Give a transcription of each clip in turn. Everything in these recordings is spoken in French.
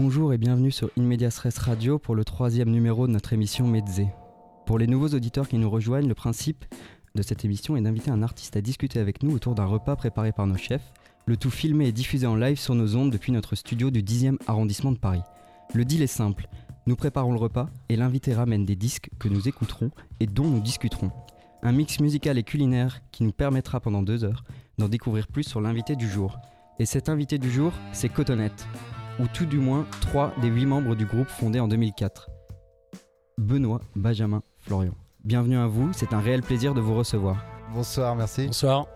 Bonjour et bienvenue sur In Radio pour le troisième numéro de notre émission Mezze. Pour les nouveaux auditeurs qui nous rejoignent, le principe de cette émission est d'inviter un artiste à discuter avec nous autour d'un repas préparé par nos chefs, le tout filmé et diffusé en live sur nos ondes depuis notre studio du 10e arrondissement de Paris. Le deal est simple, nous préparons le repas et l'invité ramène des disques que nous écouterons et dont nous discuterons. Un mix musical et culinaire qui nous permettra pendant deux heures d'en découvrir plus sur l'invité du jour. Et cet invité du jour, c'est Cotonnette, ou tout du moins trois des huit membres du groupe fondé en 2004. Benoît, Benjamin, Florian. Bienvenue à vous, c'est un réel plaisir de vous recevoir. Bonsoir, merci. Bonsoir.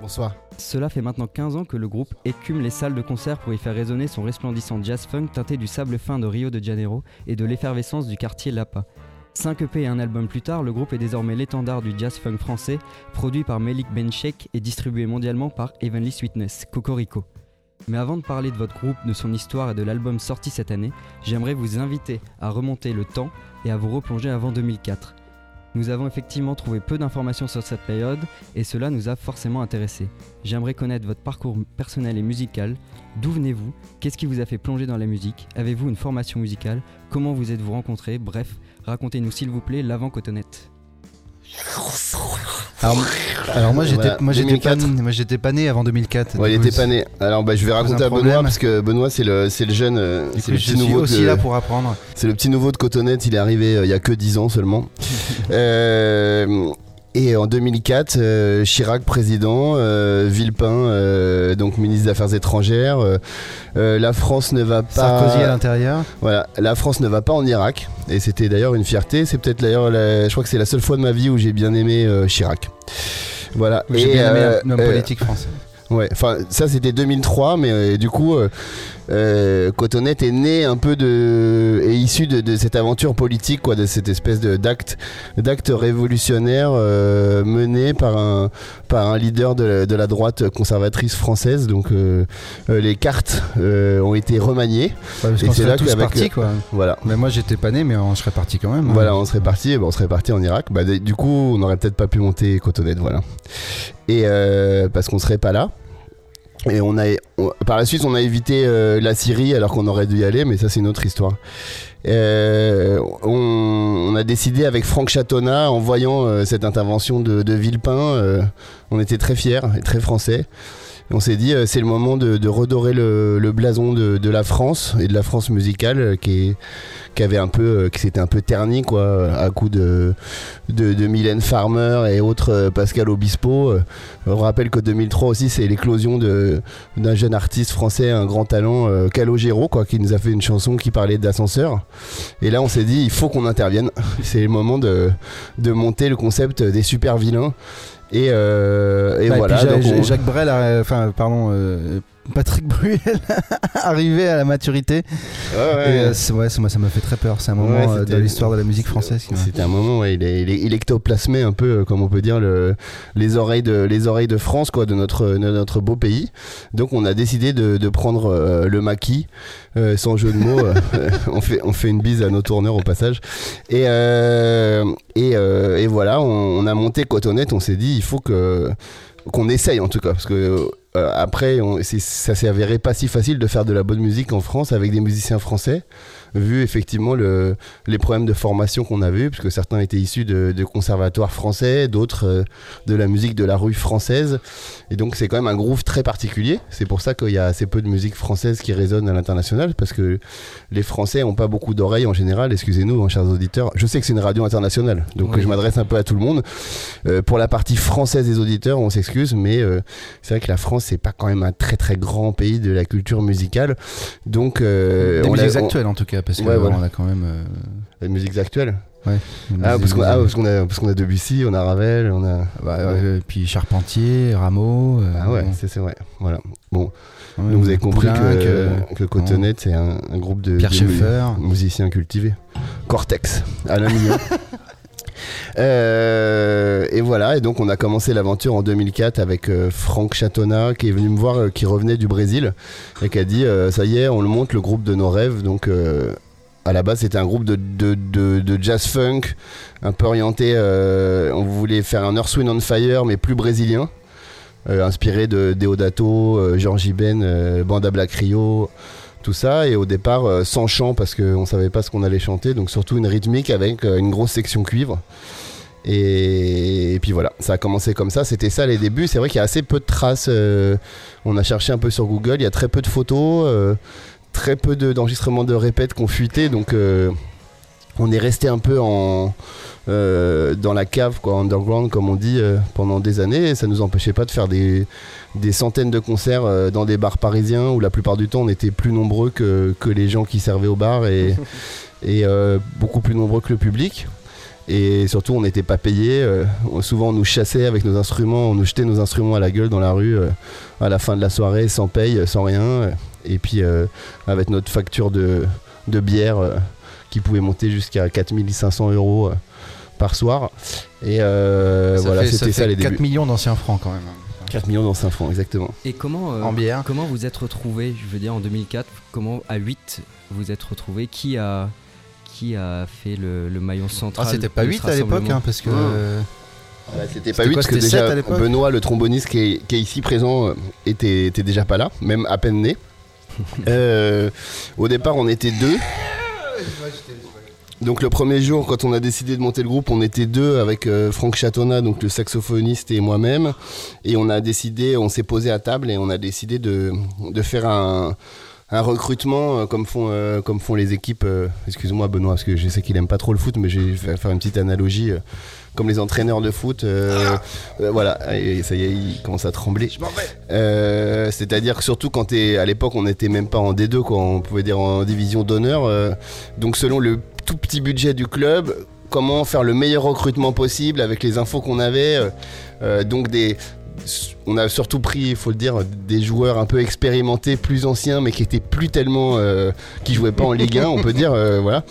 Bonsoir. Cela fait maintenant 15 ans que le groupe écume les salles de concert pour y faire résonner son resplendissant jazz funk teinté du sable fin de Rio de Janeiro et de l'effervescence du quartier Lapa. 5 EP et un album plus tard, le groupe est désormais l'étendard du jazz funk français, produit par Melik Benchek et distribué mondialement par Heavenly Sweetness, Cocorico. Mais avant de parler de votre groupe, de son histoire et de l'album sorti cette année, j'aimerais vous inviter à remonter le temps et à vous replonger avant 2004. Nous avons effectivement trouvé peu d'informations sur cette période et cela nous a forcément intéressés. J'aimerais connaître votre parcours personnel et musical. D'où venez-vous? Qu'est-ce qui vous a fait plonger dans la musique? Avez-vous une formation musicale? Comment vous êtes-vous rencontrés? Bref, racontez-nous s'il vous plaît l'avant cotonnette. Alors, alors moi j'étais Voilà, moi j'étais pas 2004. moi j'étais pas né avant 2004. Ouais, il était pas né. Alors bah, je vais raconter à Benoît parce que Benoît c'est le c'est le jeune euh, c'est le je petit suis nouveau aussi de, là pour apprendre. c'est le petit nouveau de Cotonnette, il est arrivé euh, il y a que 10 ans seulement. Euh, et en 2004, euh, Chirac président, euh, Villepin euh, donc ministre des Affaires étrangères, la France ne va pas Sarkozy à l'intérieur. Voilà, la France ne va pas en Irak et c'était d'ailleurs une fierté. C'est peut-être d'ailleurs, la- je crois que c'est la seule fois de ma vie où j'ai bien aimé Chirac. Voilà. J'ai bien aimé un homme euh, politique français. Ouais, enfin ça c'était 2003, mais du coup, euh, Cotonnette est né un peu de, est issu de, de cette aventure politique, quoi, de cette espèce de d'acte, d'acte révolutionnaire euh, mené par un, par un leader de la, de la droite conservatrice française. Donc euh, euh, les cartes ont été remaniées. Ouais, parce et c'est là qu'avec- partis quoi. Voilà. Mais moi j'étais pas né mais on serait parti quand même. hein. Voilà, on serait parti, on serait parti en Irak. Bah, du coup, on n'aurait peut-être pas pu monter Cotonnette, voilà. Et parce qu'on serait pas là. Et on a, par la suite, on a évité euh, la Syrie alors qu'on aurait dû y aller, mais ça c'est une autre histoire. Euh, on, on a décidé avec Franck Chatonnat, en voyant euh, cette intervention de, de Villepin, euh, on était très fiers et très français. On s'est dit, euh, c'est le moment de, redorer le, blason de, la France et de la France musicale euh, euh, qui s'était un peu terni à coup de, Mylène Farmer et autres Pascal Obispo. On rappelle que 2003 aussi, c'est l'éclosion d'un jeune artiste français, un grand talent, Calogero, quoi, qui nous a fait une chanson qui parlait d'ascenseur. Et là, on s'est dit, il faut qu'on intervienne. C'est le moment de, de monter le concept des super vilains. Et, euh, et Bah, et voilà. puis Ja- donc on- Jacques Brel, a- enfin pardon, euh, Patrick Bruel arrivé à la maturité. Ouais, ouais. Et, euh, ouais, moi ça m'a fait très peur. C'est un moment Ouais, euh, dans l'histoire de la musique française. C'était un moment, il, est, il, est- il un peu, euh, comme on peut dire, le, les, oreilles de, les oreilles de France, quoi, de notre, de notre beau pays. Donc on a décidé de, de prendre euh, le maquis, euh, sans jeu de mots. euh, on, fait, on fait une bise à nos tourneurs au passage. Et, et, et voilà, on, on a monté Cotonnette, on s'est dit, il faut que qu'on essaye en tout cas, parce que après, on- ça s'est avéré pas si facile de faire de la bonne musique en France avec des musiciens français, vu effectivement le, les problèmes de formation qu'on avait, puisque certains étaient issus de, de conservatoires français, d'autres euh, de la musique de la rue française. Et donc c'est quand même un groove très particulier. C'est pour ça qu'il y a assez peu de musique française qui résonne à l'international, parce que les Français ont pas beaucoup d'oreilles en général. Excusez-nous, hein, chers auditeurs. Je sais que c'est une radio internationale, donc Oui. je m'adresse un peu à tout le monde. Euh, pour la partie française des auditeurs, on s'excuse, mais euh, c'est vrai que la France, c'est pas quand même un très très grand pays de la culture musicale. Donc, euh, Des on musiques l'a- on- actuelles en tout cas, parce que Ouais, voilà. on a quand même. euh, les musiques actuelles. ouais, Ah, parce qu'on ah, parce qu'on a, parce qu'on a Debussy, on a Ravel, on a. Bah, euh, puis Charpentier, Rameau. euh, Ah ouais, bon, c'est c'est vrai. Voilà. Bon, ouais, donc vous avez compris que, euh, que c'est un, un groupe de, Pierre de musiciens cultivés. Cortex, Alain Mignon. Euh, et voilà, et donc on a commencé l'aventure en 2004 avec euh, Franck Chatonnat qui est venu me voir, euh, qui revenait du Brésil et qui a dit ça y est, on le monte le groupe de nos rêves. Donc à la base c'était un groupe de, jazz funk, un peu orienté. on voulait faire un Earth Wind on Fire mais plus brésilien, inspiré de Deodato, Georgie Ben, Banda Black Rio. Tout ça. Et au départ, euh, sans chant parce qu'on savait pas ce qu'on allait chanter, donc surtout une rythmique avec euh, une grosse section cuivre. Et, puis voilà, ça a commencé comme ça. C'était ça les débuts. C'est vrai qu'il y a assez peu de traces. euh, on a cherché un peu sur Google. Il y a très peu de photos, très peu de- d'enregistrements de, répètes qu'on fuité. Donc on est resté un peu en euh, dans la cave, quoi, underground comme on dit, euh, pendant des années. Et ça nous empêchait pas de faire des, des centaines de concerts euh, dans des bars parisiens où la plupart du temps on était plus nombreux que, que les gens qui servaient au bar et, et beaucoup plus nombreux que le public. Et surtout, on n'était pas payé. souvent, on nous chassait avec nos instruments, on nous jetait nos instruments à la gueule dans la rue à la fin de la soirée, sans paye, sans rien. Et puis, avec notre facture de, de bière qui pouvait monter jusqu'à 4500 euros euh, par soir. Et euh, Ça voilà, c'était ça, les 4 débuts. millions d'anciens francs quand même. 4 millions 5 francs, exactement. Et comment, euh, En bière. comment vous êtes retrouvés, je veux dire en 2004, comment à 8 vous êtes retrouvés? Qui a, qui a fait le, le maillon central Ah, c'était pas de 8 ce à l'époque, hein, parce que. Ouais. euh, Voilà, C'était pas 8 quoi, parce que c'était déjà sept à l'époque? Benoît, le tromboniste qui est, qui est ici présent, était, était déjà pas là, même à peine né. Euh, au départ, on était deux. Donc le premier jour, quand on a décidé de monter le groupe, on était deux avec euh, Franck Chatonna, donc le saxophoniste et moi-même. Et on a décidé, on s'est posé à table et on a décidé de, de faire un, un recrutement euh, comme font, euh, comme font les équipes. euh, Excuse-moi Benoît, parce que je sais qu'il aime pas trop le foot, mais je vais faire faire une petite analogie. Comme les entraîneurs de foot, euh, euh, voilà, et ça y est, il commence à trembler. Euh, C'est-à-dire que surtout quand t'es, à l'époque, on n'était même pas en D2, quoi, on pouvait dire en division d'honneur. euh, donc selon le tout petit budget du club, comment faire le meilleur recrutement possible avec les infos qu'on avait. donc des, on a surtout pris, il faut le dire, des joueurs un peu expérimentés, plus anciens, mais qui étaient plus tellement, euh, qui jouaient pas en Ligue 1, on peut dire, euh, voilà.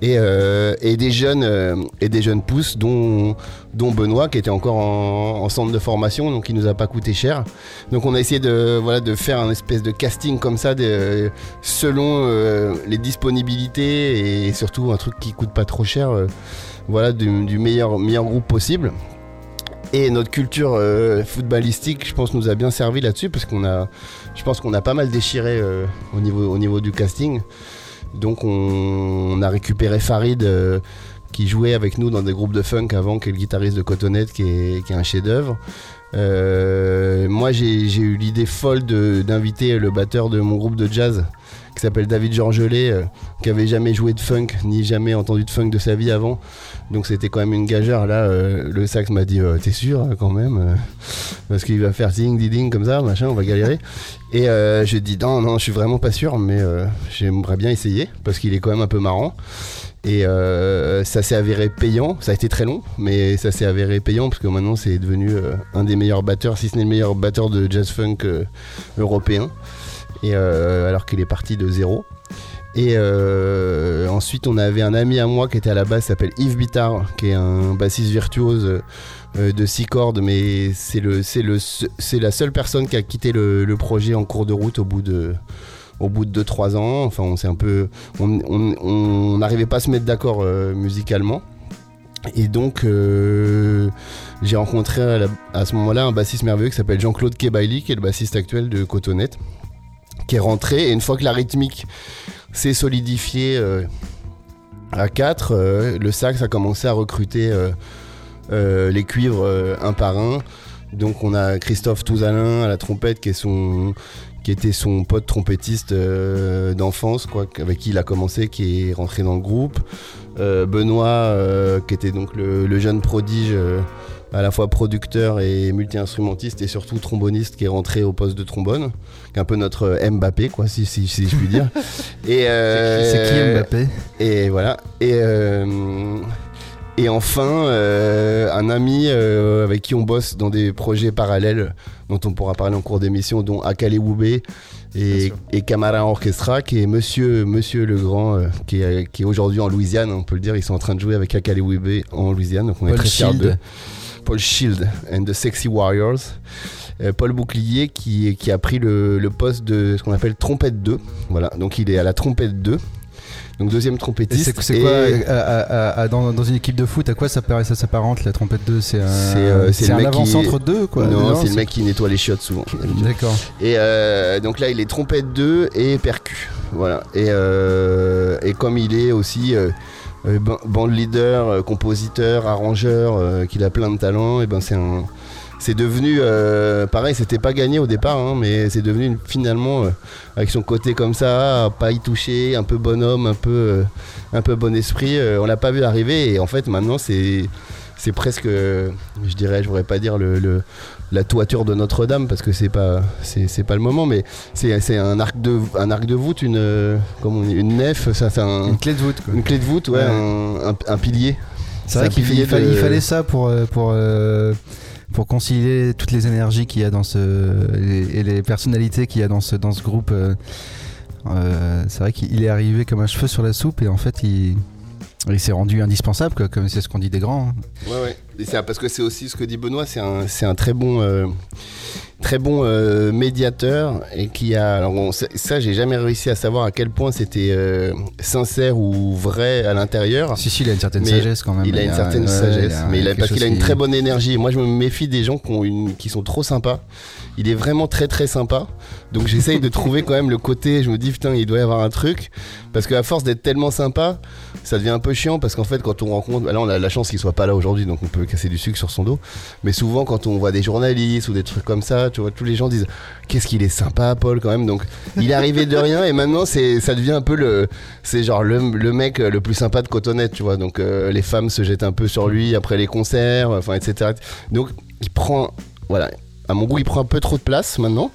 Et, euh, et des jeunes euh, et des jeunes pousses dont, Benoît qui était encore en, en centre de formation donc il nous a pas coûté cher. Donc on a essayé de voilà de faire un espèce de casting comme ça selon euh, les disponibilités et surtout un truc qui coûte pas trop cher voilà du, meilleur meilleur groupe possible. Et notre culture footballistique je pense nous a bien servi là-dessus parce qu'on a je pense qu'on a pas mal déchiré au niveau au niveau du casting donc on, a récupéré Farid euh, qui jouait avec nous dans des groupes de funk avant, qui est le guitariste de Cotonette, qui est, un chef-d'œuvre. Euh, moi, j'ai eu l'idée folle d'inviter le batteur de mon groupe de jazz, qui s'appelle David Georgelet, euh, qui avait jamais joué de funk, ni jamais entendu de funk de sa vie avant. Donc c'était quand même une gageure. Là, euh, le sax m'a dit euh, T'es sûr, euh, quand même Parce qu'il va faire ding, ding, ding, comme ça, machin, on va galérer. Et je dis Non, non, je suis vraiment pas sûr, mais j'aimerais bien essayer, parce qu'il est quand même un peu marrant. Et ça s'est avéré payant. Ça a été très long, mais ça s'est avéré payant parce que maintenant c'est devenu un des meilleurs batteurs, si ce n'est le meilleur batteur de jazz funk européen. Euh, alors qu'il est parti de zéro. Et euh, ensuite, on avait un ami à moi qui était à la base, s'appelle Yves Bittard, qui est un bassiste virtuose euh, de six cordes, mais c'est la seule personne qui a quitté le, projet en cours de route au bout de, au bout de 2-3 ans. Enfin, on s'est un peu, on n'arrivait pas à se mettre d'accord musicalement. Et donc, j'ai rencontré à ce moment-là un bassiste merveilleux qui s'appelle Jean-Claude Kebaili, qui est le bassiste actuel de Cotonette, qui est rentré. Et une fois que la rythmique s'est solidifiée euh, à 4, le sax a commencé à recruter euh, euh, les cuivres euh, un par un. Donc, on a Christophe Touzalin à la trompette, qui est son qui était son pote trompettiste euh, d'enfance, quoi, avec qui il a commencé, qui est rentré dans le groupe. Euh, Benoît, euh, qui était donc le, jeune prodige, euh, à la fois producteur et multi-instrumentiste, et surtout tromboniste, qui est rentré au poste de trombone, qui est un peu notre euh, Mbappé, quoi, si, si, si je puis dire. Et, euh, C'est qui Mbappé? et voilà. Et, euh, et enfin, euh, un ami euh, avec qui on bosse dans des projets parallèles dont on pourra parler en cours d'émission, dont Akale Woube et, et Camara Orchestra, qui est Monsieur, Monsieur le Grand, euh, qui est, qui est aujourd'hui en Louisiane, on peut le dire. Ils sont en train de jouer avec Akale Woube en Louisiane, donc on est très fiers d'eux. Paul Shield and the Sexy Warriors. Euh, Paul Bouclier qui, qui a pris le, le poste de ce qu'on appelle trompette 2. Voilà, donc il est à la trompette 2. Donc deuxième Et trompettiste. c'est quoi euh, à- à- à- dans, dans une équipe de foot À quoi ça, s'apparente la trompette 2 C'est un, C'est, euh, avant-centre 2 quoi Non, c'est le mec qui nettoie les chiottes souvent. D'accord. Et euh, donc là, il est trompette 2 et percu. Voilà. Et, euh, et comme il est aussi euh, band leader, euh, compositeur, arrangeur, euh, qu'il a plein de talents, et ben c'est un. C'est devenu, euh, pareil, c'était pas gagné au départ, hein, mais c'est devenu finalement, euh, avec son côté comme ça, pas y toucher, un peu bonhomme, un peu, euh, un peu bon esprit, euh, on l'a pas vu arriver, et en fait maintenant c'est, c'est presque, je dirais, je voudrais pas dire le, le- la toiture de Notre-Dame parce que c'est pas, c'est, c'est pas le moment, mais c'est, c'est un arc de, un arc de voûte, une, on dit, une nef, ça c'est un, Une clé de voûte quoi. une clé de voûte, ouais, Ouais. un, un- un pilier. C'est vrai qu'il fallait, de- il fallait ça pour, euh, pour, euh, pour concilier toutes les énergies qu'il y a dans ce. et, les personnalités qu'il y a dans ce, dans ce groupe. euh, c'est vrai qu'il est arrivé comme un cheveu sur la soupe et en fait il. Il s'est rendu indispensable, quoi, comme c'est ce qu'on dit des grands. hein. Ouais, ouais. Et c'est parce que c'est aussi ce que dit Benoît, c'est un, c'est un très bon, euh, très bon euh, médiateur et qui a. Alors on- ça, j'ai jamais réussi à savoir à quel point c'était euh, sincère ou vrai à l'intérieur. Si, si, il a une certaine Mais sagesse quand même. Il a une certaine ouais, sagesse, il y a mais il a, quelque parce qu'il a une très bonne énergie. Moi, je me méfie des gens qui, ont une, qui sont trop sympas. Il est vraiment très très sympa. Donc j'essaye de trouver quand même le côté. Je me dis putain, il doit y avoir un truc. Parce qu'à force d'être tellement sympa, ça devient un peu chiant. Parce qu'en fait, quand on rencontre, bah là, on a la chance qu'il soit pas là aujourd'hui, donc on peut casser du sucre sur son dos. Mais souvent, quand on voit des journalistes ou des trucs comme ça, tu vois, tous les gens disent qu'est-ce qu'il est sympa, Paul, quand même. Donc il est arrivé de rien et maintenant, c'est, ça devient un peu le, c'est genre le, le mec le plus sympa de Cotonnet, tu vois. Donc euh, les femmes se jettent un peu sur lui après les concerts, enfin, etc. Donc il prend, voilà. À mon goût, il prend un peu trop de place maintenant,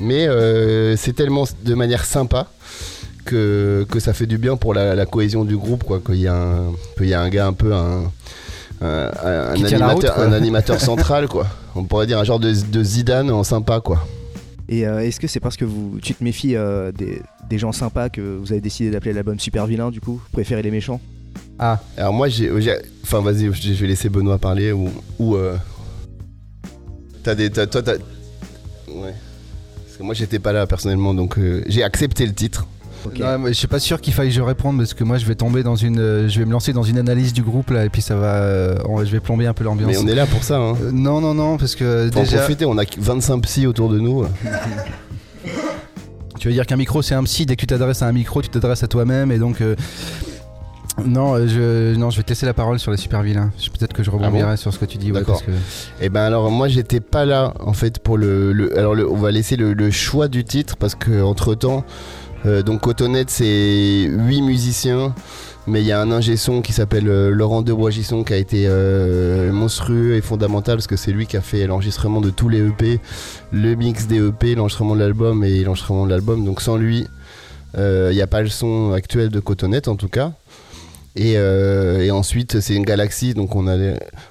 mais euh, c'est tellement de manière sympa que, que ça fait du bien pour la, la cohésion du groupe, quoi. Qu'il y, a un- y a un gars un peu un, route, animateur, quoi. un animateur central, quoi. On pourrait dire un genre de, de Zidane en sympa, quoi. Et euh, est-ce que c'est parce que vous, tu te méfies euh, des, des gens sympas que vous avez décidé d'appeler l'album Super Vilain du coup préférez les méchants? Ah, Alors moi, j'ai, enfin vas-y, je vais laisser Benoît parler ou, ou euh, t'as des, t'as- toi t'as, ouais. Parce que moi j'étais pas là personnellement, donc j'ai accepté le titre. Ok. Ouais, moi, je suis pas sûr qu'il faille que je réponde parce que moi je vais tomber dans une, euh, je vais me lancer dans une analyse du groupe là et puis ça va, euh, on- je vais plomber un peu l'ambiance. Mais on est là pour ça. Hein. Euh, non non non parce que Faut en profiter, on a 25 psys autour de nous. tu veux dire qu'un micro c'est un psy. Dès que tu t'adresses à un micro, tu t'adresses à toi-même et donc. euh, non, je, non, je vais te laisser la parole sur les super vilains. Peut-être que je rebondirai sur ce que tu dis. Ouais, D'accord. que... Et ben alors moi j'étais pas là en fait pour le, le- alors le- on va laisser le, le choix du titre parce que entre temps donc Cotonette c'est huit musiciens mais il y a un ingé son qui s'appelle euh, Laurent de Boisgisson qui a été euh, monstrueux et fondamental parce que c'est lui qui a fait l'enregistrement de tous les EP, le mix des EP, l'enregistrement de l'album et l'enregistrement de l'album donc sans lui euh, il n'y a pas le son actuel de Cotonette en tout cas. Et, euh, et ensuite, c'est une galaxie. Donc, on a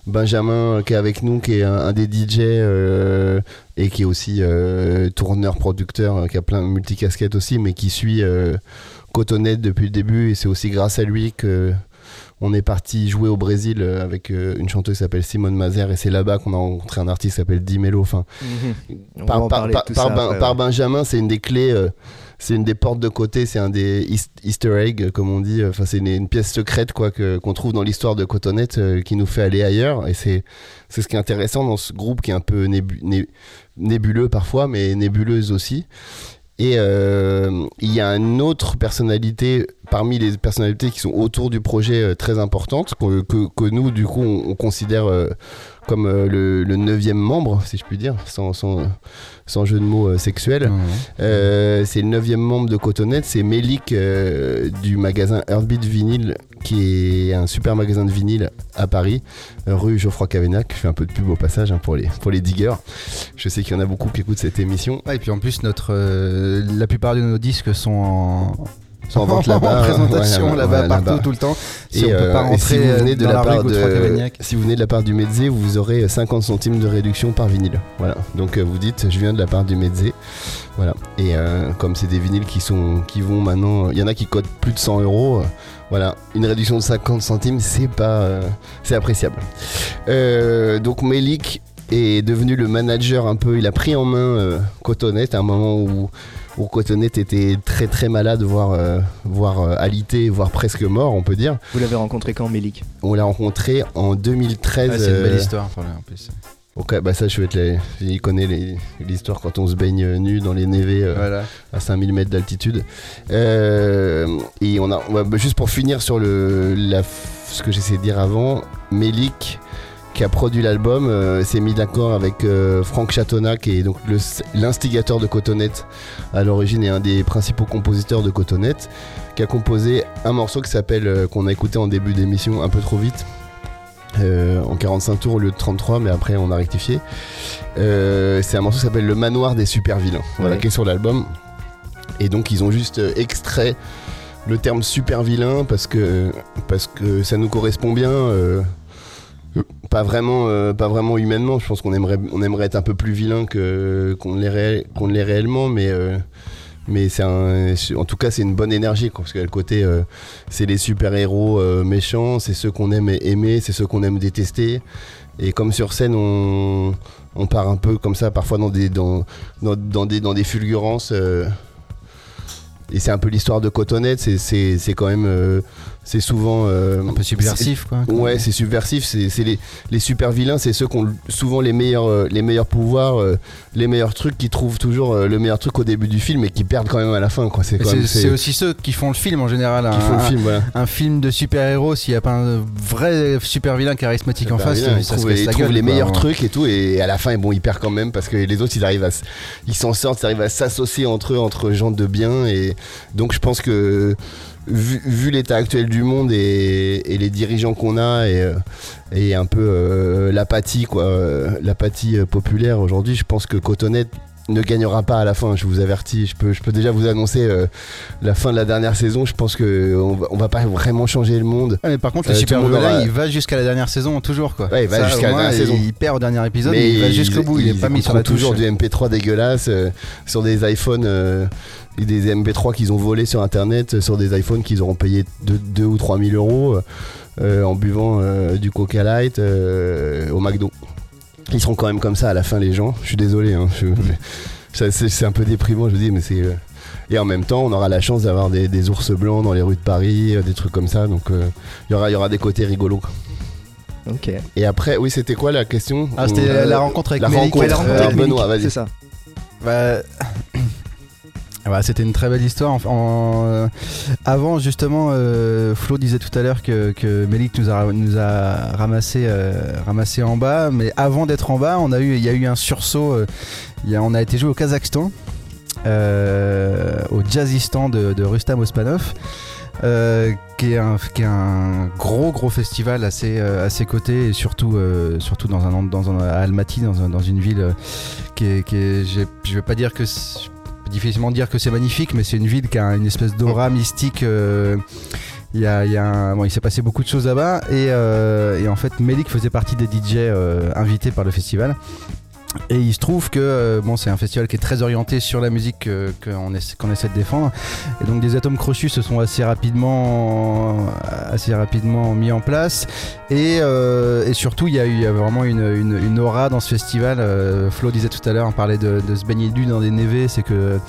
Benjamin euh, qui est avec nous, qui est un, un des DJ euh, et qui est aussi euh, tourneur, producteur, qui a plein de multicasquettes aussi, mais qui suit Cotonette depuis le début. Et c'est aussi grâce à lui que on est parti jouer au Brésil avec une chanteuse qui s'appelle Simone Mazer. Et c'est là-bas qu'on a rencontré un artiste qui s'appelle Dimelo. Enfin, va par, Ben- par. Benjamin, c'est une des clés, euh, c'est une des portes de côté, c'est un des eas- Easter eggs, comme on dit. Enfin, c'est une, pièce secrète quoi que- qu'on trouve dans l'histoire de Cotonette euh, qui nous fait aller ailleurs. Et c'est c'est ce qui est intéressant dans ce groupe qui est un peu nébu- né- nébuleux parfois, mais nébuleuse aussi. Et euh, il y a une autre personnalité parmi les personnalités qui sont autour du projet euh, très importante que, que- que nous du coup on, on considère euh, comme euh, le, le neuvième membre si je puis dire sans, sans, sans jeu de mots sexuel. C'est le neuvième membre de Cotonette, c'est Melik du magasin Heartbeat Vinyl, qui est un super magasin de vinyle à Paris, rue Geoffroy Cavaignac. Je fais un peu de pub au passage hein, pour, les, pour les diggers. Je sais qu'il y en a beaucoup qui écoutent cette émission. Et puis en plus, notre, euh, la plupart de nos disques sont en, en vente là-bas. en présentation Ouais, là-bas ouais, partout tout le temps. Si Et, on peut euh, pas si rentrer vous venez de dans la, la, part de, si vous venez de la part du Mezzé, vous aurez 50 centimes de réduction par vinyle. Voilà. Donc euh, vous dites, je viens de la part du Mezzé. Voilà. Et euh, comme c'est des vinyles qui sont, qui vont maintenant, il y en a qui cotent plus de 100 euros. euh, Voilà, une réduction de 50 centimes, c'est pas, euh, c'est appréciable. Euh, donc Melik est devenu le manager un peu. Il a pris en main euh, Cotonette à un moment où, où Cotonette était très très malade, voire, euh, voire euh, alité, voire presque mort, on peut dire. Vous l'avez rencontré quand, Mélik On l'a rencontré en 2013. Ah, c'est une belle euh, histoire en plus. Ok, bah ça, je vais être les... Il connaît l'histoire quand on se baigne nu dans les névés euh, Voilà. à 5000 mètres d'altitude. Euh, et on a, bah, juste pour finir sur le, la ce que j'essayais de dire avant, Melik qui a produit l'album euh, s'est mis d'accord avec euh, Franck Chatonna qui est donc l'instigateur de Cotonette à l'origine et un des principaux compositeurs de Cotonette qui a composé un morceau qui s'appelle euh, qu'on a écouté en début d'émission un peu trop vite en 45 tours au lieu de 33 mais après on a rectifié c'est un morceau qui s'appelle Le Manoir des super vilains voilà Ouais. qui est sur l'album et donc ils ont juste extrait le terme super vilain parce que parce que ça nous correspond bien pas vraiment euh, pas vraiment humainement. Je pense qu'on aimerait on aimerait être un peu plus vilain que qu'on l'est qu'on l'est réellement mais euh, mais c'est en tout cas c'est une bonne énergie quoi, parce que le côté euh, c'est les super héros méchants c'est ceux qu'on aime aimer c'est ceux qu'on aime détester. Et comme sur scène on, part un peu comme ça parfois dans des dans, dans, des dans des fulgurances et c'est un peu l'histoire de Cotonette c'est quand même c'est souvent euh, Un peu subversif, quoi. Ouais, c'est subversif. C'est les, les super vilains, c'est ceux qui ont souvent les meilleurs, euh, les meilleurs pouvoirs, euh, les meilleurs trucs, qui trouvent toujours le meilleur truc au début du film et qui perdent quand même à la fin. Quoi. C'est aussi ceux qui font le film en général. qui un, font le film. Voilà. un film de super-héros, s'il n'y a pas un vrai super vilain charismatique en Super face, vilain, ils ça se trouvent, casse ils trouvent les meilleurs trucs et tout, et à la fin, bon, ils perdent quand même parce que les autres, ils arrivent à, ils s'en sortent, ils arrivent à s'associer entre eux, entre gens de bien, et donc je pense que vu, l'état actuel du monde et, les dirigeants qu'on a et, euh, un peu euh, l'apathie quoi, euh, l'apathie populaire aujourd'hui, je pense que Cotonette ne gagnera pas à la fin, je vous avertis. Je peux, je peux déjà vous annoncer euh, la fin de la dernière saison. Je pense que on va, pas vraiment changer le monde. Ouais, mais par contre, Euh, le tout super le aura- il va jusqu'à la dernière saison, toujours quoi. Ouais, il va Ça, jusqu'à au la moins, dernière saison. Il perd aux derniers épisodes, Mais il va jusqu'au bout, il est pas mis sur la touche. toujours du MP3 dégueulasse euh, sur des iPhones, euh, des MP3 qu'ils ont volés sur internet, euh, sur des iPhones qu'ils auront payé 2 ou 3 000 euros euh, en buvant euh, du Coca Light euh, au McDo. Ils seront quand même comme ça à la fin, les gens. Je suis désolé, hein, c'est un peu déprimant, je vous dis, mais c'est. euh, Et en même temps, on aura la chance d'avoir des, des ours blancs dans les rues de Paris, euh, des trucs comme ça. Donc, euh, il y aura, il y aura des côtés rigolos. quoi. Ok. Et après, oui, c'était quoi la question Ah, c'était la rencontre avec la rencontre, Ouais, la rencontre euh, avec Benoît, vas-y. C'est ça. Bah, ouais, c'était une très belle histoire. Euh, avant, justement, euh, Flo disait tout à l'heure que, que Melik nous a, nous ramassé, euh, ramassé en bas. Mais avant d'être en bas, on a eu, il y a eu un sursaut. on a été joué au Kazakhstan, au Jazzistan de, Rustam Ospanov. qui, est un, gros gros festival euh, à ses côtés et surtout, surtout dans un, dans à Almaty, dans, un- dans une ville qui est, qui est- vais pas dire que difficilement dire que c'est magnifique, mais c'est une ville qui a une espèce d'aura mystique. euh, il y a, y a bon, il s'est passé beaucoup de choses là-bas et, euh, et en fait Melik faisait partie des DJ euh, invités par le festival. Et il se trouve que euh, bon, c'est un festival qui est très orienté sur la musique euh, qu'on essaie, de défendre. Et donc des atomes crochus se sont assez rapidement, assez rapidement mis en place. Et, euh, et surtout, il y, a il y a vraiment une, aura dans ce festival. Euh, Flo disait tout à l'heure, on parlait de, se baigner nu dans des névés. C'est que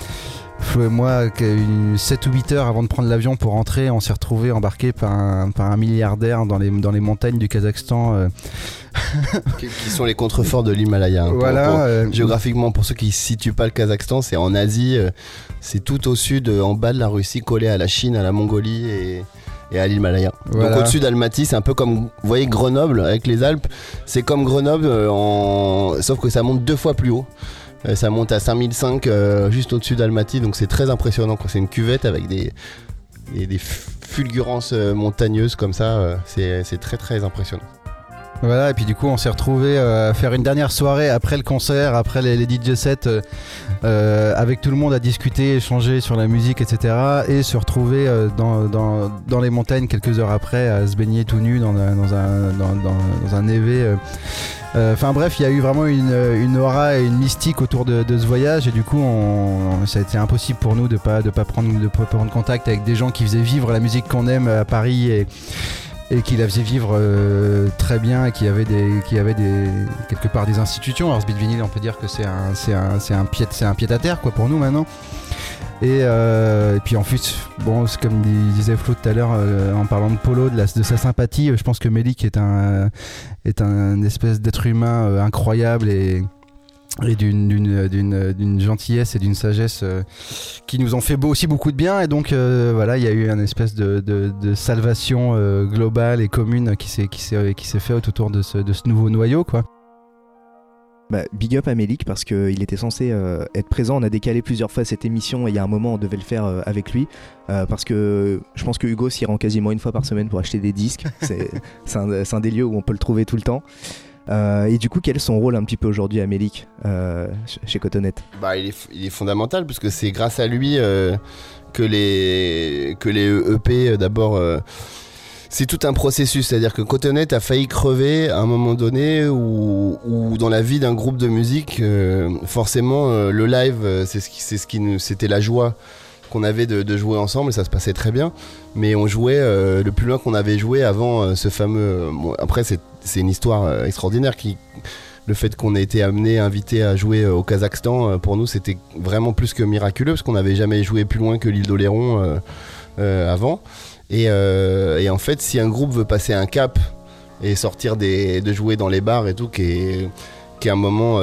Flo et moi, qui a eu 7 ou 8 heures avant de prendre l'avion pour rentrer, on s'est retrouvés embarqués par un, par un milliardaire dans les, dans les montagnes du Kazakhstan. euh, qui sont les contreforts de l'Himalaya. hein. Voilà. pour- euh, géographiquement, pour ceux qui ne situent pas le Kazakhstan, c'est en Asie, euh, c'est tout au sud, en bas de la Russie, collé à la Chine, à la Mongolie et, et à l'Himalaya. Voilà. Donc au-dessus d'Almaty, c'est un peu comme, vous voyez, Grenoble avec les Alpes, c'est comme Grenoble, en... sauf que ça monte deux fois plus haut. Euh, ça monte à 5005 euh, juste au-dessus d'Almaty, donc c'est très impressionnant. quoi. C'est une cuvette avec des, des, fulgurances euh, montagneuses comme ça, c'est très très impressionnant. Voilà, et puis du coup, on s'est retrouvé à faire une dernière soirée après le concert, après les, les DJ sets, euh, euh, avec tout le monde à discuter, échanger sur la musique, etc. Et se retrouver euh, dans, dans, dans les montagnes quelques heures après à se baigner tout nu dans un, dans un, dans, un euh. Euh, Enfin bref, il y a eu vraiment une, une aura et une mystique autour de, ce voyage et du coup, ça a été impossible pour nous de pas de pas prendre de prendre contact avec des gens qui faisaient vivre la musique qu'on aime à Paris et qui la faisait vivre euh, très bien et qui avait des qui avait des quelque part des institutions. Alors Speed Vinyl on peut dire que c'est un c'est un c'est un pied c'est un pied à terre quoi pour nous maintenant. Et, euh, et puis en plus, bon, c'est comme disait Flo tout à l'heure euh, en parlant de Polo, de, de sa sympathie, je pense que Melik est un, est un espèce d'être humain incroyable et, et d'une- gentillesse et d'une sagesse euh, qui nous ont fait beau, aussi beaucoup de bien. Et donc euh, voilà, il y a eu une espèce de, de- de salvation euh, globale et commune qui s'est qui s'est qui s'est fait autour de ce, de ce nouveau noyau, quoi. Bah, big up à Melik parce qu'il était censé être présent. On a décalé plusieurs fois cette émission et il y a un moment on devait le faire avec lui parce que je pense que Hugo s'y rend quasiment une fois par semaine pour acheter des disques. C'est c'est un, c'est un des lieux où on peut le trouver tout le temps. Euh, et du coup, quel est son rôle un petit peu aujourd'hui à euh, ch- chez Cotonette Bah, il, est, fondamental puisque c'est grâce à lui euh, que les que les EP d'abord c'est tout un processus, c'est-à-dire que Cotonnet a failli crever à un moment donné où dans la vie d'un groupe de musique, forcément le live, c'est c'était la joie qu'on avait de, jouer ensemble, et ça se passait très bien. Mais on jouait le plus loin qu'on avait joué avant ce fameux. après, c'est, c'est une histoire euh, extraordinaire qui. Le fait qu'on ait été amené, invité à jouer euh, au Kazakhstan, euh, pour nous, c'était vraiment plus que miraculeux, parce qu'on n'avait jamais joué plus loin que l'île d'Oléron avant. Et, en fait, si un groupe veut passer un cap et sortir de jouer dans les bars et tout, qui est, un moment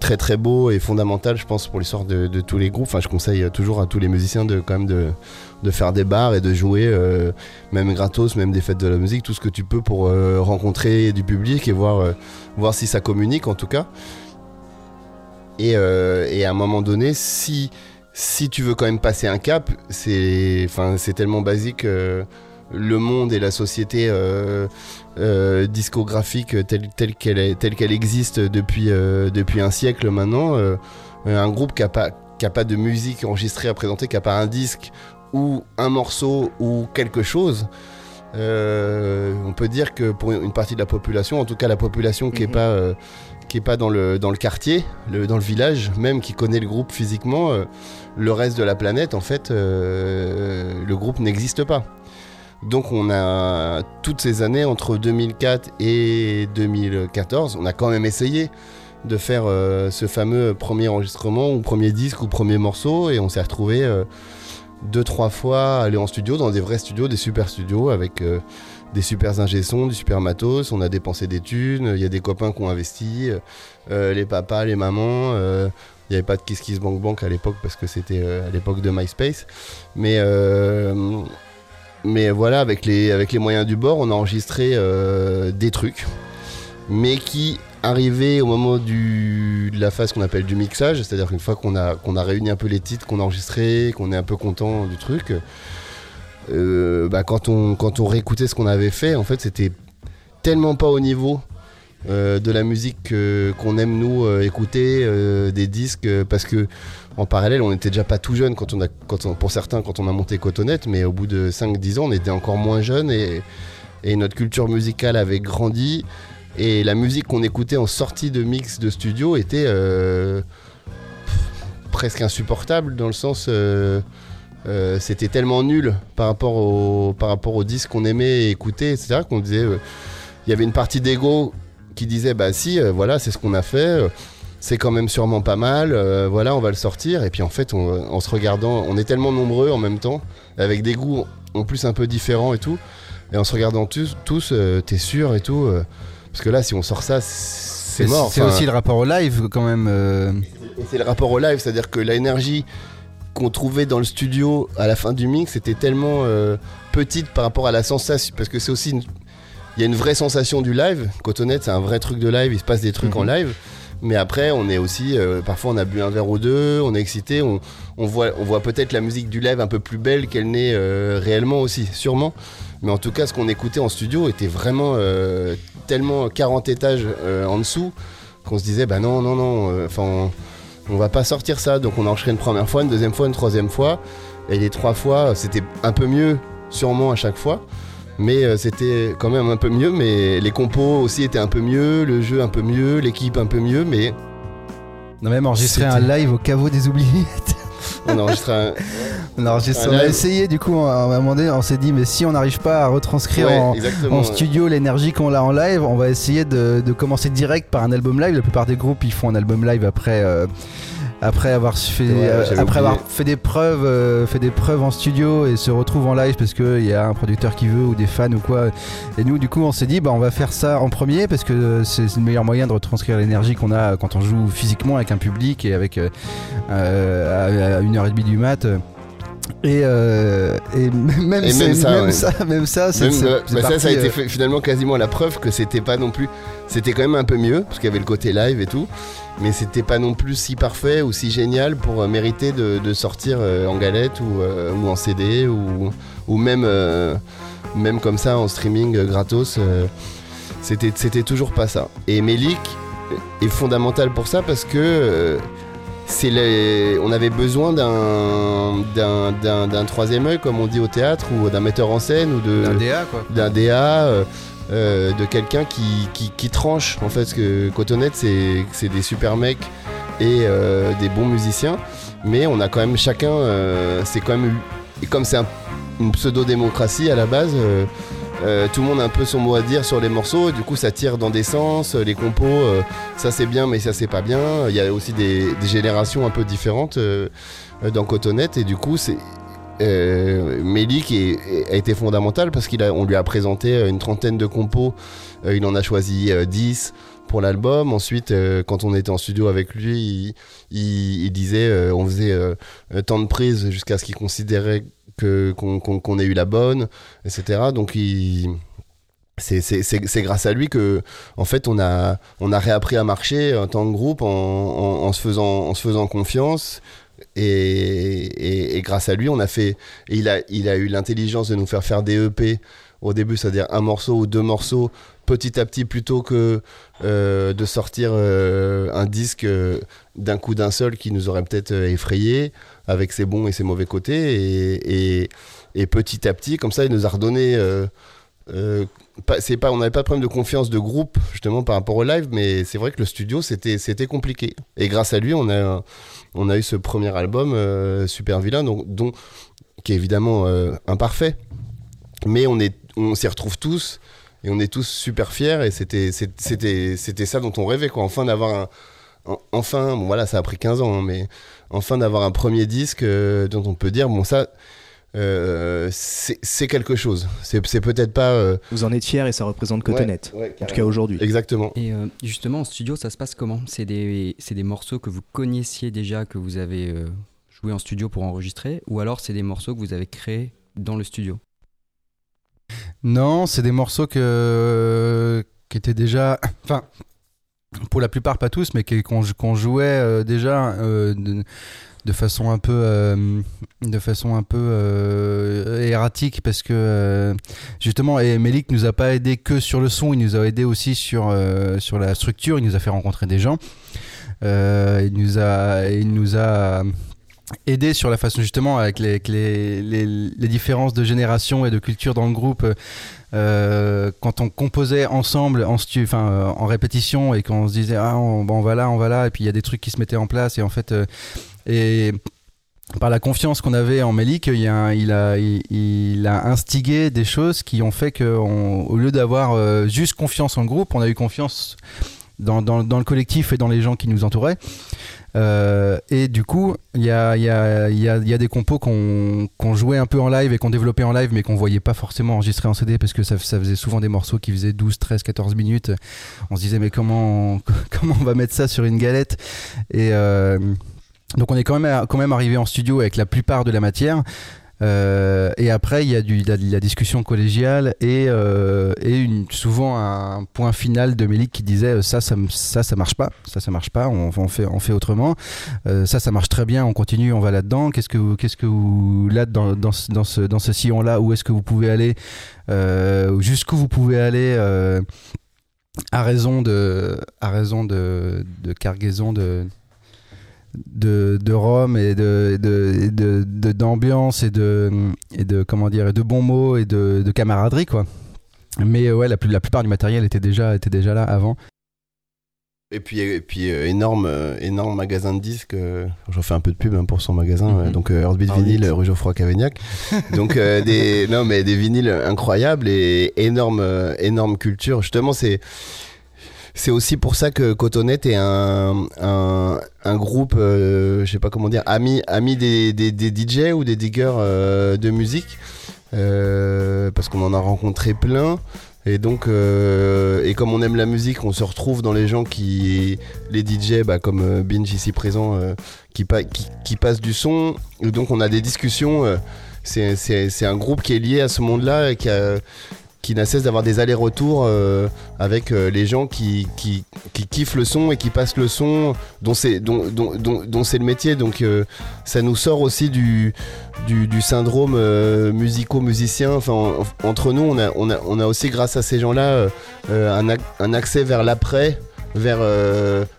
très très beau et fondamental, je pense, pour l'histoire de, de tous les groupes. Enfin, je conseille toujours à tous les musiciens de quand même de, de faire des bars et de jouer, euh, même gratos, même des fêtes de la musique, tout ce que tu peux pour euh, rencontrer du public et voir, euh, voir si ça communique en tout cas. Et, et à un moment donné, si si tu veux quand même passer un cap, c'est tellement basique le monde et la société discographique telle telle qu'elle qu'elle existe depuis depuis un siècle maintenant. un groupe qui a pas pas de musique enregistrée à présenter, qui a pas un disque ou un morceau ou quelque chose. euh, on peut dire que pour une partie de la population, en tout cas la population qui est Mhm. pas euh, qui est pas dans le dans le quartier, le- dans le village, même qui connaît le groupe physiquement, euh, le reste de la planète, en fait, le groupe n'existe pas. Donc on a toutes ces années entre 2004 et 2014, on a quand même essayé de faire ce fameux premier enregistrement ou premier disque ou premier morceau et on s'est retrouvé deux trois fois aller en studio dans des vrais studios, des super studios avec euh, des super ingé sons, du super matos, on a dépensé des thunes, il y a des copains qui ont investi, euh, les papas, les mamans, euh, il n'y avait pas de Kiss Kiss Bank Bank à l'époque parce que c'était euh, à l'époque de MySpace. Mais, euh, mais voilà, avec les, avec les moyens du bord, on a enregistré euh, des trucs, mais qui arrivaient au moment de la phase qu'on appelle du mixage, c'est-à-dire qu'une fois qu'on a, réuni un peu les titres qu'on a enregistrés, qu'on est un peu content du truc, euh, bah, quand, on, quand réécoutait ce qu'on avait fait, en fait, c'était tellement pas au niveau euh, de la musique qu'on aime nous euh, écouter, des disques, parce que en parallèle, on était déjà pas tout jeune quand on quand pour certains, quand on a monté Cotonette, mais au bout de 5-10 ans, on était encore moins jeune et notre culture musicale avait grandi. Et la musique qu'on écoutait en sortie de mix de studio était euh, presque insupportable dans le sens. euh, euh, c'était tellement nul par rapport au, par rapport aux disques qu'on aimait écouter, etc. qu'on disait. il y avait une partie d'ego qui disait bah si voilà c'est ce qu'on a fait c'est quand même sûrement pas mal voilà on va le sortir et puis en fait on- en se regardant on est tellement nombreux en même temps avec des goûts en plus un peu différents et tout et en se regardant tous t'es sûr et tout parce que là si on sort ça c'est mort C'est Enfin, aussi le rapport au live quand même. euh, c'est le rapport au live, c'est-à-dire que l'énergie qu'on trouvait dans le studio à la fin du mix était tellement euh, petite par rapport à la sensation, parce que c'est aussi, une- il y a une vraie sensation du live. Cotonette, c'est un vrai truc de live, il se passe des trucs en Mhm. live. Mais après, on est aussi, euh, parfois on a bu un verre ou deux, on est excité, on, on voit, on voit peut-être la musique du live un peu plus belle qu'elle n'est euh, réellement aussi, sûrement. Mais en tout cas, ce qu'on écoutait en studio était vraiment euh, tellement 40 étages euh, en dessous qu'on se disait, bah non, non, non, euh, enfin, on, on va pas sortir ça. Donc on a enchaîné une première fois, une deuxième fois, une troisième fois. Et les trois fois, c'était un peu mieux, sûrement à chaque fois. Mais euh, c'était quand même un peu mieux. Mais les compos aussi étaient un peu mieux, le jeu un peu mieux, l'équipe un peu mieux. Mais On a même enregistré un live au caveau des oubliettes. On a enregistré un. On a, on a essayé du coup, un moment donné, on s'est dit mais si on n'arrive pas à retranscrire Ouais, en, studio l'énergie qu'on a en live, on va essayer de, de commencer direct par un album live. La plupart des groupes ils font un album live après, euh, après avoir fait, Ouais, euh, après oublié. avoir fait des preuves, euh, fait des preuves en studio et se retrouve en live parce qu'il y a un producteur qui veut ou des fans ou quoi. Et nous, du coup, on s'est dit, bah, on va faire ça en premier parce que c'est c'est le meilleur moyen de retranscrire l'énergie qu'on a quand on joue physiquement avec un public et avec euh, euh, à, à une heure et demie du mat. Et, euh, et même, Et c'est- même ça, même ouais. ça, même ça, c'est Même, c'est- euh, c'est bah, ça, a été euh, fait- finalement quasiment la preuve que c'était pas non plus. C'était quand même un peu mieux, parce qu'il y avait le côté live et tout. Mais c'était pas non plus si parfait ou si génial pour euh, mériter de, de sortir euh, en galette ou, ou en CD ou, ou même, même comme ça en streaming gratos. c'était, c'était toujours pas ça. Et Melik est fondamental pour ça parce que. Euh, c'est les- on avait besoin d'un, d'un, d'un, d'un troisième œil, comme on dit au théâtre, ou d'un metteur en scène, ou de, d'un DA quoi. d'un DA, euh, euh, de quelqu'un qui, qui, qui tranche. En fait, parce que Cotonette, c'est, c'est des super mecs et euh, des bons musiciens, mais on a quand même chacun, euh, c'est quand même, eu- et comme c'est un- une pseudo-démocratie à la base, euh, tout le monde a un peu son mot à dire sur les morceaux, du coup ça tire dans des sens, euh, les compos, euh, ça c'est bien, mais ça c'est pas bien. Il y a aussi des, générations un peu différentes dans Cotonette, et du coup c'est est- est- a été fondamental parce qu'on lui a présenté une trentaine de compos, il en a choisi euh, 10 pour l'album. Ensuite, euh, quand on était en studio avec lui, il, disait euh, on faisait euh, tant de prises jusqu'à ce qu'il considérait qu'on qu'on- ait eu la bonne, etc. Donc. C'est- grâce à lui que, en fait, on a, on a réappris à marcher en tant que groupe en, en- se, faisant, en se faisant confiance. Et, et- grâce à lui, on a fait. il, a, il a eu l'intelligence de nous faire faire des EP au début, c'est-à-dire un morceau ou deux morceaux petit à petit plutôt que euh, de sortir euh, un disque euh, d'un coup d'un seul qui nous aurait peut-être effrayé avec ses bons et ses mauvais côtés. Et, et- et petit à petit, comme ça, il nous a redonné. c'est pas, on n'avait pas de problème de confiance de groupe justement par rapport au live, mais c'est vrai que le studio c'était compliqué. Et grâce à lui, on a on a eu ce premier album Super Vilain, donc, qui est évidemment imparfait, mais on on s'y retrouve tous et on est tous super fiers et c'était c'était c'était ça dont on rêvait quoi, enfin d'avoir un en- enfin bon voilà ça a pris 15 ans hein, mais enfin d'avoir un premier disque euh, dont on peut dire bon ça euh, c'est quelque chose. C'est peut-être pas. euh, Vous en êtes fiers et ça représente Cotonette. ouais, ouais, En tout cas aujourd'hui. Exactement. Et euh, justement, en studio, ça se passe comment? C'est des, c'est des morceaux que vous connaissiez déjà, que vous avez euh, joué en studio pour enregistrer Ou alors c'est des morceaux que vous avez créés dans le studio? Non, c'est des morceaux que, qui étaient déjà. Enfin, pour la plupart, pas tous, mais qu'on jouait euh, déjà euh, de, façon un peu. euh, de façon un peu erratique, parce que justement, et Melik nous a pas aidé que sur le son, il nous a aidé aussi sur, la structure, il nous a fait rencontrer des gens. Il nous a aider sur la façon justement avec les, les, différences de génération et de culture dans le groupe euh, quand on composait ensemble en, euh, en répétition et qu'on se disait ah on, bon, on va là on va là et puis il y a des trucs qui se mettaient en place et en fait euh, et par la confiance qu'on avait en Melik, il, a il, a, il, instigé des choses qui ont fait qu'au lieu d'avoir juste confiance en groupe, on a eu confiance dans, dans le collectif et dans les gens qui nous entouraient. Euh, et du coup, il y a, des compos qu'on jouait un peu en live et qu'on développait en live, mais qu'on voyait pas forcément enregistrer en CD parce que ça, faisait souvent des morceaux qui faisaient 12, 13, 14 minutes. On se disait, mais comment, on va mettre ça sur une galette? Et euh, donc, on est quand même arrivé en studio avec la plupart de la matière. Euh, et après, il y a la, discussion collégiale et, euh, souvent un point final de Mélic qui disait euh, ça, ça, ça, marche pas, ça, ça marche pas, on, fait, autrement. Ça, ça marche très bien, on continue, on va là-dedans. Qu'est-ce que, vous- là dans, ce- sillon-là, où est-ce que vous pouvez aller, jusqu'où vous pouvez aller à raison de, à raison de, de cargaison de de, de Rome et de d'ambiance et de et de comment dire et de bons mots et de, de camaraderie quoi mais euh, ouais la, plus- la plupart du matériel était déjà était déjà là avant Et puis, et puis euh, énorme, euh, énorme magasin de disques. euh, J'en fais un peu de pub hein, pour son magasin. Mhm. euh, donc Heartbeat Heartbeat. Vinyl, rue Geoffroy Cavaignac. donc des, non mais des vinyles incroyables et énorme, énorme culture. Justement, c'est c'est aussi pour ça que Cotonette est un, un, groupe, euh, je sais pas comment dire, ami, ami des, des, des DJ ou des diggers euh, de musique, euh, parce qu'on en a rencontré plein. Et donc, euh, et comme on aime la musique, on se retrouve dans les gens qui, les DJ, bah, comme Binge ici présent, qui, qui, passent du son. Et donc, on a des discussions. c'est- un groupe qui est lié à ce monde-là qui, a- qui n'a cesse d'avoir des allers-retours euh, avec euh, les gens qui, qui, qui kiffent le son et qui passent le son, dont c'est dont, dont, dont- le métier. Donc, euh, ça nous sort aussi du, du, syndrome musico-musicien. Enfin, en- entre nous, on a, on, a, on a aussi, grâce à ces gens-là, un, un accès vers l'après, vers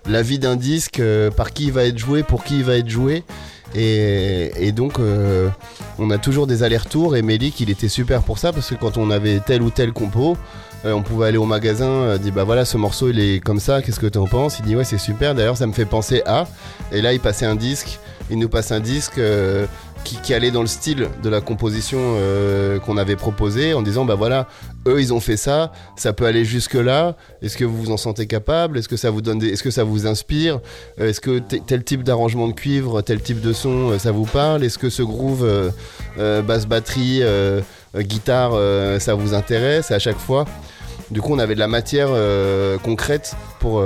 la vie d'un disque, par qui il va être joué, pour qui il va être joué. Et, donc, euh, on a toujours des allers-retours. Et Melik, il était super pour ça, parce que quand on avait tel ou tel compo, euh, on pouvait aller au magasin, euh, dire bah voilà, ce morceau il est comme ça, qu'est-ce que tu en penses? Il dit ouais, c'est super, d'ailleurs, ça me fait penser à. Et là, il passait un disque, il nous passe un disque. Qui, allait dans le style de la composition euh, qu'on avait proposé en disant bah voilà eux ils ont fait ça ça peut aller jusque là est-ce que vous vous en sentez capable? Est-ce que ça vous donne des... est-ce que ça vous inspire? Euh, est-ce que tel type d'arrangement de cuivre tel type de son euh, ça vous parle? Est-ce que ce groove basse batterie guitare ça vous intéresse? À chaque fois du coup on avait de la matière concrète pour,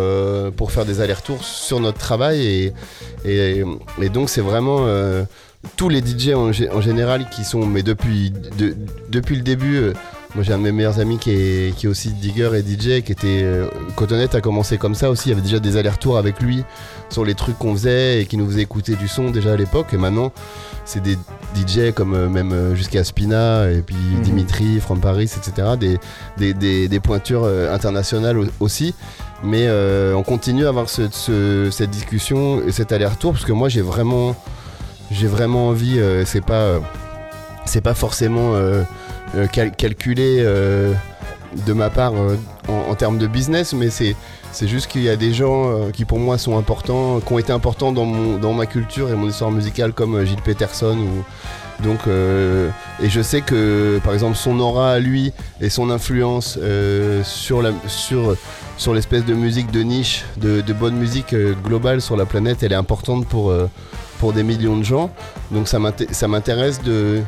pour faire des allers-retours sur notre travail et, et, donc c'est vraiment tous les DJ en, gé- en général qui sont, mais depuis, de- depuis le début, euh, moi j'ai un de mes meilleurs amis qui est, qui est aussi digger et DJ, qui était. Euh, Cotonette a commencé comme ça aussi, il y avait déjà des allers-retours avec lui sur les trucs qu'on faisait et qui nous faisait écouter du son déjà à l'époque, et maintenant c'est des DJ comme euh, même euh, jusqu'à Spina et puis Mhm. Dimitri, From Paris, etc. Des, des, des- des pointures internationales au- aussi. Mais on continue à avoir ce- ce- cette discussion et cet aller-retour parce que moi j'ai vraiment j'ai vraiment envie, euh, c'est pas, euh, pas forcément euh, cal- calculé de ma part en, termes de business, mais c'est, c'est juste qu'il y a des gens qui pour moi sont importants, qui ont été importants dans, mon, dans ma culture et mon histoire musicale, comme Gilles Peterson donc et je sais que par exemple son aura à lui et son influence sur sur sur l'espèce de musique de niche de, bonne musique globale sur la planète elle est importante pour pour des millions de gens. Donc ça m'inté- ça m'intéresse de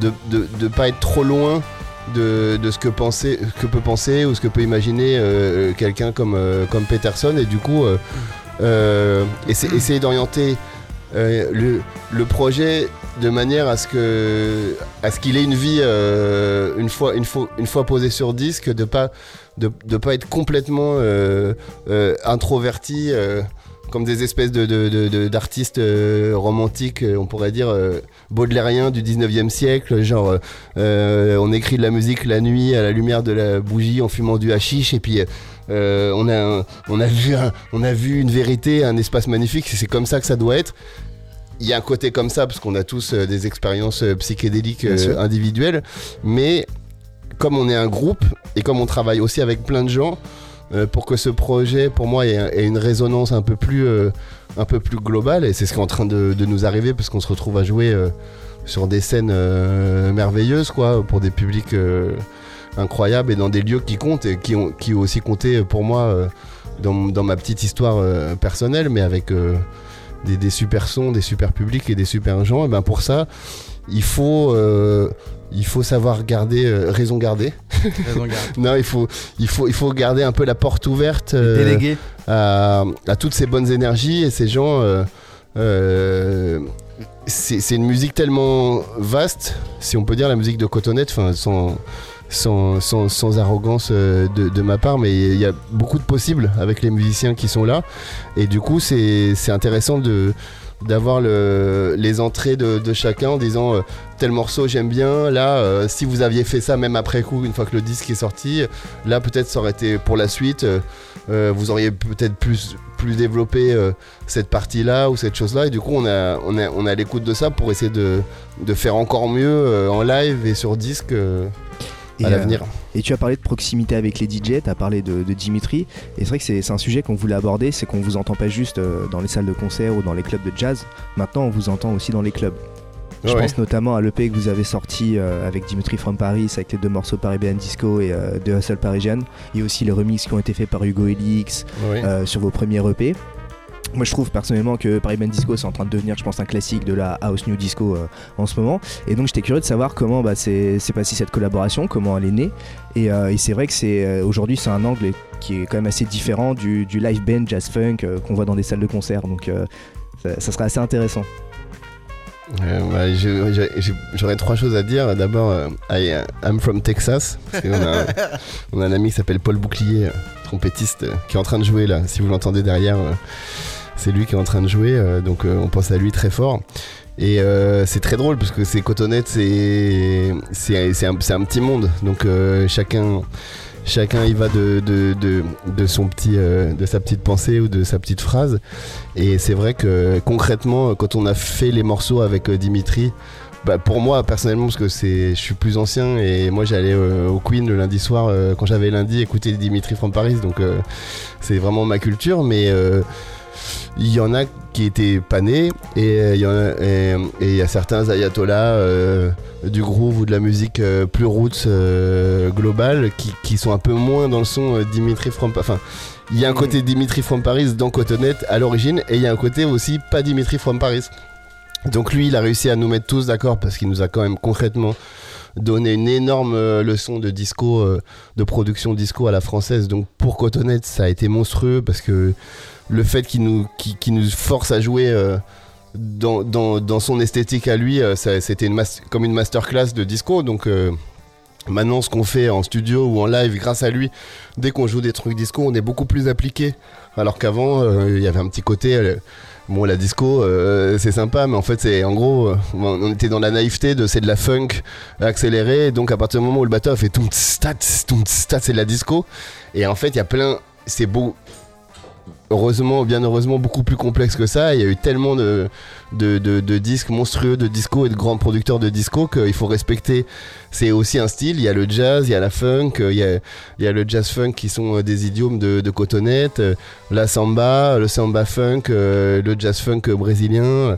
de, de pas être trop loin de, ce que, penser, que peut penser ou ce que peut imaginer euh, quelqu'un comme, euh, comme Peterson. Et du coup, euh, euh, essa- essayer d'orienter le, projet de manière à ce que à ce qu'il ait une vie une fois une fois une fois posé sur disque de pas de, de pas être complètement introverti comme des espèces de, d'artistes euh, romantiques, euh, on pourrait dire euh, baudelairiens du 19e siècle, genre euh, on écrit de la musique la nuit à la lumière de la bougie en fumant du hashish et puis on, a on, a vu un- on a vu une vérité, un espace magnifique, c'est comme ça que ça doit être. Il y a un côté comme ça parce qu'on a tous euh, des expériences euh, psychédéliques euh, individuelles, mais comme on est un groupe et comme on travaille aussi avec plein de gens, pour que ce projet, pour moi, ait, une résonance un peu plus, euh, un peu plus globale, et c'est ce qui est en train de, de nous arriver, parce qu'on se retrouve à jouer euh, sur des scènes euh, merveilleuses, quoi, pour des publics euh, incroyables et dans des lieux qui comptent et qui ont, qui ont aussi compté pour moi euh, dans, dans ma petite histoire euh, personnelle, mais avec euh, des, des super sons, des super publics et des super gens. Et ben pour ça, il faut, euh, il faut savoir garder, euh, raison garder. Raison. Non, il faut, il faut, il faut garder un peu la porte ouverte euh, à, à toutes ces bonnes énergies et ces gens. euh, c'est une musique tellement vaste, si on peut dire la musique de Cotonette, enfin sans, sans, sans, sans arrogance de, de ma part, mais il y a beaucoup de possibles avec les musiciens qui sont là. Et du coup, c'est c'est intéressant de d'avoir le- les entrées de, de chacun en disant euh, tel morceau j'aime bien. Là euh, si vous aviez fait ça même après coup une fois que le disque est sorti là peut-être ça aurait été pour la suite. Euh, euh, vous auriez peut-être plus, plus développé cette partie-là ou cette chose-là. Et du coup, on a, on a, on a l'écoute de ça pour essayer de, de faire encore mieux en live et sur disque Et, à euh. Et tu as parlé de proximité avec les DJ, tu as parlé de, de Dimitri. Et c'est vrai que c'est un sujet qu'on voulait aborder, c'est qu'on vous entend pas juste euh, dans les salles de concert ou dans les clubs de jazz. Maintenant, on vous entend aussi dans les clubs. Je Ouais. pense notamment à l'EP que vous avez sorti euh, avec Dimitri from Paris, avec les deux morceaux Paribéan Disco et euh, de Hustle Parisienne. Il y a aussi les remixes qui ont été faits par Hugo Elix euh, sur vos premiers EP. Moi, je trouve personnellement que Paribéan Disco, c'est en train de devenir, je pense, un classique de la house new disco euh, en ce moment. Et donc, j'étais curieux de savoir comment bah, c'est c'est passé cette collaboration, comment elle est née. Et, euh, et c'est vrai que c'est euh, aujourd'hui, c'est un angle qui est quand même assez différent du, du live band jazz funk euh, qu'on voit dans des salles de concert. Donc, ça, ça serait assez intéressant. Euh, bah, J'aurais trois choses à dire. D'abord, euh, I, euh, I'm from Texas. Parce a, on a un ami qui s'appelle Paul Bouclier, trompettiste, qui est en train de jouer là. Si vous l'entendez derrière, euh, c'est lui qui est en train de jouer. euh, donc euh, on pense à lui très fort. Et euh, c'est très drôle parce que c'est Cotonnette, c'est un, petit monde. Donc chacun y va de, sa petite pensée ou de sa petite phrase. Et c'est vrai que concrètement, quand on a fait les morceaux avec Dimitri, bah, pour moi personnellement, parce que c'est, je suis plus ancien et moi j'allais au Queen le lundi soir quand j'avais lundi écouter Dimitri from Paris, donc c'est vraiment ma culture. Il y en a qui étaient pas nés et euh, il y en a- et- et il y a certains ayatollahs euh, du groove ou de la musique euh, plus roots euh, globale qui, qui sont un peu moins dans le son Dimitri from Paris. Enfin, il y a un côté Dimitri from Paris dans Cotonnette à l'origine et il y a un côté aussi pas Dimitri from Paris. Donc lui, il a réussi à nous mettre tous d'accord parce qu'il nous a quand même concrètement donné une énorme leçon de disco, de production disco à la française. Donc pour Cotonnette, ça a été monstrueux parce que le fait qu'il nous, force à jouer euh, dans, son esthétique à lui, euh, c'était comme une masterclass de disco. Donc euh, maintenant, ce qu'on fait en studio ou en live, grâce à lui, dès qu'on joue des trucs disco, on est beaucoup plus appliqué. Alors qu'avant, il y avait un petit côté. Bon, la disco, c'est sympa, mais en fait, c'est en gros, on était dans la naïveté de c'est de la funk accélérée. Donc, à partir du moment où le batteur fait tout stat, tout stat, c'est de la disco. Et en fait, il y a plein. C'est beau. Heureusement, bien heureusement, beaucoup plus complexe que ça. Il y a eu tellement de, disques monstrueux de disco et de grands producteurs de disco qu'il faut respecter. C'est aussi un style. Il y a le jazz, il y a la funk, il y a, le jazz funk qui sont euh, des idiomes de, de cotonnette, euh, la samba, le samba funk, euh, le jazz funk brésilien.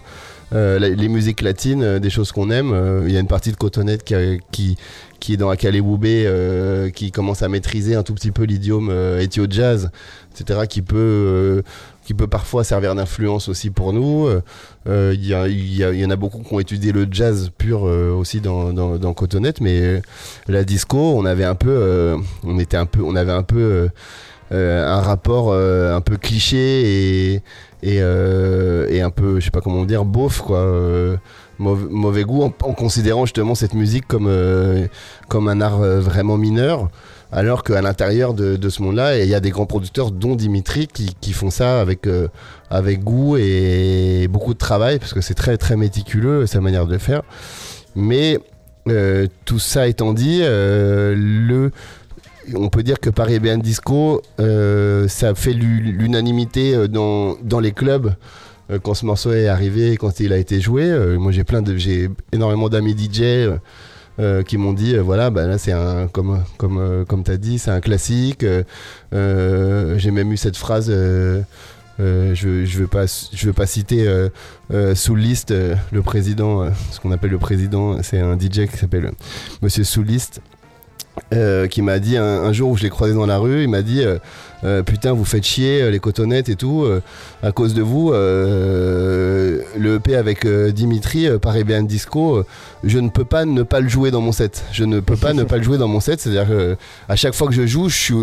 les musiques latines, des choses qu'on aime. Il y a une partie de a- qui, qui est dans Akale Woubé, euh, qui commence à maîtriser un tout petit peu l'idiome euh, éthio jazz, etc., qui peut, euh, qui peut parfois servir d'influence aussi pour nous. Euh, Il y, en a beaucoup qui ont étudié le jazz pur euh, aussi dans, dans, mais euh, la disco, on avait un peu, euh, on était un peu, on avait un peu euh, euh, un rapport euh, un peu cliché euh, et un peu, je sais pas comment dire, beauf quoi. Mauvais, goût en, considérant justement cette musique comme, euh, comme un art euh, vraiment mineur. Alors qu'à l'intérieur de, ce monde-là, il y a des grands producteurs, dont Dimitri, qui, font ça avec, euh, avec goût et beaucoup de travail, parce que c'est très très méticuleux sa manière de faire. Mais tout ça étant dit, le, on peut dire que Paris BN Disco, ça fait l'u- l'unanimité dans, dans les clubs quand ce morceau est arrivé, quand il a été joué. Euh, moi, j'ai plein de, j'ai énormément d'amis DJ. euh, euh, qui m'ont dit euh, voilà bah là c'est un comme comme euh, comme t'as dit c'est un classique euh, euh, j'ai même eu cette phrase euh, euh, je, je veux pas veux pas citer euh, euh, euh, le président euh, ce qu'on appelle le président c'est un DJ qui s'appelle euh, Monsieur Souliste euh, qui m'a dit un, jour où je l'ai croisé dans la rue, il m'a dit euh, euh, putain vous faites chier les cotonnettes et tout à cause de vous le EP avec Dimitri Paris BN Disco je ne peux pas ne pas le jouer dans mon set. Je ne peux pas ne pas le jouer dans mon set. C'est à dire à chaque fois que je joue je suis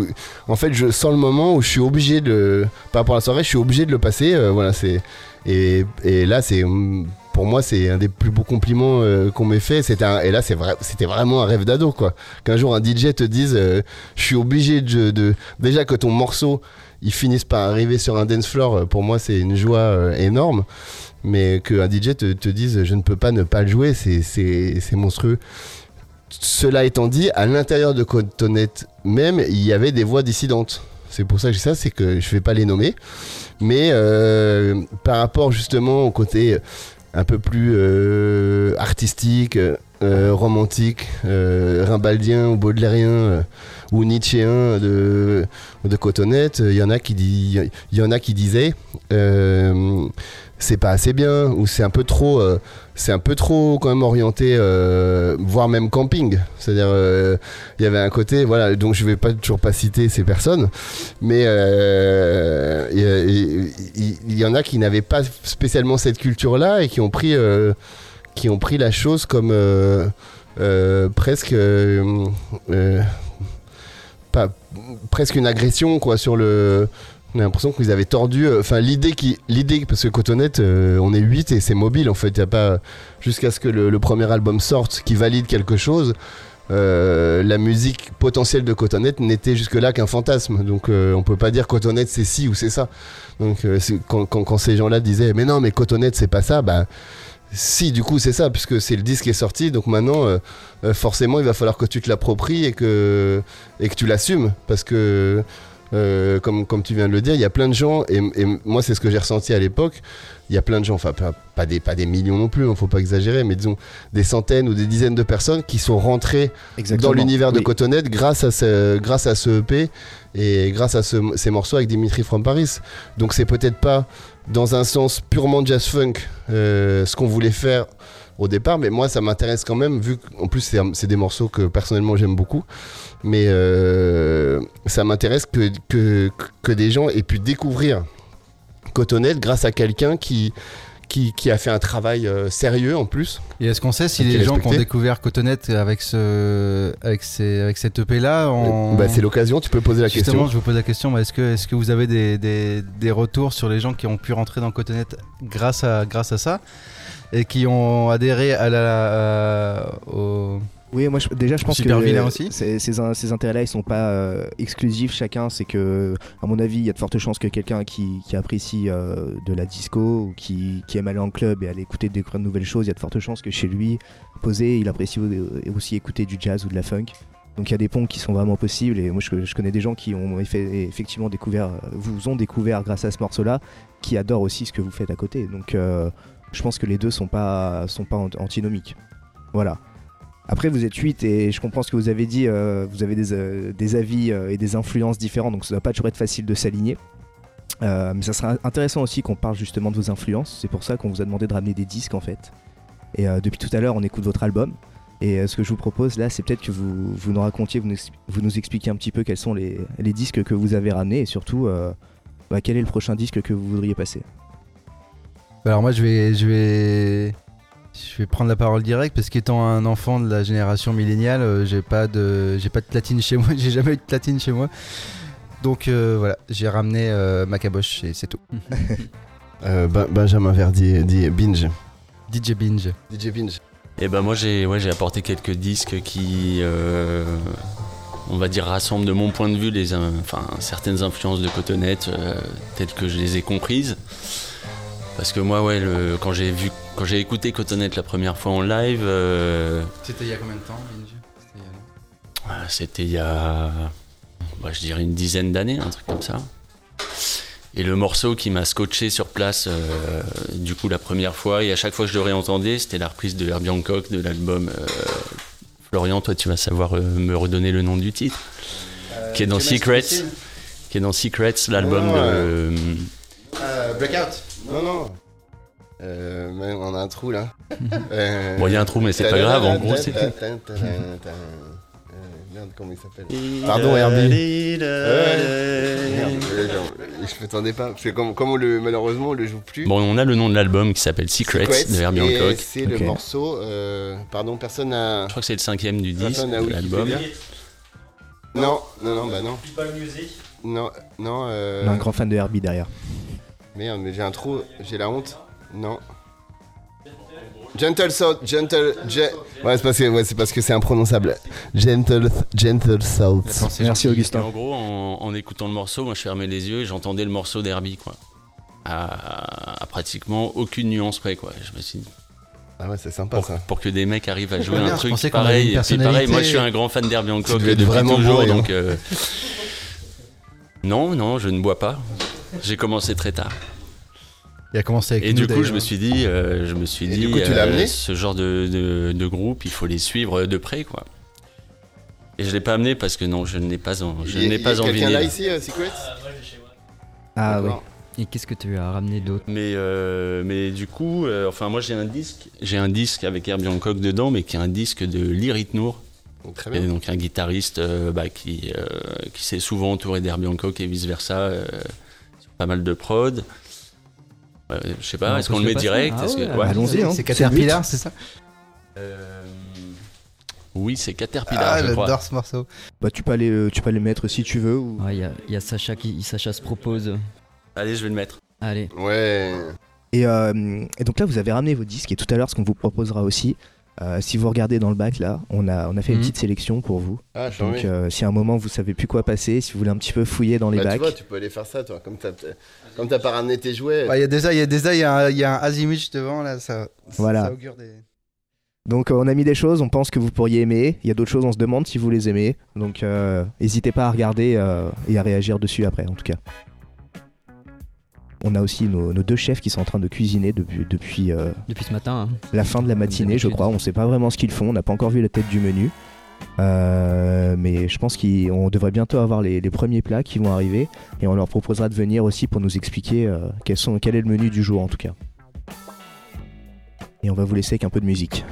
en fait je sens le moment où je suis obligé de par rapport à la soirée je suis obligé de le passer voilà c'est et, et là c'est hum, pour moi c'est un des plus beaux compliments euh, qu'on m'ait fait. Et là c'est vrai c'était vraiment un rêve d'ado quoi. Qu'un jour un DJ te dise euh, je suis obligé de, déjà que ton morceau il finisse par arriver sur un dance floor euh, pour moi c'est une joie énorme. Mais qu'un DJ te, dise je ne peux pas ne pas le jouer c'est monstrueux. Cela étant dit à l'intérieur de Cotonette même il y avait des voix dissidentes. C'est pour ça que dis ça c'est que je vais pas les nommer. Mais par rapport justement au côté un peu plus euh, artistique, euh, romantique, euh, rimbaldien ou baudelairien ou nietzschéen de, de Cotonnette, il y en a qui disaient c'est pas assez bien ou c'est un peu trop c'est un peu trop quand même orienté euh, voire même camping. C'est-à-dire euh, il y avait un côté voilà donc je vais pas toujours pas citer ces personnes mais euh, il y en a qui n'avaient pas spécialement cette culture là et qui ont pris qui ont pris la chose comme presque pas presque une agression quoi sur le on a l'impression qu'ils avaient tordu euh, enfin l'idée qui l'idée parce que Cotonnette euh, on est 8 et c'est mobile en fait y a pas jusqu'à ce que le, premier album sorte qui valide quelque chose euh, la musique potentielle de Cotonnette n'était jusque-là qu'un fantasme. Donc euh, on peut pas dire Cotonnette c'est ci ou c'est ça. Donc quand, quand- ces gens-là disaient mais non mais Cotonnette c'est pas ça, bah si du coup c'est ça puisque c'est le disque qui est sorti. Donc maintenant forcément il va falloir que tu te l'appropries et que et que tu l'assumes parce que euh, comme, comme tu viens de le dire, il y a plein de gens, et, et moi c'est ce que j'ai ressenti à l'époque, il y a plein de gens, enfin pas, pas des, pas des millions non plus, il faut pas exagérer, mais disons des centaines ou des dizaines de personnes qui sont rentrées Exactement. dans l'univers de Oui. Cotonnette grâce à ce, grâce à ce EP et grâce à ce- ces morceaux avec Dimitri from Paris. Donc c'est peut-être pas dans un sens purement jazz funk euh, ce qu'on voulait faire au départ, mais moi ça m'intéresse quand même, vu qu'en plus c'est des morceaux que personnellement j'aime beaucoup, mais euh, ça m'intéresse que, que, que des gens aient pu découvrir Cotonnette grâce à quelqu'un qui, qui, qui a fait un travail euh, sérieux en plus. Et est-ce qu'on sait si les gens qui ont découvert Cotonnette avec, ce, avec, ces, avec cette EP là en... Bah, c'est l'occasion, tu peux poser la Justement, question. je vous pose la question, est-ce que, est que vous avez des, des, des retours sur les gens qui ont pu rentrer dans Cotonnette grâce à, grâce à ça? Et qui ont adhéré à la, à- au... Oui, moi je- déjà je pense Super que aussi. ces, ces, in- ces intérêts-là ils sont pas euh, exclusifs chacun. C'est que, à mon avis, il y a de fortes chances que quelqu'un qui, qui apprécie euh, de la disco ou qui, qui aime aller en club et aller écouter, découvrir de nouvelles choses, il y a de fortes chances que chez lui, posé, il apprécie au- aussi écouter du jazz ou de la funk. Donc il y a des ponts qui sont vraiment possibles et moi je, je connais des gens qui ont effectivement découvert, euh, vous ont découvert grâce à ce morceau-là, qui adorent aussi ce que vous faites à côté. Donc euh, je pense que les deux sont pas, sont pas ant- antinomiques. Voilà. Après, vous êtes 8 et je comprends ce que vous avez dit. euh, vous avez des, euh, avis euh, et des influences différents, donc ça doit pas toujours être facile de s'aligner. Mais ça sera intéressant aussi qu'on parle justement de vos influences. C'est pour ça qu'on vous a demandé de ramener des disques en fait. Et depuis tout à l'heure, on écoute votre album. Et ce que je vous propose là, c'est peut-être que vous, nous racontiez, vous nous, vous expliquiez un petit peu quels sont les, disques que vous avez ramenés et surtout bah, quel est le prochain disque que vous voudriez passer. Alors moi je vais, je vais, je vais prendre la parole direct parce qu'étant un enfant de la génération milléniale, euh, j'ai pas de, j'ai pas de platine chez moi, j'ai jamais eu de platine chez moi. Donc euh, voilà, j'ai ramené euh, Macaboche et c'est tout. Euh, Ben- Benjamin Verdi dit Binge. DJ Binge. DJ Binge. Et ben moi j'ai ouais, j'ai apporté quelques disques qui euh, on va dire rassemblent de mon point de vue les in- enfin certaines influences de Cotonnette euh, telles que je les ai comprises. Parce que moi ouais le- quand j'ai vu quand j'ai écouté Cotonnette la première fois en live euh, C'était il y a combien de temps ah, c'était il y a bah, je dirais une dizaine d'années un truc comme ça. Et le morceau qui m'a scotché sur place, euh, du coup, la première fois, et à chaque fois que je le réentendais, c'était la reprise de Herbie Hancock de l'album. euh, Florian, toi, tu vas savoir euh, me redonner le nom du titre. Qui est dans Secrets. Qui est dans Secrets, l'album Ah, de. Breakout. Non, non. Euh, mais on a un trou là. Euh, Bon, il y a un trou, mais c'est pas grave, en gros, c'est. Euh, Merde, comment il s'appelle Pardon, Herbie. Merde, euh, je m'attendais pas. Parce que comme, comme on le, malheureusement on le joue plus. Bon, on a le nom de l'album qui s'appelle Secrets, Secrets, de Herbie et Hancock. C'est le morceau. euh, pardon, personne n'a. Je crois que c'est le cinquième du disque Personne n'a de l'album. Non, non, non, bah non. Non, non. On a un grand fan de Herbie derrière. Merde, mais j'ai un trou, j'ai la honte. Non. Gentle South, Gentle. Ge- ouais, c'est parce que ouais, c'est parce que c'est imprononçable. Gentle, Gentle South. Merci Augustin. en gros, en, en écoutant le morceau, moi je fermais les yeux et j'entendais le morceau d'Herbie, quoi. À, à pratiquement aucune nuance près, quoi. Je me suis dit, Ah ouais, c'est sympa pour, ça. pour que des mecs arrivent à jouer Merde, un je truc pensais qu'on avait pareil. une Et puis pareil, moi je suis un grand fan d'Herbie Hancock devais être depuis vraiment toujours, bourré, hein. donc. euh, Non, non, je ne bois pas. J'ai commencé très tard. Il a commencé avec Et nous, du coup, je me suis dit, euh, je me suis Et dit, du coup, tu l'as amené ce genre de, de, de groupe, il faut les suivre de près, quoi. Et je l'ai pas amené parce que non, je n'ai pas en, je Il y a- n'ai il y pas a en quelqu'un là ici, euh, Secret Ah oui. D'accord. Et qu'est-ce que tu as ramené d'autre? Mais, euh, mais du coup, euh, enfin moi j'ai un disque, j'ai un disque avec Herbie Hancock dedans, mais qui est un disque de Lee Ritenour, Donc, Très et bien. donc un guitariste euh, bah, qui, euh, qui s'est souvent entouré d'Herbie Hancock et vice versa, pas mal de prod. Euh, je sais pas, est-ce qu'on le met passer direct Ah ouais, ouais. Allons-y, hein. C'est. Caterpillar, c'est ça Euh, Oui, c'est Caterpillar, Ah, je crois. j'adore ce morceau. Bah, tu peux aller, le- tu peux aller le mettre si tu veux. Ou... Ouais, il y a, il y a Sacha qui Sacha se propose. Allez, je vais le mettre. Allez. Ouais. Et, euh, et donc là, vous avez ramené vos disques. Et tout à l'heure, ce qu'on vous proposera aussi, euh, si vous regardez dans le bac là, on a, on a fait une Mhm. petite sélection pour vous. Ah, je Donc, euh, si à un moment vous savez plus quoi passer, si vous voulez un petit peu fouiller dans les Bah, tu bacs, vois, tu peux aller faire ça, toi. Comme t'as comme t'as pas ramené tes jouets. Ouais, Il y a déjà, il y a déjà, il y a un, y a un Azimut devant là, ça. Voilà. Ça augure des. Donc euh, on a mis des choses, on pense que vous pourriez aimer. Il y a d'autres choses, on se demande si vous les aimez. Donc euh, n'hésitez pas à regarder euh, et à réagir dessus après, en tout cas. On a aussi nos, nos deux chefs qui sont en train de cuisiner depuis, depuis euh, Depuis ce matin. hein. la fin de la matinée, je crois. On sait pas vraiment ce qu'ils font, on n'a pas encore vu la tête du menu. Euh, mais je pense qu'on devrait bientôt avoir les, les premiers plats qui vont arriver et on leur proposera de venir aussi pour nous expliquer euh, quels sont, quel est le menu du jour en tout cas. Et on va vous laisser avec un peu de musique.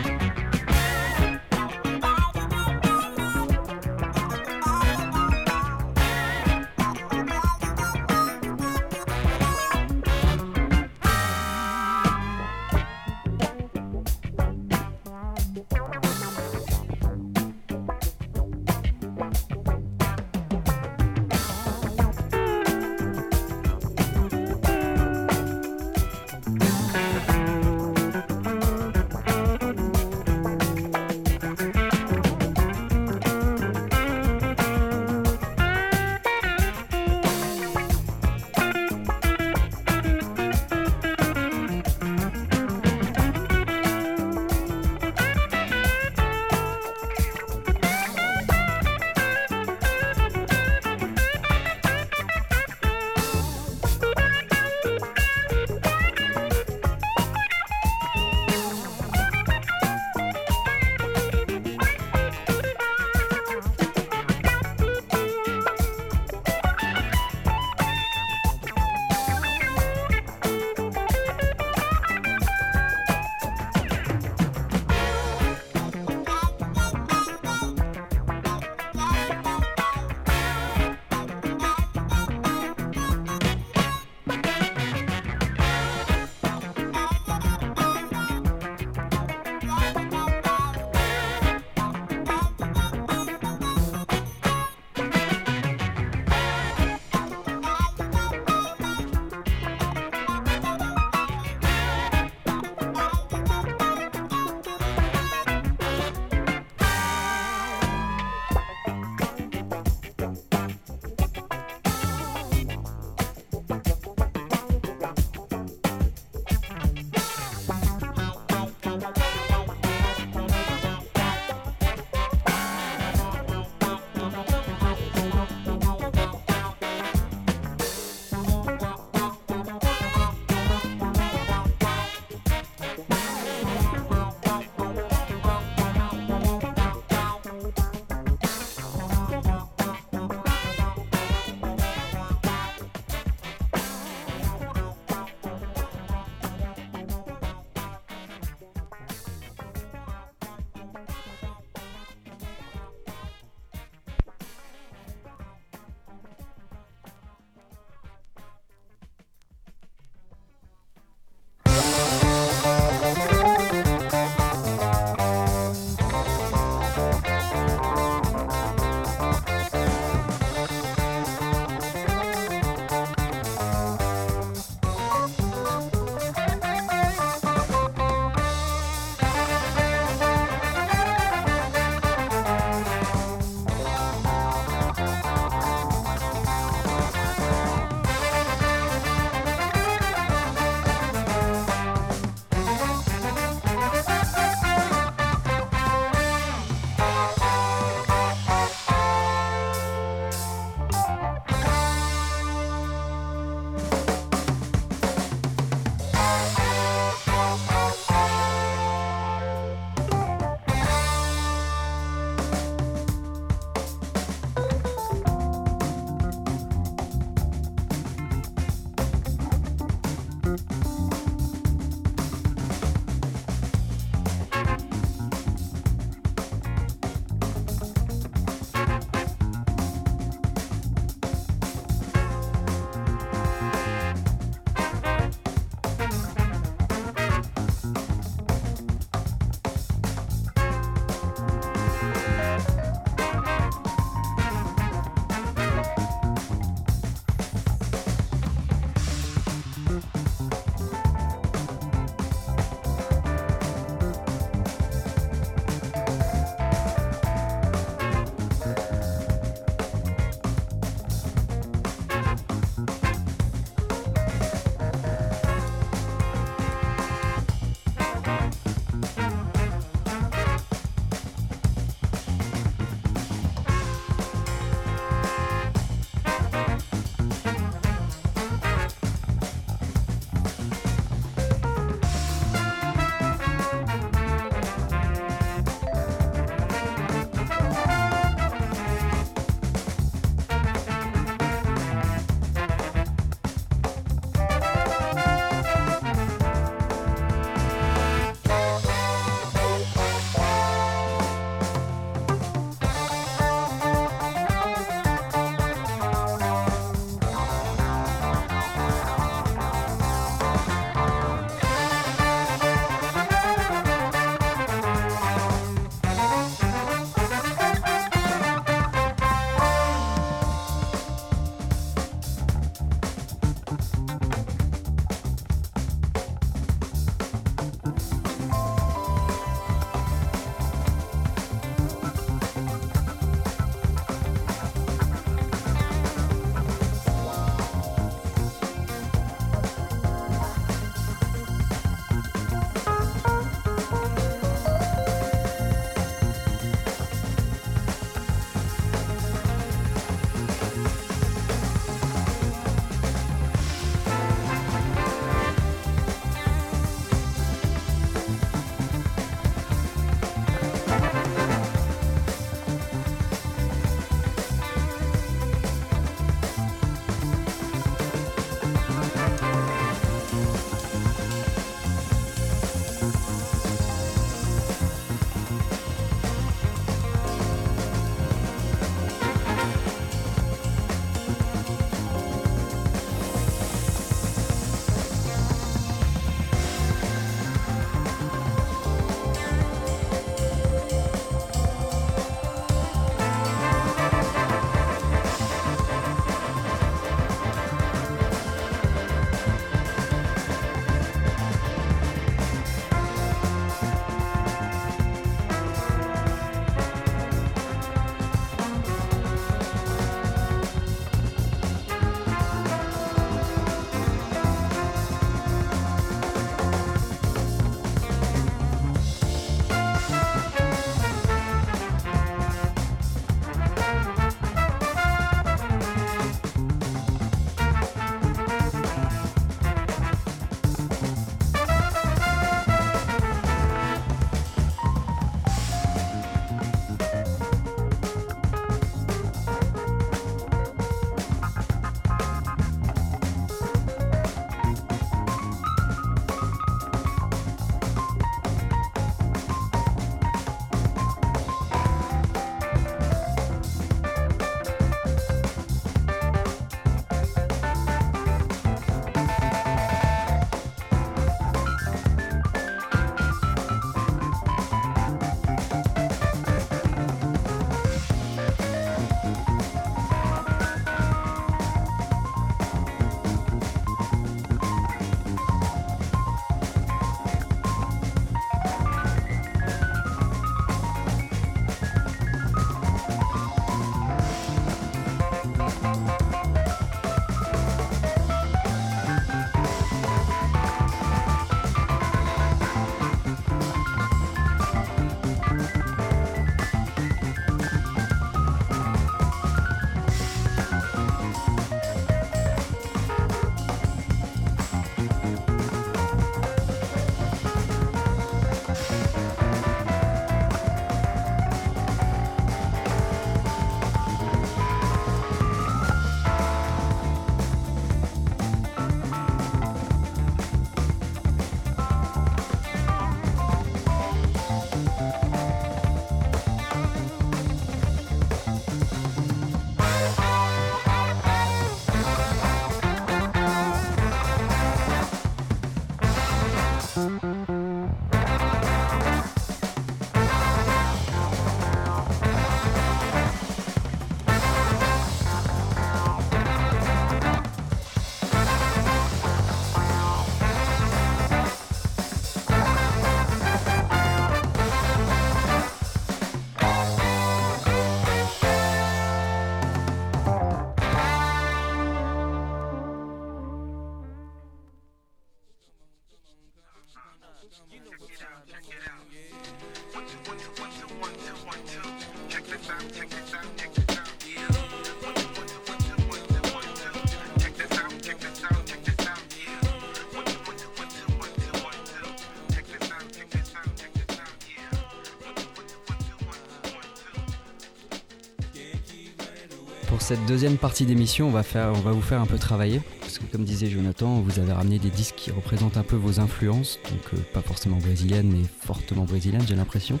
Cette deuxième partie d'émission, on va, faire, on va vous faire un peu travailler. Parce que comme disait Jonathan, vous avez ramené des disques qui représentent un peu vos influences. Donc euh, pas forcément brésiliennes, mais fortement brésiliennes, j'ai l'impression.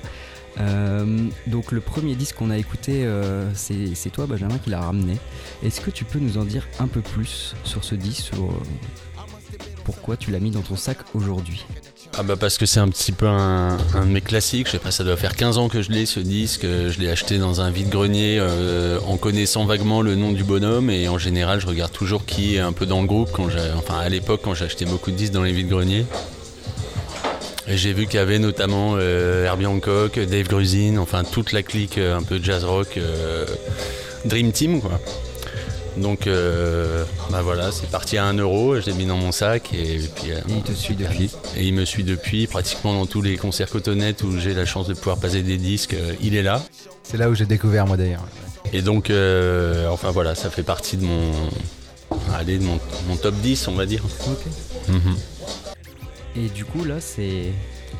Euh, donc le premier disque qu'on a écouté, euh, c'est toi Benjamin qui l'a ramené. Est-ce que tu peux nous en dire un peu plus sur ce disque, sur pourquoi tu l'as mis dans ton sac aujourd'hui? Ah bah parce que c'est un petit peu un, un de mes classiques, je sais pas, ça doit faire 15 ans que je l'ai ce disque, je l'ai acheté dans un vide-grenier euh, en connaissant vaguement le nom du bonhomme et en général je regarde toujours qui est un peu dans le groupe, quand enfin à l'époque quand j'achetais beaucoup de disques dans les vide-greniers. Et j'ai vu qu'il y avait notamment euh, Herbie Hancock, Dave Grusin, enfin toute la clique euh, un peu jazz rock, Dream Team quoi. Donc euh, bah voilà, c'est parti à 1 euro, je l'ai mis dans mon sac et, puis euh, Et il te suit depuis. et il me suit depuis, pratiquement dans tous les concerts cotonnettes où j'ai la chance de pouvoir passer des disques, euh, il est là. C'est là où j'ai découvert moi d'ailleurs. Et donc, euh, enfin voilà, ça fait partie de mon, allez, de mon, mon top 10, on va dire. Ok. Mhm. Et du coup là c'est...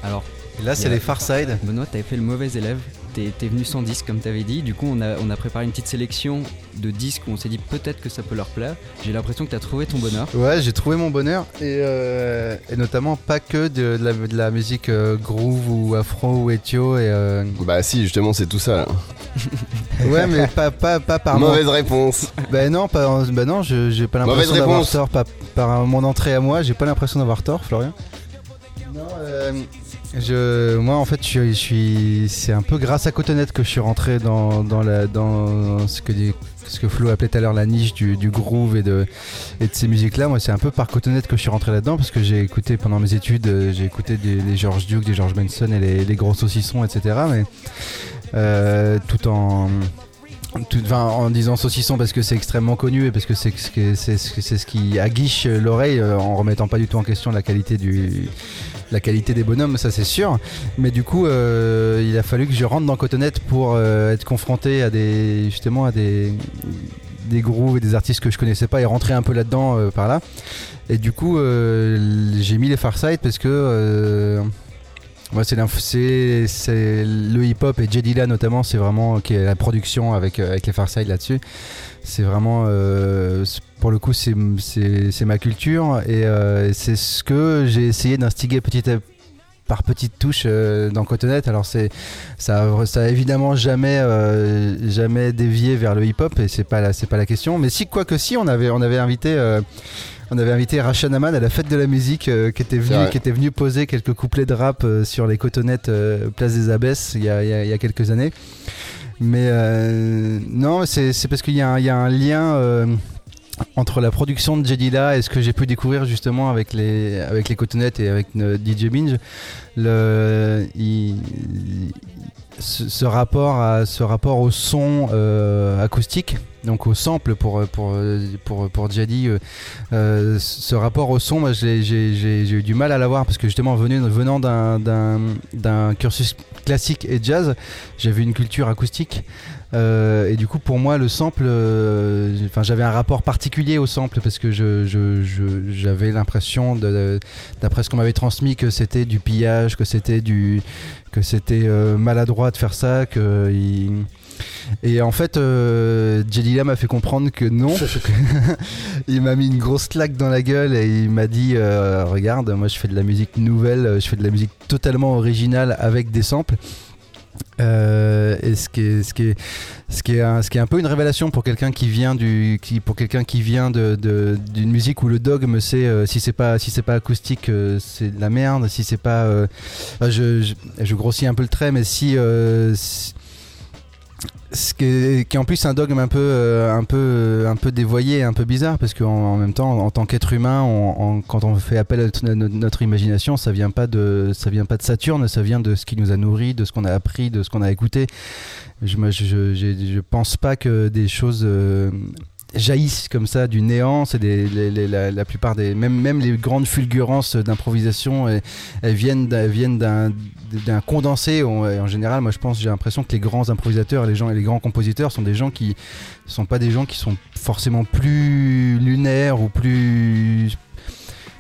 Alors Et là c'est les Farside. Benoît, t'avais fait le mauvais élève. T'es venu sans disque, comme t'avais dit. Du coup, on a, on a préparé une petite sélection de disques où on s'est dit peut-être que ça peut leur plaire. J'ai l'impression que t'as trouvé ton bonheur. Ouais, j'ai trouvé mon bonheur et, euh, et notamment pas que de, de la, de la musique euh, groove ou afro ou ethio et euh, Bah si, justement, c'est tout ça. là. ouais mais pas pas pas par mon- Mauvaise réponse. Bah non, pas, bah non, je- j'ai pas l'impression d'avoir tort par, par mon entrée à moi, j'ai pas l'impression d'avoir tort, Florian. Non, euh, je, moi en fait, je, suis- c'est un peu grâce à Cotonnette que je suis rentré dans, dans, la, dans ce que ce que Flo appelait tout à l'heure la niche du, groove et de, et de ces musiques-là. Moi, c'est un peu par Cotonnette que je suis rentré là-dedans parce que j'ai écouté pendant mes études, euh, j'ai écouté des, des George Duke, des George Benson et les, les gros saucissons, etc. Mais euh, tout en en disant saucisson parce que c'est extrêmement connu et parce que c'est ce, qui aguiche l'oreille euh, en remettant pas du tout en question la qualité du qualité des bonhommes, ça c'est sûr. Mais du coup, euh, il a fallu que je rentre dans Cotonnette pour euh, être confronté à des justement à des et des artistes que je connaissais pas et rentrer un peu là-dedans par là. Et du coup, j'ai mis les Farside parce que moi, c'est le hip-hop et Jay Dilla notamment, c'est vraiment la production avec, euh, avec les Farside là-dessus. C'est vraiment, euh, pour le coup, c'est ma culture et euh, c'est ce que j'ai essayé d'instiguer petit par petites touches dans Cotonnette. Alors c'est ça, ça a évidemment jamais jamais dévié vers le hip-hop et c'est pas pas la question. Mais si quoi que si, on avait on avait invité on avait invité Rachan Aman à la fête de la musique euh, qui était venu vrai. qui était venu poser quelques couplets de rap euh, sur les cotonnettes euh, place des Abbesses il y a, il y a- il y a quelques années. Mais non, c'est parce qu'il y, a un- il y a un lien entre la production de Jedila et ce que j'ai pu découvrir justement avec les avec les cotonnettes et avec DJ Binge. Le, il- ce, rapport à ce rapport au son euh, acoustique donc au sample pour pour pour pour Jadi euh, euh, ce rapport au son moi j'ai j'ai- eu du mal à l'avoir parce que justement venant venant d'un d'un cursus classique et jazz j'avais une culture acoustique euh, et du coup pour moi le sample euh, enfin j'avais un rapport particulier au sample parce que je je- je- j'avais l'impression d'après ce qu'on m'avait transmis que c'était du pillage que c'était du que c'était euh, maladroit de faire ça que il- et en fait euh, Jedila m'a fait comprendre que non il m'a mis une grosse claque dans la gueule et il m'a dit euh, regarde moi je fais de la musique nouvelle je fais de la musique totalement originale avec des samples euh, et ce qui est, ce qui est, ce qui est, un, ce qui est un peu une révélation pour quelqu'un qui vient du, qui, pour quelqu'un qui vient de, d'une musique où le dogme c'est euh, si c'est pas, si c'est pas acoustique, euh, c'est de la merde. Si c'est pas, euh, je, je, je grossis un peu le trait, mais si, euh, si- ce qui est, qui est en plus un dogme un peu, euh, un peu, un peu dévoyé, un peu bizarre, parce qu'en en même temps, en tant qu'être humain, on- on- quand on fait appel à notre, imagination, ça vient pas de, ça vient pas de Saturne, ça vient de ce qui nous a nourri, de ce qu'on a appris, de ce qu'on a écouté. Je, je, je, je pense pas que des choses, euh, jaillissent comme ça du néant. C'est la, plupart des, même, même les grandes fulgurances d'improvisation, elles, elles viennent, d'un- condensé. On- en général, moi, je pense, j'ai l'impression que les grands improvisateurs, les gens, les grands compositeurs, sont des gens qui sont pas des gens qui sont forcément plus lunaires ou plus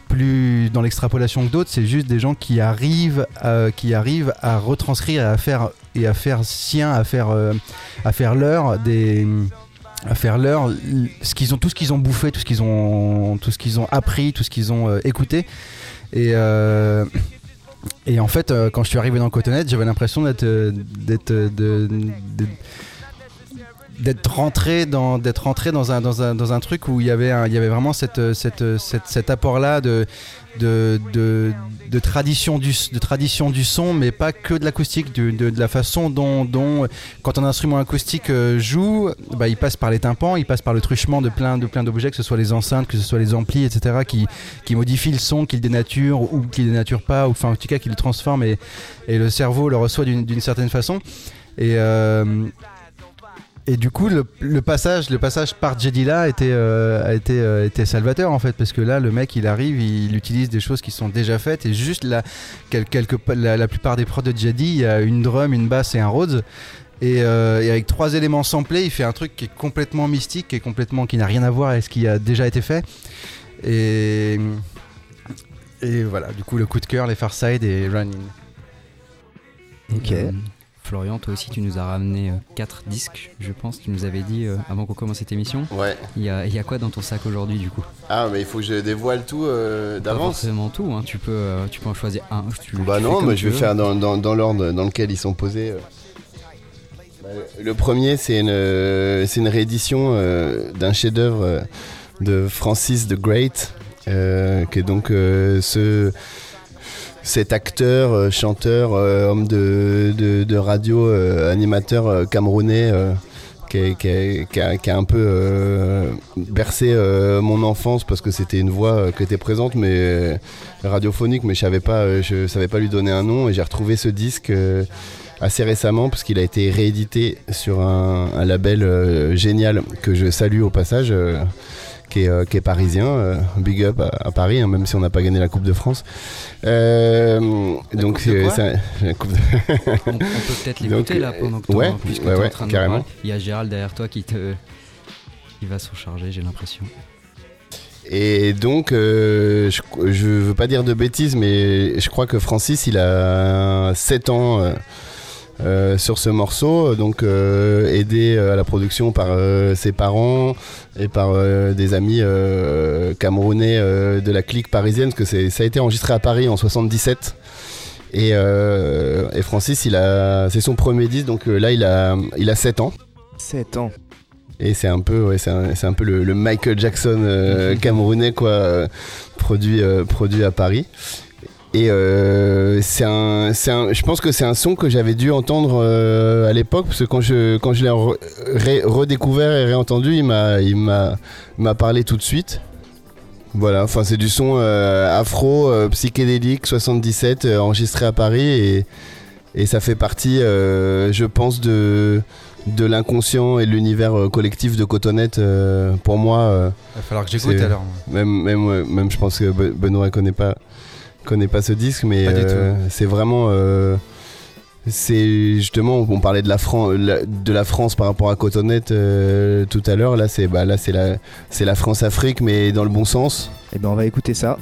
plus dans l'extrapolation que d'autres, c'est juste des gens qui arrivent, à, qui arrivent à retranscrire et à faire et à faire sien, à faire euh, à faire leur des à faire leur ce qu'ils ont tout ce qu'ils ont bouffé, tout ce qu'ils ont tout ce qu'ils ont appris, tout ce qu'ils ont euh, écouté. Et euh, et en fait, euh, quand je suis arrivé dans Cotonnet, j'avais l'impression d'être d'être rentré dans d'être rentré dans un, dans un dans un truc où il y avait un- il y avait vraiment cette cette, cette- cet apport là de de, de, tradition du de tradition du son mais pas que de l'acoustique de, de, la façon dont, quand un instrument acoustique euh, joue bah, il passe par les tympans il passe par le truchement de plein de plein d'objets que ce soit les enceintes que ce soit les amplis etc qui qui modifient le son qui le ou qui le dénaturent pas ou enfin en tout cas qui le transforment et, et le cerveau le reçoit d'une d'une certaine façon. Et euh, et du coup, le, le passage, le passage par Jedila était, euh, a été, euh, était salvateur en fait, parce que là, le mec, il arrive, il, utilise des choses qui sont déjà faites, et juste la, quelque, la, la plupart des prods de Jedi, il y a une drum, une basse et un Rhodes. Et, euh, et avec trois éléments samplés, il fait un truc qui est complètement mystique, qui est complètement, qui n'a rien à voir avec ce qui a déjà été fait. Et, et voilà, du coup, le coup de cœur, les Farside et Running. Ok. Euh, Florian, toi aussi, tu nous as ramené 4 disques, je pense. Tu nous avais dit euh, avant qu'on commence cette émission. Ouais. Il y a, il y a quoi dans ton sac aujourd'hui, du coup? Ah, mais il faut que je dévoile tout euh, Pas d'avance. forcément tout. hein, Tu peux, euh, tu peux en choisir un. Tu- Bah tu non, mais je vais veux. faire dans, dans, dans l'ordre dans lequel ils sont posés. euh. Bah, Le premier, c'est une, euh, c'est une réédition euh, d'un chef-d'œuvre euh, de Francis the Great, euh, qui est donc euh, ce, cet acteur, euh, chanteur, euh, homme de, radio, animateur camerounais. qui, a, un peu euh, bercé mon enfance parce que c'était une voix qui était présente mais radiophonique mais je savais pas je savais pas lui donner un nom et j'ai retrouvé ce disque assez récemment parce qu'il a été réédité sur un, label génial que je salue au passage qui, est, euh, qui est parisien euh, big up à, à Paris hein, même si on n'a pas gagné la Coupe de France donc de c'est la Coupe de- On, on peut peut-être l'écouter là pendant que ouais, puisque ouais, t'es en ouais, train de carrément. parler. Il y a Gérald derrière toi qui te. qui va s'en charger, j'ai l'impression. Et donc, euh, je, je veux pas dire de bêtises, mais je crois que Francis, il a 7 ans euh, euh, sur ce morceau, donc euh, aidé euh, à la production par euh, ses parents et par euh, des amis euh, camerounais euh, de la clique parisienne, parce que ça a été enregistré à Paris en 77. Et, euh, et Francis, il a, c'est son premier disque, donc euh, là, il a, il a 7 ans. 7 ans. Et c'est un peu, ouais, c'est un, c'est un peu le, le Michael Jackson euh, camerounais, quoi, euh, produit, euh, produit à Paris. Et euh, c'est un, un, je pense que c'est un son que j'avais dû entendre euh, à l'époque, parce que quand je, quand je l'ai re- redécouvert et réentendu, il m'a, il parlé tout de suite. Voilà, enfin c'est du son euh, afro, psychédélique, 77, euh, enregistré à Paris, et, et ça fait partie, je pense, de de l'inconscient et de l'univers collectif de Cotonette euh, pour moi euh, Il va falloir que j'écoute alors. même même même je pense que Be- Benoît connaît pas connaît pas ce disque mais Pas du euh, c'est vraiment euh, c'est justement on parlait de la, Fran- la- de la France par rapport à Cotonette euh, tout à l'heure. Là c'est bah là c'est la c'est la France Afrique mais dans le bon sens. Et ben on va écouter ça.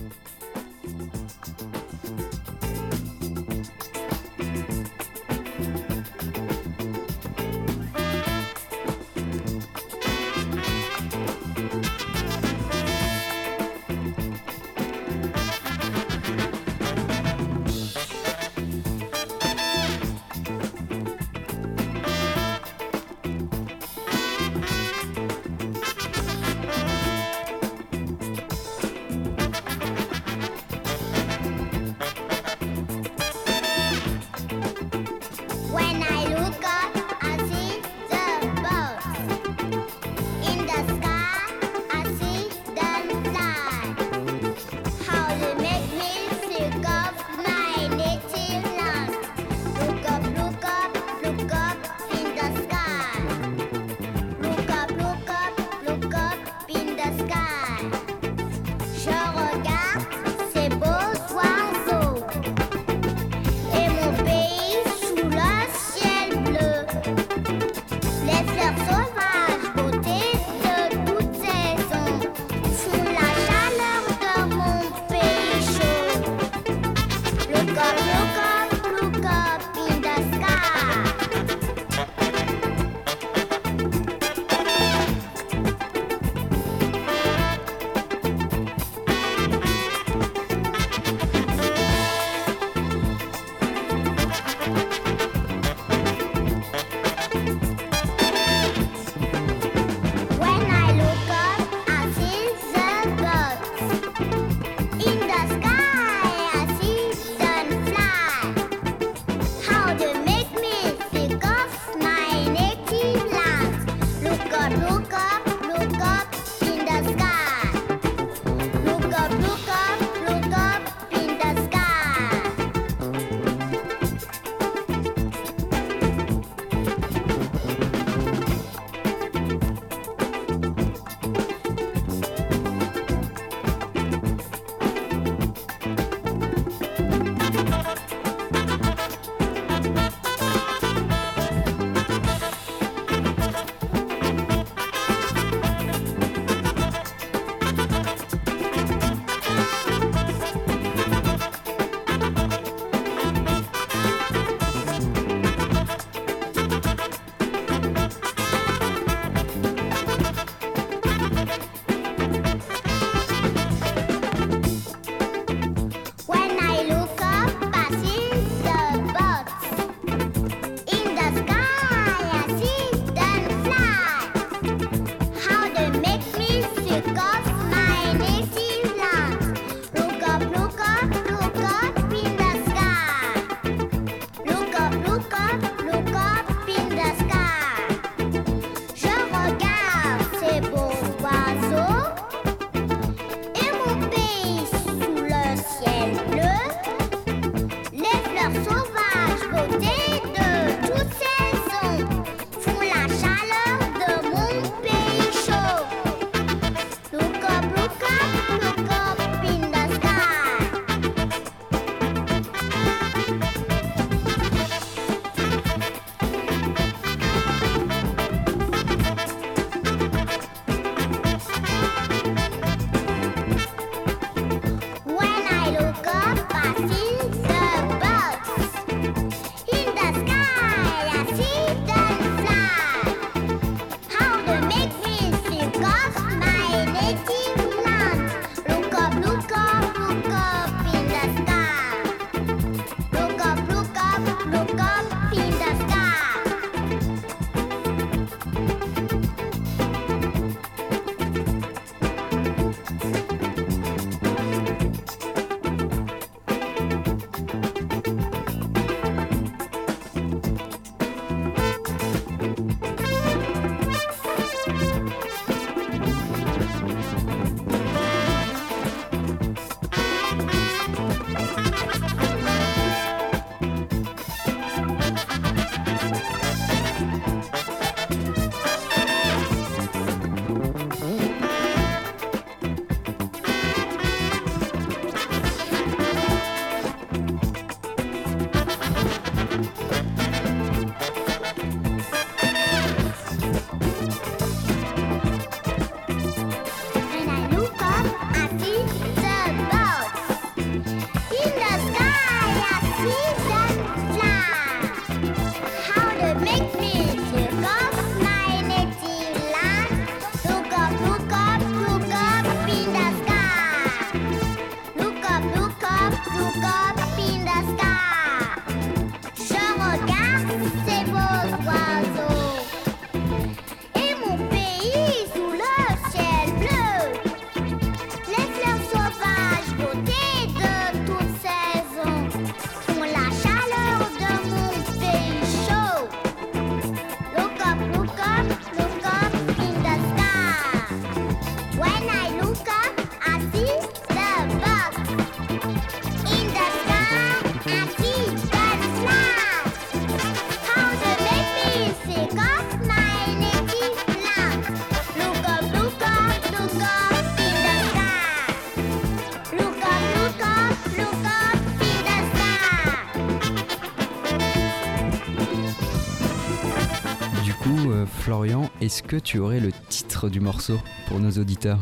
Que tu aurais le titre du morceau pour nos auditeurs?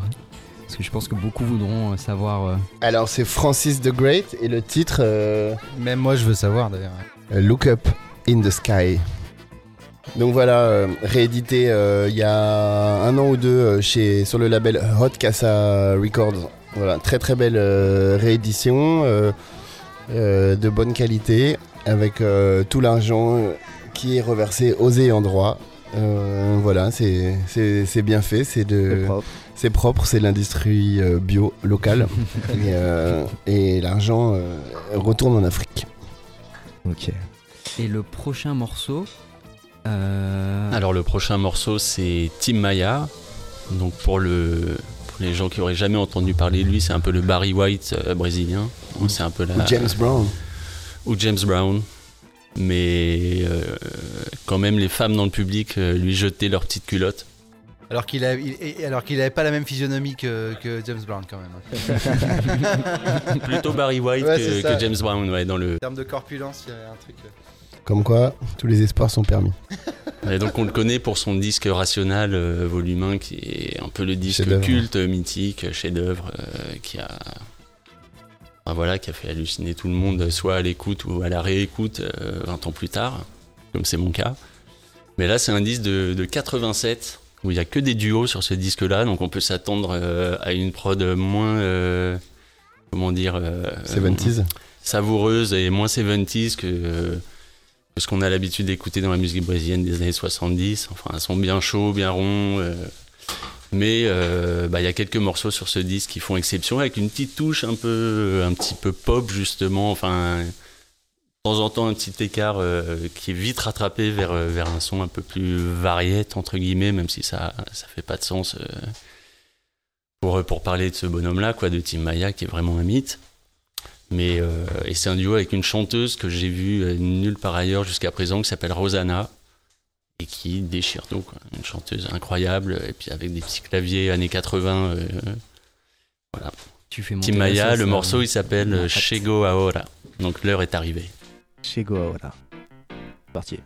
Parce que je pense que beaucoup voudront euh, savoir. euh, Alors c'est Francis the Great et le titre euh, Même moi, je veux savoir d'ailleurs. Look Up in the Sky. Donc voilà, euh, réédité euh, il y a un an ou deux euh, chez, sur le label Hot Casa Records. Voilà, très très belle euh, réédition, euh, euh, de bonne qualité, avec euh, tout l'argent qui est reversé aux ayants droit. Euh, voilà, c'est bien fait, c'est de, C'est propre. c'est l'industrie euh, bio locale et, euh, et l'argent euh, retourne en Afrique. Ok. Et le prochain morceau, Euh, Alors le prochain morceau c'est Tim Maya. Donc pour le pour les gens qui auraient jamais entendu parler de lui, c'est un peu le Barry White euh, brésilien. C'est un peu la Ou James Brown. ou James Brown. Mais euh, quand même les femmes dans le public euh, lui jetaient leurs petites culottes. Alors qu'il a- il- et- alors qu'il avait pas la même physionomie que, que James Brown quand même. Plutôt Barry White Ouais, que, James Brown ouais, dans le. En termes de corpulence, il y a un truc. euh. Comme quoi, tous les espoirs sont permis. Et donc on le connaît pour son disque Rational euh, volume 1 qui est un peu le disque culte, mythique, chef-d'œuvre euh, qui a enfin, voilà, qui a fait halluciner tout le monde soit à l'écoute ou à la réécoute euh, 20 ans plus tard, comme c'est mon cas. Mais là c'est un disque de, de 87 où il y a que des duos sur ce disque-là, donc on peut s'attendre euh, à une prod moins euh, comment dire euh, 70s. savoureuse et moins 70s que, que ce qu'on a l'habitude d'écouter dans la musique brésilienne des années 70. Enfin, un son bien chaud, bien rond. euh, mais euh, bah, il y a quelques morceaux sur ce disque qui font exception avec une petite touche un peu, un petit peu pop justement. Enfin, de temps en temps un petit écart euh, qui est vite rattrapé vers, euh, vers un son un peu plus variette entre guillemets, même si ça ça fait pas de sens pour pour parler de ce bonhomme-là, quoi, de Tim Maya qui est vraiment un mythe. Mais et c'est un duo avec une chanteuse que j'ai vue nulle part ailleurs jusqu'à présent qui s'appelle Rosanna et qui déchire tout quoi. Une chanteuse incroyable et puis avec des petits claviers années 80. euh, tu fais monter Tim Maya, le euh, morceau il s'appelle. Chego Ahora. Donc l'heure est arrivée. Chez Goa, voilà. Parti.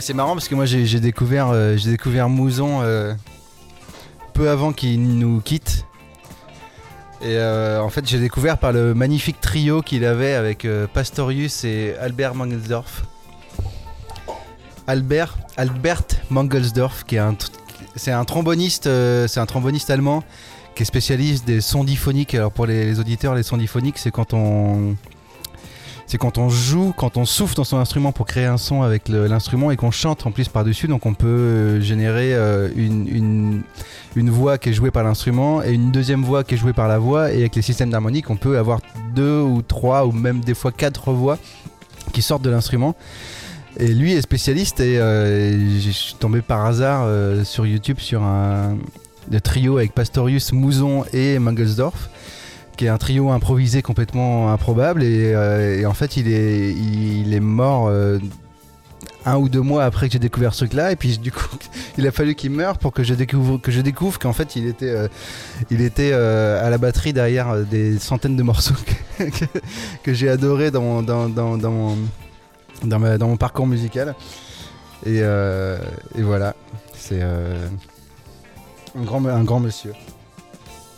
C'est marrant parce que moi j'ai découvert, euh, j'ai découvert Mouzon euh, peu avant qu'il nous quitte. Et euh, en fait j'ai découvert par le magnifique trio qu'il avait avec Pastorius et Albert Mangelsdorf. Albert, Albert Mangelsdorf qui est un, c'est un tromboniste, c'est un tromboniste allemand qui est spécialiste des sons diphoniques. Alors pour les, les auditeurs, les sons diphoniques c'est quand on quand on joue, quand on souffle dans son instrument pour créer un son avec l'instrument et qu'on chante en plus par-dessus. Donc on peut euh, générer euh, une, voix qui est jouée par l'instrument et une deuxième voix qui est jouée par la voix. Et avec les systèmes d'harmonique, on peut avoir deux ou trois ou même des fois quatre voix qui sortent de l'instrument. Et lui est spécialiste et euh, je suis tombé par hasard sur YouTube sur un trio avec Pastorius, Mouzon et Mangelsdorf qui est un trio improvisé complètement improbable et, euh, en fait il est, il est mort euh, un ou deux mois après que j'ai découvert ce truc là et puis du coup il a fallu qu'il meure pour que je découvre que je découvre qu'en fait il était euh, il était à la batterie derrière des centaines de morceaux que, que- j'ai adoré dans mon, dans, dans, dans dans, dans mon parcours musical. Et, et voilà. C'est un grand un grand monsieur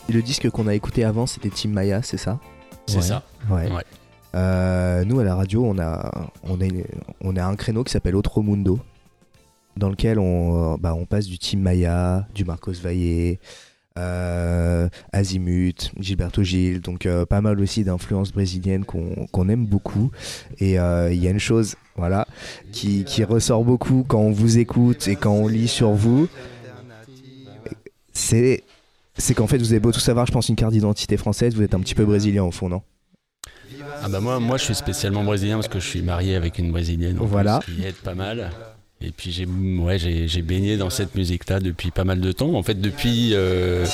le disque qu'on a écouté avant, c'était Tim Maya, c'est ça C'est Ouais. ça. Ouais. Ouais. Euh, nous, à la radio, on a, on a, on a un créneau qui s'appelle Otro Mundo, dans lequel on, euh, bah, on passe du Tim Maya, du Marcos Valle, euh, Azimut, Gilberto Gil, donc euh, pas mal aussi d'influences brésiliennes qu'on qu'on aime beaucoup. Et euh, il y a une chose voilà, qui, qui ressort beaucoup quand on vous écoute et quand on lit sur vous, c'est c'est qu'en fait, vous avez beau tout savoir, je pense, une carte d'identité française, vous êtes un petit peu brésilien au fond, non? Ah bah moi, moi je suis spécialement brésilien parce que je suis marié avec une brésilienne. en Voilà. plus, qui aide pas mal. Et puis j'ai ouais, j'ai baigné dans cette musique-là depuis pas mal de temps. En fait, depuis. euh,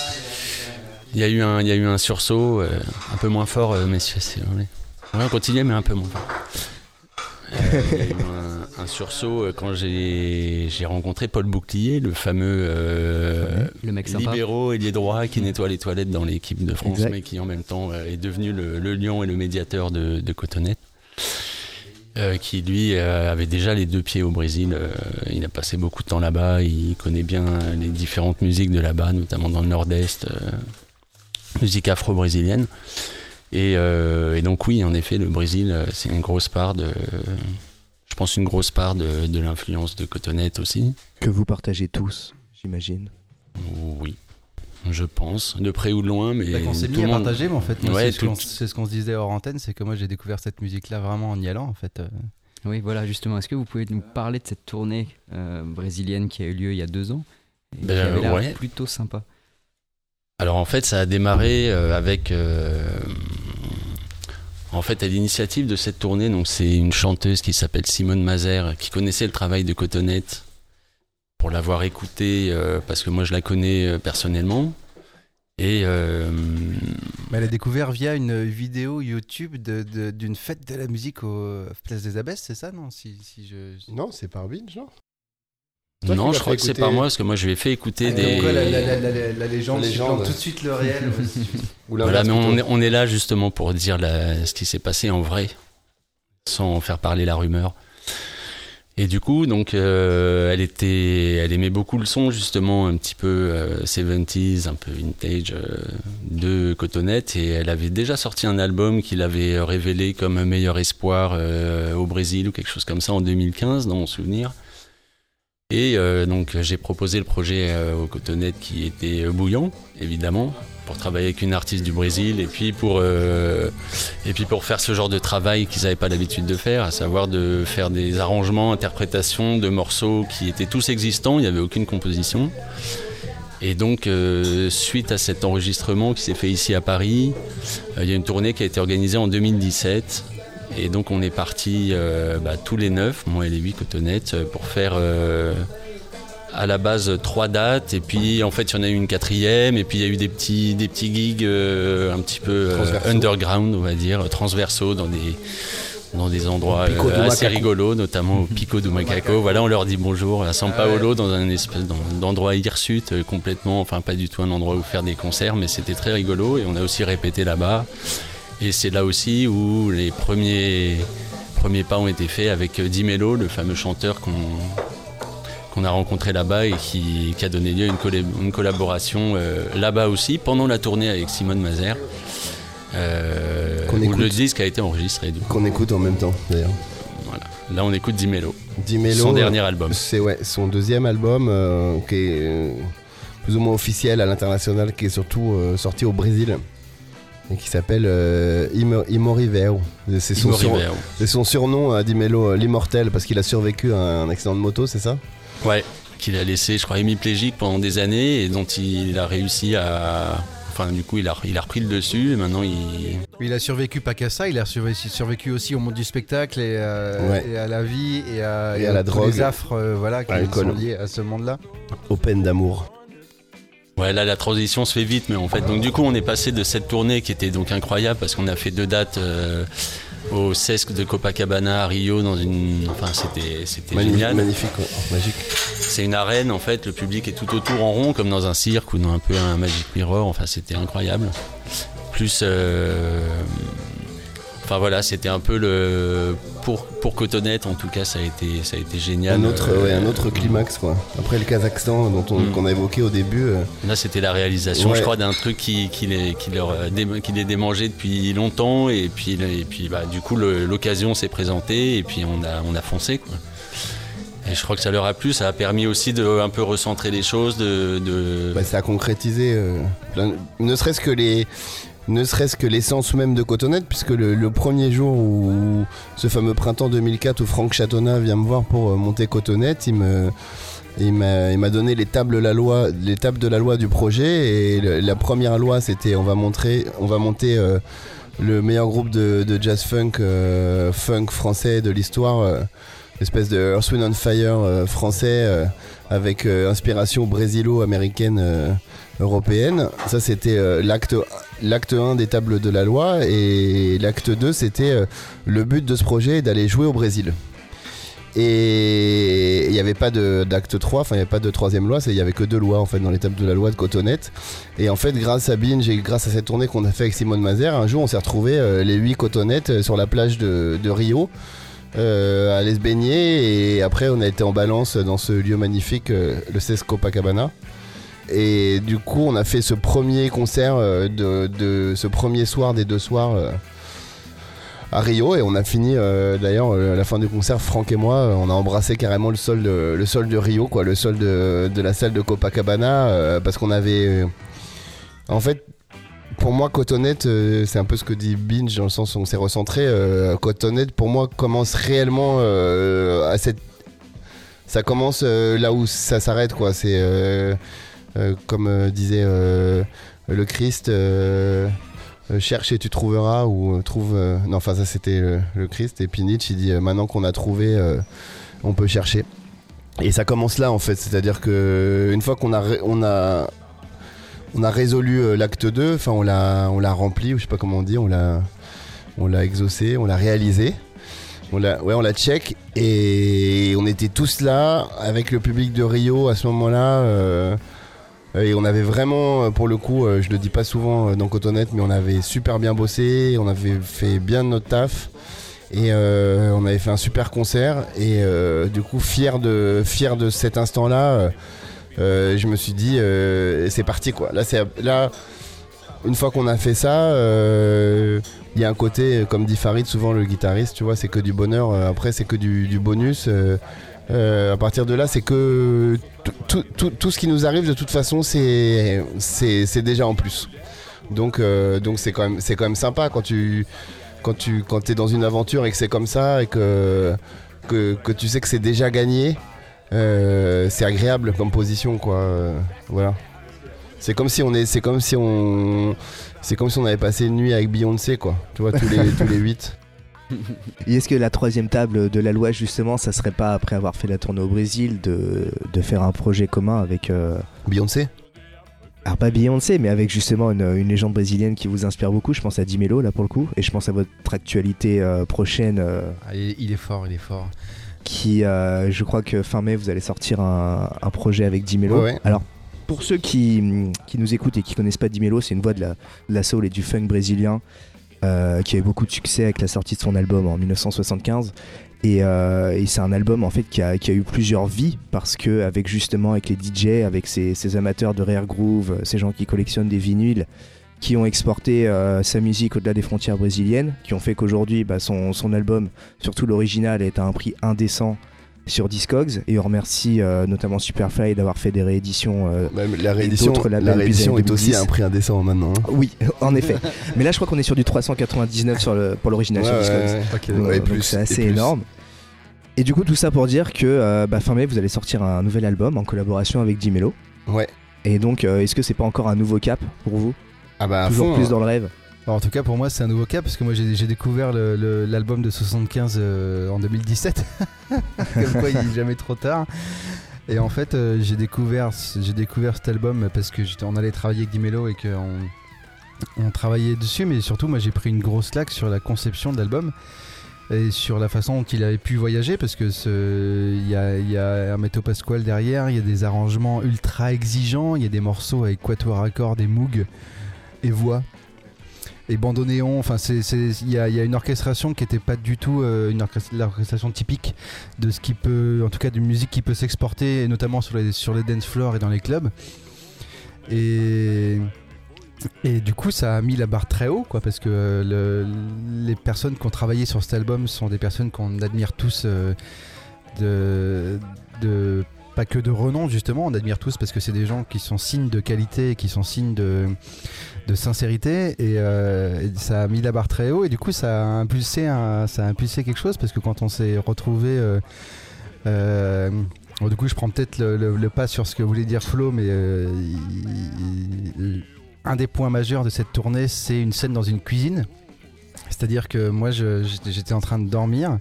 Il y, a eu un- il y a eu un sursaut euh, un peu moins fort, euh, messieurs. c'est- Ouais, Ouais, on continue, mais un peu moins fort. Un, un sursaut euh, quand j'ai rencontré Paul Bouclier, le fameux euh, Le mec libéraux et les droits qui nettoie les toilettes dans l'équipe de France, Exact. mais qui en même temps euh, est devenu le, le lion et le médiateur de, de Cotonnet. Euh, qui lui euh, avait déjà les deux pieds au Brésil. euh, il a passé beaucoup de temps là-bas. Il connaît bien les différentes musiques de là-bas, notamment dans le Nord-Est, euh, musique afro-brésilienne. Et, euh, et donc oui, en effet, le Brésil, euh, c'est une grosse part de, je pense, une grosse part de, de l'influence de Cotonnet aussi. Que vous partagez tous, j'imagine. Oui, je pense, de près ou de loin, mais Bah, qu'on s'est tout mis à partager, mais en fait, Ouais, c'est ce tout- ce qu'on se disait hors antenne, c'est que moi j'ai découvert cette musique-là vraiment en y allant, en fait. euh. Oui, voilà, justement. Est-ce que vous pouvez nous parler de cette tournée euh, brésilienne qui a eu lieu il y a deux ans et qui Ben, avait l'air ouais. plutôt sympa? Alors en fait, ça a démarré euh, avec. euh, en fait, à l'initiative de cette tournée, donc c'est une chanteuse qui s'appelle Simone Mazer, qui connaissait le travail de Cotonnette, pour l'avoir écouté, euh, parce que moi je la connais euh, personnellement. Et euh, elle a découvert via une vidéo YouTube de- de- d'une fête de la musique au Place des Abbesses, c'est ça, non si, si je... Non, c'est par Binge, non Toi non, je crois que c'est pas moi, parce que moi je lui ai fait écouter Ah, des. quoi, la, la- la- la- légende, légende. tout de suite le réel. Ou Voilà, mais on est, on est là justement pour dire ce qui s'est passé en vrai, sans faire parler la rumeur. Et du coup, donc, euh, elle était, elle aimait beaucoup le son justement, un petit peu euh, 70s, un peu vintage euh, de Cotonette, et elle avait déjà sorti un album qu'il avait révélé comme meilleur espoir euh, au Brésil ou quelque chose comme ça en 2015, dans mon souvenir. Et euh, donc j'ai proposé le projet euh, au Cotonette qui était euh, bouillant, évidemment, pour travailler avec une artiste du Brésil et puis pour, faire ce genre de travail qu'ils n'avaient pas l'habitude de faire, à savoir de faire des arrangements, interprétations de morceaux qui étaient tous existants, il n'y avait aucune composition. Et donc, suite à cet enregistrement qui s'est fait ici à Paris, il y a une tournée qui a été organisée en 2017. Et donc, on est parti euh, bah, tous les neuf, moi et les huit cotonnettes, euh, pour faire euh, à la base trois dates. Et puis, en fait, il y en a eu une quatrième. Et puis, il y a eu des petits, des petits gigs euh, un petit peu underground, on va dire, transversaux dans des, dans des endroits euh, assez rigolos, notamment au Pico do Macaco. Voilà, on leur dit bonjour à San Paolo, dans un espèce d'en- d'endroit hirsute euh, complètement, enfin pas du tout un endroit où faire des concerts, mais c'était très rigolo et on a aussi répété là-bas. Et c'est là aussi où les premiers, premiers pas ont été faits avec Di Mello, le fameux chanteur qu'on qu'on a rencontré là-bas et qui, qui a donné lieu à une, collab- une collaboration euh, là-bas aussi pendant la tournée avec Simone Mazer. euh, où écoute. le disque a été enregistré. Qu'on écoute en même temps d'ailleurs. Voilà. Là, on écoute Dimelo, Dimelo, son dernier album. C'est ouais, son deuxième album euh, qui est plus ou moins officiel à l'international, qui est surtout sorti au Brésil et qui s'appelle euh, Imo- Imoriveo. C'est son, sur- surnom à Dimelo, euh, l'immortel, parce qu'il a survécu à un accident de moto, c'est ça? Ouais, qu'il a laissé, je crois, hémiplégique pendant des années et dont il a réussi à. Enfin, du coup, il a, il a repris le dessus et maintenant il. Il a survécu pas qu'à ça, il a survécu, survécu aussi au monde du spectacle et, euh, Ouais. et à la vie et à, Et à la drogue. les affres euh, voilà, qui sont liés à ce monde-là. Aux peines d'amour. Ouais, là, la transition se fait vite, mais en fait, donc du coup, on est passé de cette tournée qui était donc incroyable parce qu'on a fait deux dates euh, au CESC de Copacabana à Rio dans une. Enfin, c'était c'était Magnifique, génial. magnifique, magique. C'est une arène, en fait, le public est tout autour en rond, comme dans un cirque ou dans un peu un Magic Mirror. Enfin, c'était incroyable. Plus. euh, Enfin voilà, c'était un peu le. Pour, pour Cotonette, en tout cas, ça a été, ça a été génial. Un autre, Euh, ouais, un autre climax quoi. Après le Kazakhstan dont on, Mm. qu'on a évoqué au début. euh, Là, c'était la réalisation, Ouais. je crois, d'un truc qui, qui, les, qui, leur, euh, qui les démangeait depuis longtemps. Et puis, et puis bah, du coup, le- l'occasion s'est présentée et puis on a, on a foncé. Quoi. Et je crois que ça leur a plu. Ça a permis aussi de un peu recentrer les choses. De, de- Bah, ça a concrétisé, euh, plein- ne serait-ce que les, ne serait-ce que l'essence même de Cotonette, puisque le, premier jour où ce fameux printemps 2004 où Franck Chatonna vient me voir pour euh, monter Cotonette, il m'a donné les tables, de la loi du projet et la première loi c'était on va montrer on monter euh, le meilleur groupe de, jazz funk euh, funk français de l'histoire espèce de Earth and Fire français avec inspiration brésilo-américaine européenne. Ça, c'était l'acte l'acte 1 des tables de la loi. Et l'acte 2, c'était euh, le but de ce projet d'aller jouer au Brésil. Et il n'y avait pas d'acte 3, enfin il n'y avait pas de troisième loi, il n'y avait que deux lois en fait dans les tables de la loi de Cotonette. Et en fait grâce à Binge et grâce à cette tournée qu'on a fait avec Simone Mazer, un jour on s'est retrouvé les huit Cotonettes euh, sur la plage de, Rio euh, à aller se baigner et après on a été en balance dans ce lieu magnifique, euh, le CES Copacabana. Et du coup on a fait ce premier concert euh, de, ce premier soir des deux soirs euh, à Rio et on a fini euh, d'ailleurs la fin du concert Franck et moi on a embrassé carrément le sol de, le sol de Rio quoi le sol de, la salle de Copacabana parce qu'on avait en fait pour moi, Cotonette, c'est un peu ce que dit Binge dans le sens où on s'est recentré. Cotonette, pour moi, commence réellement à cette. Ça commence là où ça s'arrête, quoi. C'est comme euh, disait euh, le Christ. euh, euh, cherche et tu trouveras ou euh, trouve euh, non enfin ça c'était le, Christ et puis Nietzsche il dit euh, maintenant qu'on a trouvé euh, on peut chercher et ça commence là en fait c'est à dire que une fois qu'on a on a on a résolu euh, l'acte 2, enfin on l'a on l'a rempli, ou je sais pas comment on dit, on l'a on l'a exaucé, on l'a réalisé. On l'a ouais, on l'a check et on était tous là avec le public de Rio à ce moment-là euh, et on avait vraiment euh, pour le coup, euh, je le dis pas souvent euh, dans Cotonette, mais on avait super bien bossé, on avait fait bien notre taf. Et euh, on avait fait un super concert et euh, du coup fier de fier de cet instant-là, euh, euh, je me suis dit euh, c'est parti quoi. Là là une fois qu'on a fait ça, euh, il y a un côté euh, comme dit Farid souvent le guitariste, tu vois, c'est que du bonheur. euh, après c'est que du bonus. Euh, à partir de là, c'est que tout- ce qui nous arrive de toute façon, c'est déjà en plus. Donc euh, donc c'est quand même quand même sympa quand tu quand tu quand es dans une aventure et que c'est comme ça et que que, que tu sais que c'est déjà gagné. euh, c'est agréable comme position quoi. voilà. C'est comme si on est c'est comme si on c'est comme si on avait passé une nuit avec Beyoncé quoi. Tu vois tous les tous les 8. Et est-ce que la troisième table de la loi, justement, ça serait pas, après avoir fait la tournée au Brésil, de, de faire un projet commun avec. euh, Beyoncé? Alors, pas Beyoncé, mais avec justement une, une légende brésilienne qui vous inspire beaucoup. Je pense à Dimelo, là, pour le coup. Et je pense à votre actualité euh, prochaine, euh, Ah, il, est fort, il est fort. qui, euh, je crois que fin mai, vous allez sortir un, un projet avec Dimelo. Ouais, ouais. Alors, pour ceux qui, qui nous écoutent et qui connaissent pas Dimelo, c'est une voix de la, de la soul et du funk brésilien euh, qui a eu beaucoup de succès avec la sortie de son album en 1975. Et, euh, et c'est un album en fait qui a, eu plusieurs vies parce que avec justement avec les DJ, avec ces, ces amateurs de rare groove, ces gens qui collectionnent des vinyles, qui ont exporté euh, sa musique au-delà des frontières brésiliennes, qui ont fait qu'aujourd'hui bah, son, son album, surtout l'original, est à un prix indécent sur Discogs. Et on remercie euh, notamment Superfly d'avoir fait des rééditions. euh, la réédition, la réédition est aussi 2010. à un prix indécent maintenant. hein. oui, en effet. Mais là, je crois qu'on est sur du 399 sur le, pour l'original sur Discogs. ouais, ouais. Plus, c'est et assez plus. énorme. Et du coup, tout ça pour dire que euh, bah, fin mai, vous allez sortir un nouvel album en collaboration avec Dimelo. Ouais. Et donc, euh, est-ce que c'est pas encore un nouveau cap pour vous? Ah bah Toujours fond, plus hein. dans le rêve Alors, en tout cas, pour moi, c'est un nouveau cas parce que moi, j'ai découvert l'album de 75 euh, en 2017. Comme quoi, il est jamais trop tard. Et en fait, euh, j'ai découvert, découvert cet album parce que on allait travailler avec Dimelo et qu'on on travaillait dessus, mais surtout, moi, j'ai pris une grosse claque sur la conception de l'album et sur la façon dont il avait pu voyager parce que il y a, y a Hermeto Pasquale derrière, il y a des arrangements ultra exigeants, il y a des morceaux avec quatuor à cordes et moog et voix et bandoneon. Enfin, il y a, y a une orchestration qui n'était pas du tout euh, une orchestra- l'orchestration typique de ce qui peut, en tout cas, d'une musique qui peut s'exporter, notamment sur les sur les dance floors et dans les clubs. Et et du coup, ça a mis la barre très haut, quoi, parce que euh, le- les personnes qui ont travaillé sur cet album sont des personnes qu'on admire tous euh, de, de pas que de renom justement, on admire tous parce que c'est des gens qui sont signes de qualité, qui sont signes de, sincérité et, euh, et ça a mis la barre très haut et du coup ça a impulsé ça a impulsé quelque chose parce que quand on s'est retrouvé euh, euh, du coup je prends peut-être le, pas sur ce que voulait dire Flo mais un des points majeurs de cette tournée c'est une scène dans une cuisine c'est-à-dire que moi j'étais en train de dormir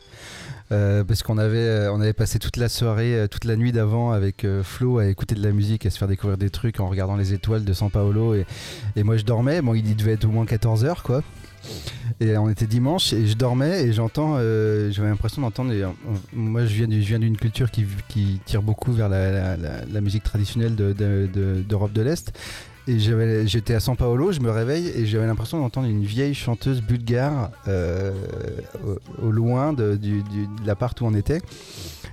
euh, parce qu'on avait, euh, on avait passé toute la soirée, euh, toute la nuit d'avant avec Flo à écouter de la musique, à se faire découvrir des trucs en regardant les étoiles de San Paolo. Et, moi je dormais, bon il devait être au moins 14h quoi. Et on était dimanche et je dormais et j'entends, j'avais l'impression d'entendre. moi je viens, d'une culture qui, tire beaucoup vers la, musique traditionnelle de- de- de- d'Europe de, l'Est. Et j'étais à San Paolo, je me réveille et j'avais l'impression d'entendre une vieille chanteuse bulgare euh, au, loin de, du, du- l'appart où on était.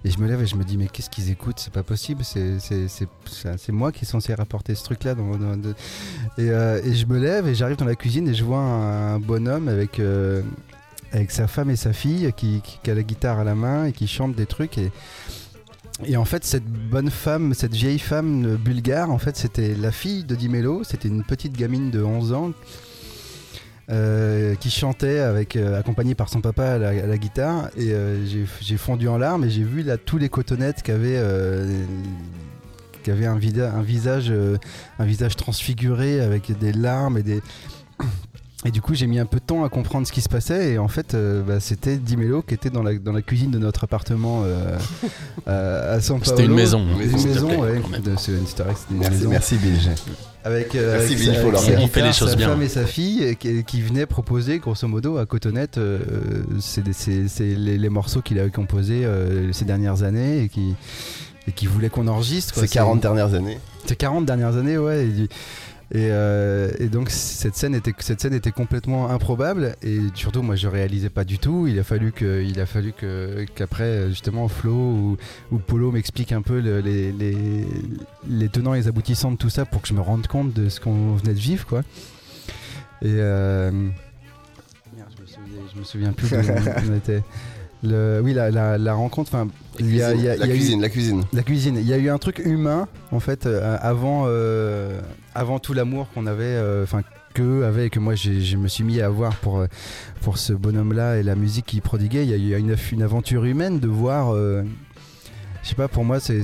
Et je me lève et je me dis, mais qu'est-ce qu'ils écoutent? C'est pas possible, c'est- moi qui est censé rapporter ce truc-là. euh, et je me lève et j'arrive dans la cuisine et je vois un, bonhomme avec, euh, avec sa femme et sa fille qui, a la guitare à la main et qui chante des trucs. Et en fait, cette bonne femme, cette vieille femme euh, bulgare, en fait, c'était la fille de Dimelo. C'était une petite gamine de 11 ans euh, qui chantait avec, euh, accompagnée par son papa à la, guitare. Et j'ai- fondu en larmes et j'ai vu là tous les cotonnettes euh, qui avaient un, vida- un visage, un visage transfiguré avec des larmes et des. Et du coup, j'ai mis un peu de temps à comprendre ce qui se passait. Et en fait, euh, bah, c'était Dimelo qui était dans la, dans la cuisine de notre appartement euh, à, à San Paolo. C'était une maison. Une te maison, plaît, ouais. De- c'était une Merci, maison. merci Bill. Avec, euh, Merci, avec Bill, sa- faut avec leur sa dire. On fait les guitare, choses sa bien. femme et sa fille euh, qui, qui venaient proposer grosso modo à Cotonette euh, c'est des- c'est- c'est les, les morceaux qu'il avait composés euh, ces dernières années et qui, et qui voulaient qu'on enregistre. quoi. Ces 40 dernières années. Ces 40 dernières années, ouais. Et, et, euh, et donc cette scène, était, cette scène était complètement improbable et surtout moi je réalisais pas du tout. Il a fallu que, il a fallu que qu'après justement Flo ou, ou Polo m'explique un peu le- les, les, les tenants et les aboutissants de tout ça pour que je me rende compte de ce qu'on venait de vivre quoi. Et euh, merde, je me souviens, je me souviens plus où on était. Le, oui, la, la, la rencontre. Enfin, la cuisine, la cuisine. la cuisine. Il y a eu un truc humain, en fait, euh, avant, euh, avant tout l'amour qu'on avait, euh, enfin, que et que moi j'ai- je me suis mis à avoir pour, euh, pour ce bonhomme-là et la musique qu'il prodiguait. Il y a eu une, une aventure humaine de voir. Je sais pas, pour moi, c'est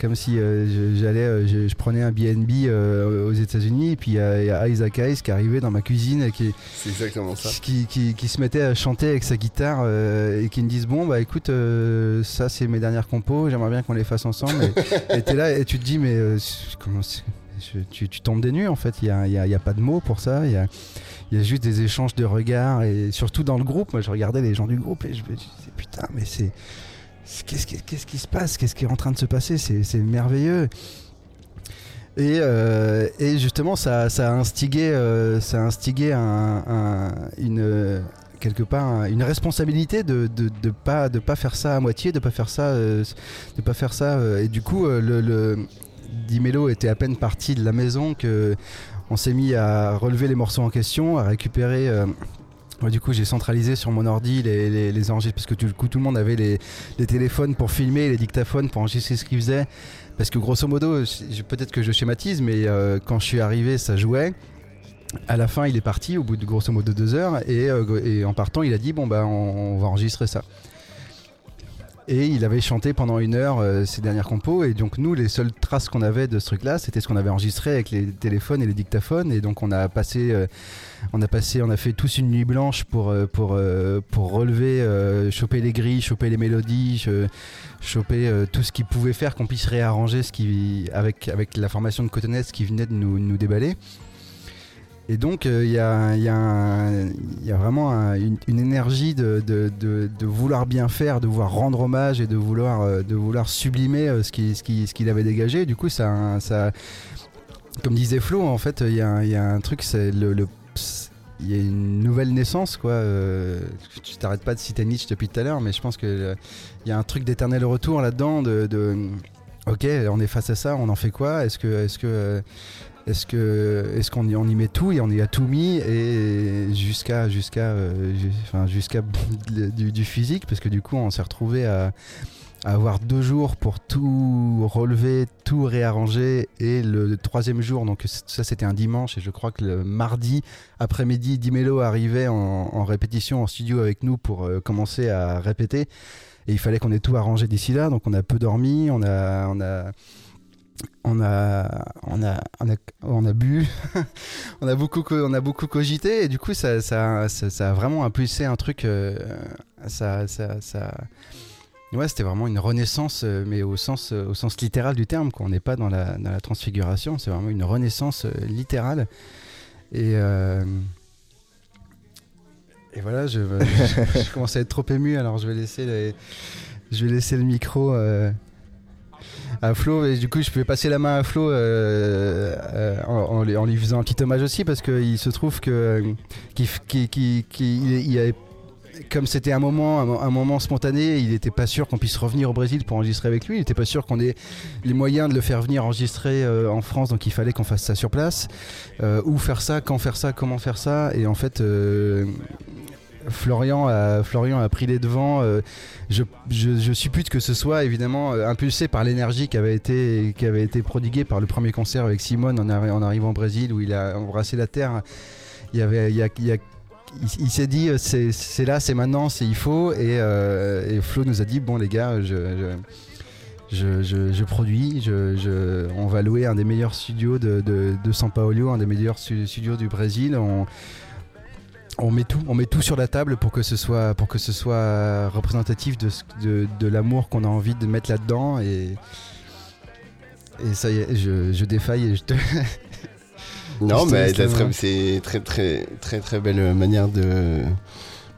comme si euh, je- j'allais, euh, je, je prenais un BNB euh, aux États-Unis, et puis il y a, Isaac Hayes qui arrivait dans ma cuisine et qui, C'est exactement ça. qui, qui, qui se mettait à chanter avec sa guitare euh, et qui me disent bon bah écoute ça c'est mes dernières compos j'aimerais bien qu'on les fasse ensemble. Et et t'es là et tu te dis mais euh, comment c'est- je- tu, tu tombes des nues en fait. Il y a, y a- il y a pas de mots pour ça. Il y a, il y a juste des échanges de regards et surtout dans le groupe. Moi je regardais les gens du groupe et je me disais putain mais c'est- qu'est-ce qui, se passe qu'est-ce qui est en train de se passer c'est merveilleux. Et, euh, et justement, ça, a instigé, euh, ça a instigé un, un- une, quelque part un- une responsabilité de de pas de pas faire ça à moitié, de pas faire ça euh, de pas faire ça euh, et du coup Dimelo était à peine parti de la maison que on s'est mis à relever les morceaux en question, à récupérer du coup, j'ai centralisé sur mon ordi les, les, parce que tout le monde avait les, téléphones pour filmer, les dictaphones pour enregistrer ce qu'ils faisaient. Parce que grosso modo, peut-être que je schématise, mais euh, quand je suis arrivé, ça jouait. À la fin, il est parti au bout de grosso modo deux heures et, euh, en partant, il a dit bon bah on va enregistrer ça. Et il avait chanté pendant une heure euh, ses dernières compos et donc nous les seules traces qu'on avait de ce truc-là, c'était ce qu'on avait enregistré avec les téléphones et les dictaphones et donc on a passé, euh, on a passé, on a fait tous une nuit blanche pour euh, pour pour relever, choper les grilles, choper les mélodies, choper tout ce qui pouvait faire qu'on puisse réarranger ce avec avec la formation de Cotonets qui venait de nous déballer. Et donc euh, il y, a, vraiment un- une, énergie de, vouloir bien faire, de vouloir rendre hommage et de vouloir, euh, sublimer euh, ce qu'il ce qui, ce qu'il avait dégagé. Du coup, ça, comme disait Flo, en fait, il y a, un- truc, c'est le, il y a une nouvelle naissance, quoi. Euh, tu t'arrêtes pas de citer Nietzsche depuis tout à l'heure, mais je pense que euh, il y a un truc d'éternel retour là-dedans. De, ok, on est face à ça, on en fait quoi? Est-ce que, est-ce que est-ce que est-ce qu'on y, on y met tout et on y a tout mis et jusqu'à jusqu'à euh, jusqu'à du, physique? Parce que du coup on s'est retrouvé à, avoir deux jours pour tout relever, tout réarranger et le troisième jour. Donc ça c'était un dimanche et je crois que le mardi après-midi Dimelo arrivait en, répétition en studio avec nous pour euh, commencer à répéter. Et il fallait qu'on ait tout arrangé d'ici là. Donc on a peu dormi on a on a, on a, on a, bu, on a beaucoup, co- on a beaucoup cogité et du coup ça, ça, ça, a vraiment impulsé un truc. euh, ça, ça, ça- ouais, c'était vraiment une renaissance, euh, mais au sens, euh, au sens littéral du terme. Quoi. On n'est pas dans la, dans la transfiguration, c'est vraiment une renaissance littérale. Et et voilà, je, je, je commence à être trop ému, alors je vais laisser, je vais laisser le micro. À Flo et du coup je pouvais passer la main à Flo euh, euh, en, lui- faisant un petit hommage aussi parce qu'il se trouve que euh, avait- comme c'était un moment un, mo- un moment spontané il n'était pas sûr qu'on puisse revenir au Brésil pour enregistrer avec lui. Il n'était pas sûr qu'on ait les moyens de le faire venir enregistrer en France donc il fallait qu'on fasse ça sur place. Où faire ça quand faire ça comment faire ça et en fait Florian a, Florian a pris les devants. euh, je, je, je suppute que ce soit évidemment euh, impulsé par l'énergie qui avait été, qui avait été prodiguée par le premier concert avec Simone en, en arrivant au Brésil où il a embrassé la terre. Il, s'est dit euh, c'est là, c'est maintenant, c'est il faut. Et, Flo nous a dit bon les gars, je, je, je, produis, on va louer un des meilleurs studios de, de, de São Paulo, un des meilleurs stu- studios du Brésil. On met tout, on met tout sur la table pour que ce soit, pour que ce soit représentatif de, ce- de, de l'amour qu'on a envie de mettre là-dedans et et ça y est, je, je défaille et je te. Non, Je mais c'est très très très très belle manière de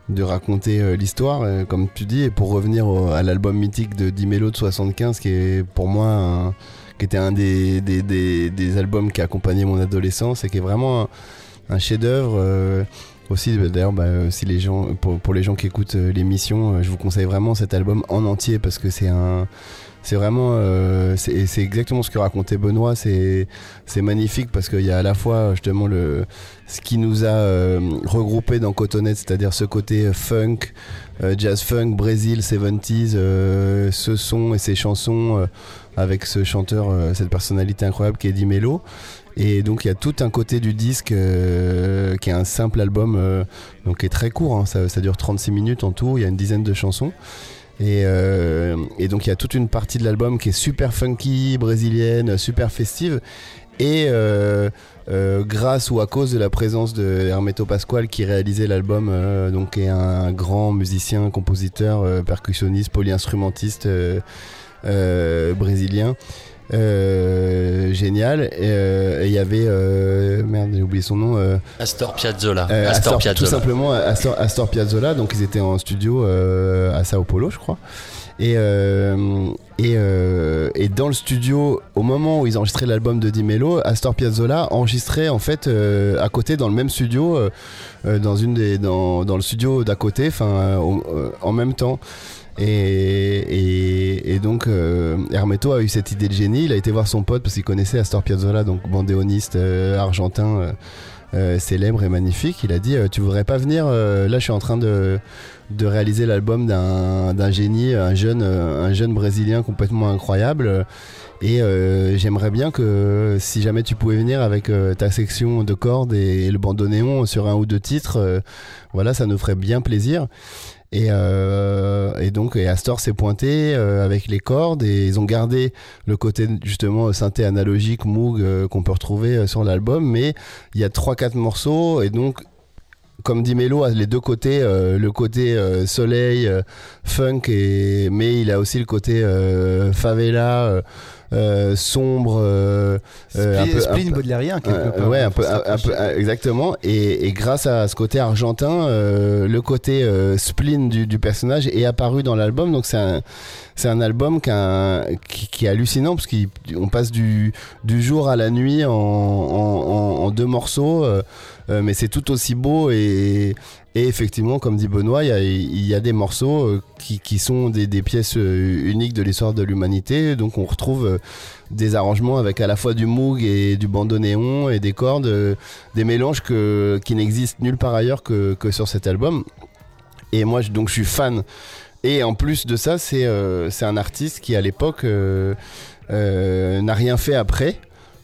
de raconter euh, l'histoire, euh, comme tu dis. Et pour revenir au- à l'album mythique de Dimelo de 75, qui est pour moi un- qui était un des, des, des, des albums qui a accompagné mon adolescence et qui est vraiment un, un chef-d'œuvre. euh, aussi, bah, d'ailleurs, bah, euh, si les gens, pour, pour les gens qui écoutent euh, l'émission, euh, je vous conseille vraiment cet album en entier parce que c'est un, c'est vraiment, euh, c'est exactement ce que racontait Benoît. C'est, c'est magnifique parce qu'il y a à la fois justement le, ce qui nous a euh, regroupé dans Cotonnet, c'est-à-dire ce côté funk, jazz funk, Brésil, 70s, euh, ce son et ces chansons avec ce chanteur, cette personnalité incroyable qui est Eddie Mello. Et donc il y a tout un côté du disque euh, qui est un simple album, euh, donc qui est très court, hein, ça, dure 36 minutes en tout, il y a une dizaine de chansons. Et, euh, et donc il y a toute une partie de l'album qui est super funky, brésilienne, super festive. Et grâce ou à cause de la présence de Hermeto Pasquale qui réalisait l'album, donc qui est un grand musicien, compositeur, percussionniste, polyinstrumentiste brésilien. Euh, génial. Et euh, il y avait euh, merde, j'ai oublié son nom. euh, Astor Piazzolla. euh, Astor Astor- Piazzolla. Tout simplement Astor, Astor Piazzolla. Donc ils étaient en studio euh, à Sao Paulo, je crois. Et, euh, et, euh, et dans le studio, au moment où ils enregistraient l'album de Di Mello, Astor Piazzolla enregistrait en fait euh, à côté dans le même studio, euh, euh, dans une des dans, dans le studio d'à côté, enfin euh, euh, en même temps. Et, et, et donc euh, Hermeto a eu cette idée de génie. Il a été voir son pote parce qu'il connaissait Astor Piazzolla, donc bandéoniste euh, argentin euh, euh, célèbre et magnifique. Il a dit euh, Tu voudrais pas venir euh, Là, je suis en train de, de réaliser l'album d'un génie, un jeune, euh, un jeune brésilien complètement incroyable. Et j'aimerais bien que si jamais tu pouvais venir avec ta section de cordes et, le bandoneon sur un ou deux titres, voilà, ça nous ferait bien plaisir. Et, euh, et donc, Astor s'est pointé euh, avec les cordes et ils ont gardé le côté justement synthé analogique Moog euh, qu'on peut retrouver sur l'album, mais il y a 3-4 morceaux et donc comme dit Mello, a les deux côtés, le côté soleil, funk, et, mais il a aussi le côté favela, euh, sombre, euh, euh, un peu- spleen baudelairien, quelque part. ouais, un peu, un, peu, euh, exactement. Et, et grâce à ce côté argentin, euh, le côté euh, spleen du, du personnage est apparu dans l'album. Donc c'est un, c'est un album qui, a qui, qui est hallucinant parce qu'on passe du, du jour à la nuit en, en, en- en deux morceaux, mais c'est tout aussi beau et, et effectivement, comme dit Benoît, il y a, des morceaux euh, qui, sont des, pièces euh, uniques de l'histoire de l'humanité. Donc on retrouve euh, des arrangements avec à la fois du moog et du bandoneon et des cordes, des mélanges qui n'existent nulle part ailleurs que, sur cet album. Et moi, donc, je suis fan. Et en plus de ça, c'est un artiste qui, à l'époque, n'a rien fait après,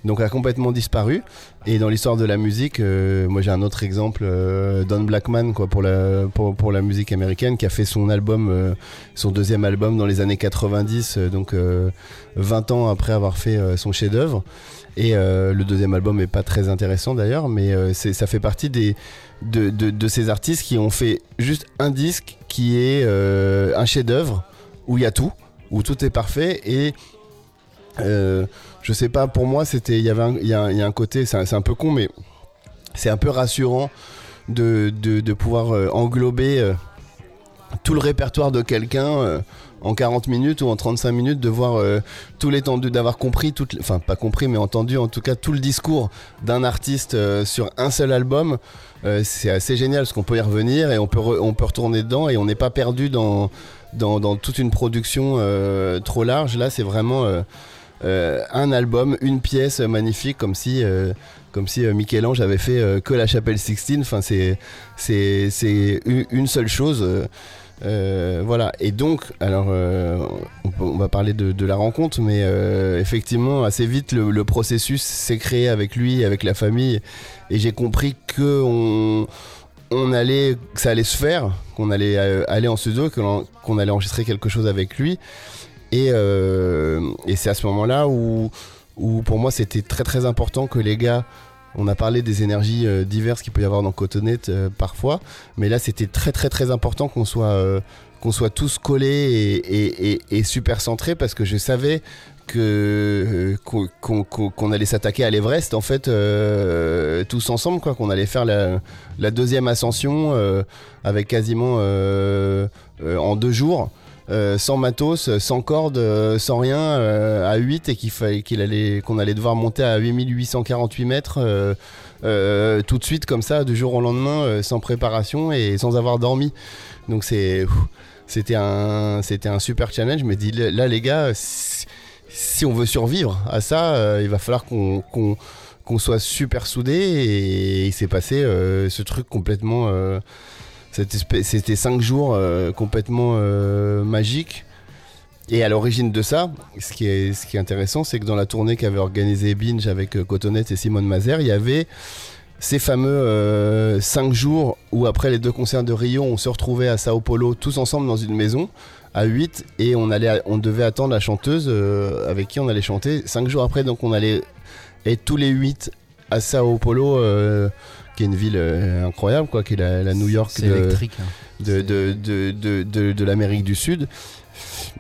donc a complètement disparu. Et dans l'histoire de la musique, euh, moi j'ai un autre exemple, euh, Don Blackman, quoi, pour la, pour, pour la musique américaine, qui a fait son album, euh, son deuxième album dans les années 90, euh, donc euh, 20 ans après avoir fait son chef-d'œuvre. Et le deuxième album est pas très intéressant d'ailleurs, mais ça fait partie des, de, de, de ces artistes qui ont fait juste un disque qui est un chef-d'œuvre où il y a tout, où tout est parfait et euh, je sais pas, pour moi, c'était, il y avait, il y, y a un côté, c'est un, peu con, mais c'est un peu rassurant de, de, de pouvoir euh, englober euh, tout le répertoire de quelqu'un en 40 minutes ou en 35 minutes, de voir tout l'étendue, d'avoir compris, toute, enfin pas compris, mais entendu en tout cas tout le discours d'un artiste sur un seul album. C'est assez génial parce qu'on peut y revenir et on peut, on peut retourner dedans et on n'est pas perdu dans, dans, dans toute une production trop large. Là, c'est vraiment un album, une pièce magnifique, comme si, euh, comme si euh, Michel-Ange avait fait euh, que la chapelle Sixtine. Enfin, c'est, c'est, c'est une seule chose. euh, euh, voilà. Et donc, alors, euh, on, va parler de, de la rencontre, mais euh, effectivement, assez vite, le, le processus s'est créé avec lui, avec la famille, et j'ai compris que on, on allait, que ça allait se faire, qu'on allait euh, aller en studio, qu'on allait enregistrer quelque chose avec lui. Et, euh, et c'est à ce moment-là où, pour moi, c'était très très important que les gars. On a parlé des énergies euh, diverses qu'il peut y avoir dans Cotonnet euh, parfois, mais là c'était très très très important qu'on soit, euh, qu'on soit tous collés et, super centrés parce que je savais que qu'on allait s'attaquer à l'Everest en fait tous ensemble quoi qu'on allait faire la, deuxième ascension avec quasiment en deux jours euh, sans matos, sans corde, euh, sans rien, euh, à 8 et qu'il fallait qu'on allait devoir monter à 8848 mètres tout de suite comme ça du jour au lendemain sans préparation et sans avoir dormi. Donc c'était un super challenge. Me dis là les gars si, on veut survivre à ça, il va falloir qu'on soit super soudés et il s'est passé ce truc complètement C'était cinq jours euh, complètement euh, magiques. Et à l'origine de ça, ce qui est, ce qui est intéressant, c'est que dans la tournée qu'avait organisée Binge avec euh, Cotonnet et Simone Mazer, il y avait ces fameux cinq jours où après les deux concerts de Rio, on se retrouvait à Sao Paulo tous ensemble dans une maison à 8 et on, allait, on devait attendre la chanteuse avec qui on allait chanter cinq jours après. Donc on allait être tous les 8 à Sao Paulo, qui est une ville euh, incroyable, quoi, qui est la, la New York de, électrique. hein. de, l'Amérique du Sud.